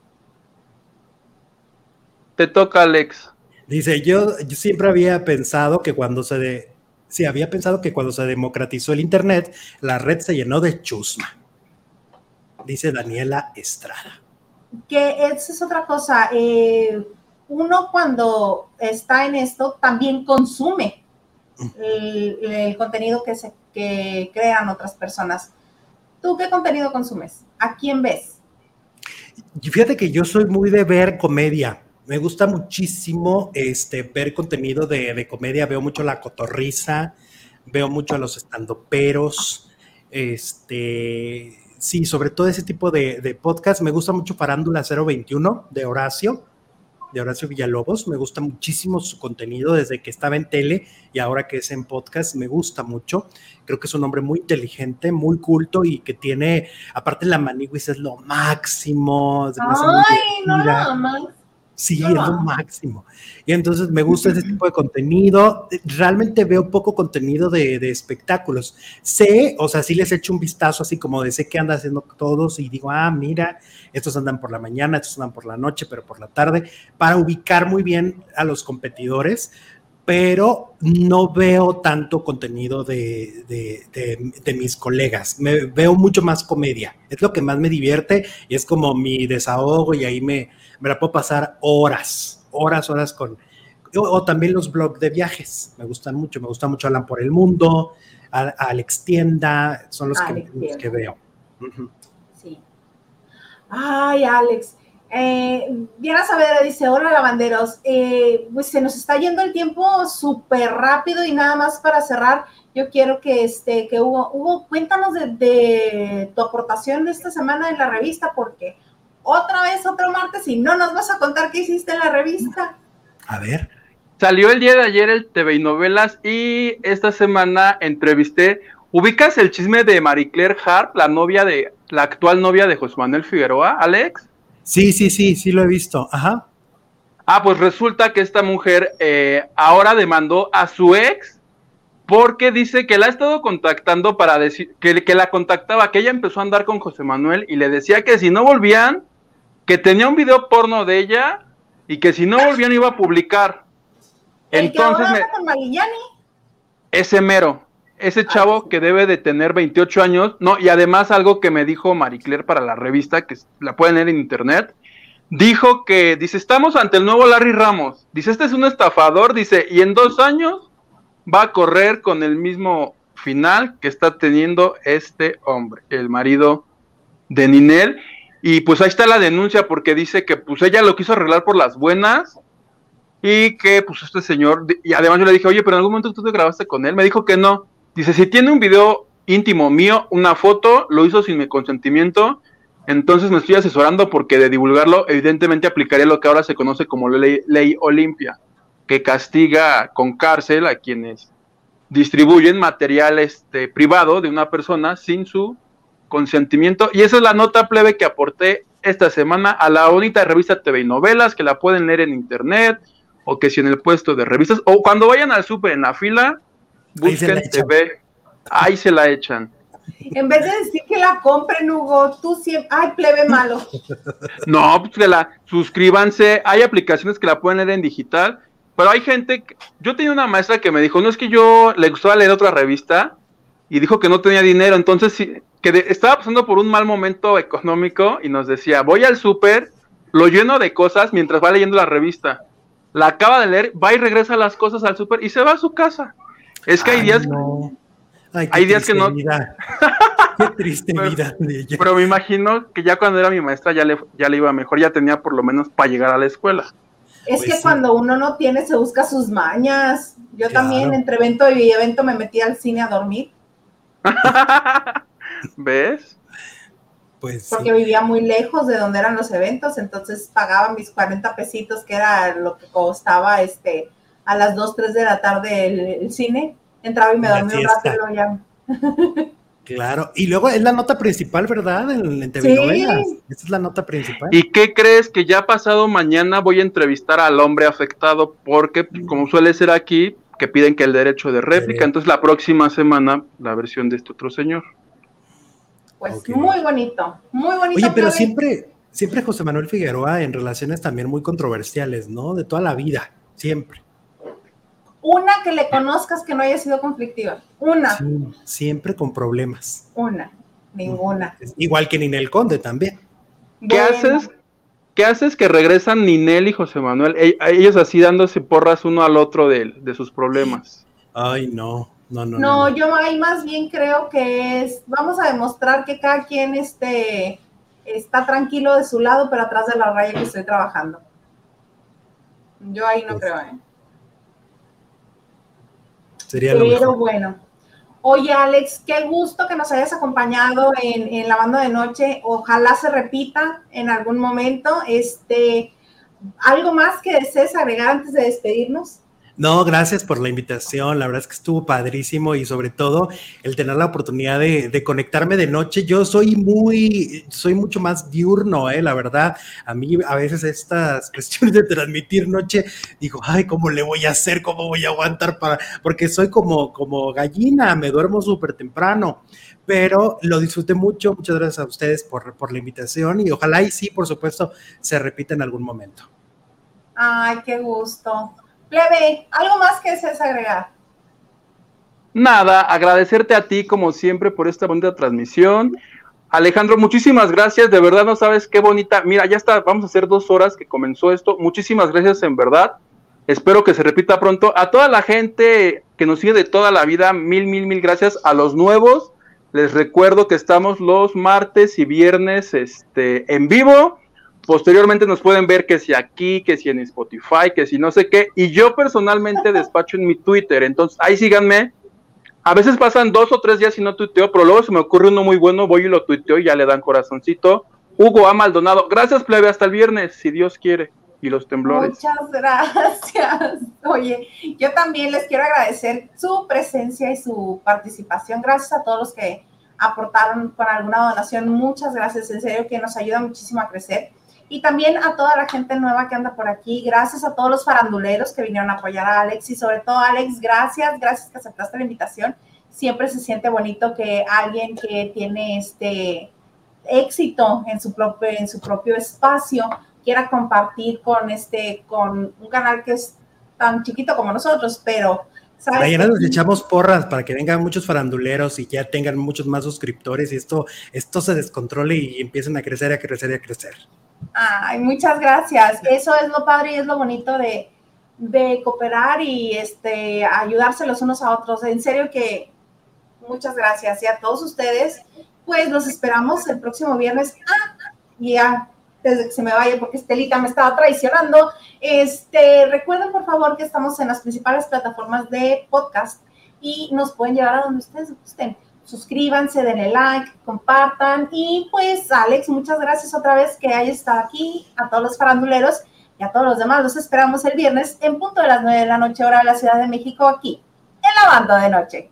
Te toca, Alex. Dice, yo, yo siempre había pensado que cuando se de, Sí, había pensado que cuando se democratizó el Internet, la red se llenó de chusma, dice Daniela Estrada. Que esa es otra cosa. Eh, uno cuando está en esto también consume el, contenido que, se, que crean otras personas. ¿Tú qué contenido consumes? ¿A quién ves? Fíjate que yo soy muy de ver comedia. Me gusta muchísimo este, ver contenido de, de comedia. Veo mucho la cotorriza, veo mucho a los estandoperos. Este, sí, sobre todo ese tipo de, de podcast. Me gusta mucho Farándula 021 de Horacio de Horacio Villalobos. Me gusta muchísimo su contenido desde que estaba en tele y ahora que es en podcast. Me gusta mucho. Creo que es un hombre muy inteligente, muy culto y que tiene, aparte la maniguis es lo máximo. Ay, no, no, no, Sí, es lo máximo. Y entonces me gusta ese tipo de contenido. Realmente veo poco contenido de, espectáculos. Sé, o sea, sí les echo un vistazo así como de sé que andan haciendo todos y digo, ah, mira, estos andan por la mañana, estos andan por la noche, pero por la tarde, para ubicar muy bien a los competidores, pero no veo tanto contenido de, de, mis colegas. Me veo mucho más comedia. Es lo que más me divierte y es como mi desahogo y ahí me, me la puedo pasar horas, horas, horas con... O, también los blogs de viajes, me gustan mucho, me gusta mucho Alan por el Mundo, Alex Tienda, son los, que, veo. Sí. Ay, Alex. Eh, Diana Saavedra dice, hola lavanderos, eh, pues se nos está yendo el tiempo súper rápido y nada más para cerrar, yo quiero que, este, que Hugo, Hugo, cuéntanos de, de tu aportación de esta semana en la revista, porque otra vez otro martes y no nos vas a contar qué hiciste en la revista. A ver. Salió el día de ayer el TV y novelas y esta semana entrevisté. ¿Ubicas el chisme de Marie Claire Harp, la novia de la actual novia de José Manuel Figueroa, Alex? Sí, sí, sí, sí lo he visto. Ajá. Ah, pues resulta que esta mujer eh, ahora demandó a su ex porque dice que la ha estado contactando para decir que, que la contactaba, que ella empezó a andar con José Manuel y le decía que si no volvían, que tenía un video porno de ella y que si no volvían iba a publicar. Entonces, ese mero, ese chavo que debe de tener 28 años, no, y además algo que me dijo Marie Claire para la revista, que la pueden leer en internet, dijo que, dice, estamos ante el nuevo Larry Ramos, dice, este es un estafador, dice, y en dos años va a correr con el mismo final que está teniendo este hombre, el marido de Ninel, y pues ahí está la denuncia porque dice que pues ella lo quiso arreglar por las buenas y que pues este señor, y además yo le dije, oye, pero en algún momento tú te grabaste con él, me dijo que no. Dice, si tiene un video íntimo mío, una foto, lo hizo sin mi consentimiento, entonces me estoy asesorando porque de divulgarlo evidentemente aplicaría lo que ahora se conoce como ley, ley Olimpia, que castiga con cárcel a quienes distribuyen material este, privado de una persona sin su consentimiento. Y esa es la nota plebe que aporté esta semana a la bonita revista TV y Novelas, que la pueden leer en internet, o que si en el puesto de revistas, o cuando vayan al súper en la fila, busquen TV, ahí se la echan. En vez de decir que la compren, Hugo, tú siempre, ay, plebe malo. No, pues que la suscríbanse, hay aplicaciones que la pueden leer en digital, pero hay gente, yo tenía una maestra que me dijo, no es que yo le gustaba leer otra revista, y dijo que no tenía dinero, entonces que estaba pasando por un mal momento económico y nos decía, voy al súper, lo lleno de cosas mientras va leyendo la revista. La acaba de leer, va y regresa las cosas al súper y se va a su casa. Es que hay días... hay días que no... qué triste pero, vida de ella. Pero me imagino que ya cuando era mi maestra ya le, ya le iba mejor, ya tenía por lo menos para llegar a la escuela. Es pues que cuando uno no tiene, se busca sus mañas. Yo también entre evento y evento me metí al cine a dormir. ¿Ves? Pues Porque vivía muy lejos de donde eran los eventos, entonces pagaba mis 40 pesitos, que era lo que costaba este a las 2, 3 de la tarde el, cine. Entraba y me dormía un rato y ya. Claro, y luego es la nota principal, ¿verdad? En, en TV Esa es la nota principal. ¿Y qué crees? Que ya pasado mañana voy a entrevistar al hombre afectado, porque como suele ser aquí, que piden que el derecho de réplica. Entonces la próxima semana la versión de este otro señor. Pues muy bonito, muy bonito. Oye, pero siempre, siempre José Manuel Figueroa en relaciones también muy controversiales, ¿no? De toda la vida, siempre. Una que le conozcas que no haya sido conflictiva. Una. siempre con problemas. Una, ninguna. Igual que Ninel Conde también. ¿Qué haces? ¿Qué haces que regresan Ninel y José Manuel? E, ellos así dándose porras uno al otro de, de sus problemas. Ay, no. No, no, no, no, yo ahí más bien creo que es, vamos a demostrar que cada quien este, está tranquilo de su lado, pero atrás de la raya que estoy trabajando. Yo ahí no creo, ¿eh? Sería lo Pero bueno. Oye, Alex, qué gusto que nos hayas acompañado en, en, la banda de noche. Ojalá se repita en algún momento. Este, ¿Algo más que desees agregar antes de despedirnos? No, gracias por la invitación. La verdad es que estuvo padrísimo y sobre todo el tener la oportunidad de, conectarme de noche. Yo soy muy, soy mucho más diurno, eh, la verdad. A mí a veces estas cuestiones de transmitir noche, digo, ay, ¿cómo le voy a hacer? ¿Cómo voy a aguantar para? Porque soy como, como gallina, me duermo súper temprano pero lo disfruté mucho. Muchas gracias a ustedes por, por, la invitación y ojalá y sí, por supuesto, se repita en algún momento. Ay, qué gusto. Plebe, ¿algo más que desees agregar? Nada, agradecerte a ti como siempre por esta bonita transmisión. Alejandro, muchísimas gracias, de verdad no sabes qué bonita. Mira, ya está, vamos a hacer dos horas que comenzó esto. Muchísimas gracias en verdad. Espero que se repita pronto. A toda la gente que nos sigue de toda la vida, mil, mil, mil gracias. A los nuevos, les recuerdo que estamos los martes y viernes este, en vivo. Posteriormente nos pueden ver que si aquí, que si en Spotify, que si no sé qué. Y yo personalmente despacho en mi Twitter. Entonces ahí síganme. A veces pasan dos o tres días y no tuiteo, pero luego se me ocurre uno muy bueno, voy y lo tuiteo y ya le dan corazoncito. Hugo A. Maldonado, gracias plebe, hasta el viernes, si Dios quiere. Y los temblores. Muchas gracias. Oye, yo también les quiero agradecer su presencia y su participación. Gracias a todos los que aportaron con alguna donación. Muchas gracias, en serio que nos ayuda muchísimo a crecer y también a toda la gente nueva que anda por aquí. Gracias a todos los faranduleros que vinieron a apoyar a Alex y sobre todo Alex, gracias, gracias que aceptaste la invitación. Siempre se siente bonito que alguien que tiene este éxito en su propio, en su propio espacio quiera compartir con este, con un canal que es tan chiquito como nosotros, pero Mañana nos echamos porras para que vengan muchos faranduleros y ya tengan muchos más suscriptores y esto, esto se descontrole y empiecen a crecer, a crecer y a crecer. Ay, muchas gracias. Eso es lo padre y es lo bonito de, cooperar y este, ayudarse los unos a otros. En serio que muchas gracias. Y a todos ustedes, pues los esperamos el próximo viernes. Ah, ya, desde que se me vaya, porque Estelita me estaba traicionando. Este, recuerden, por favor, que estamos en las principales plataformas de podcast y nos pueden llevar a donde ustedes gusten suscríbanse, denle like, compartan y pues Alex, muchas gracias otra vez que hayas estado aquí, a todos los faranduleros y a todos los demás. Los esperamos el viernes en punto de las 9 de la noche hora de la Ciudad de México aquí en la banda de noche.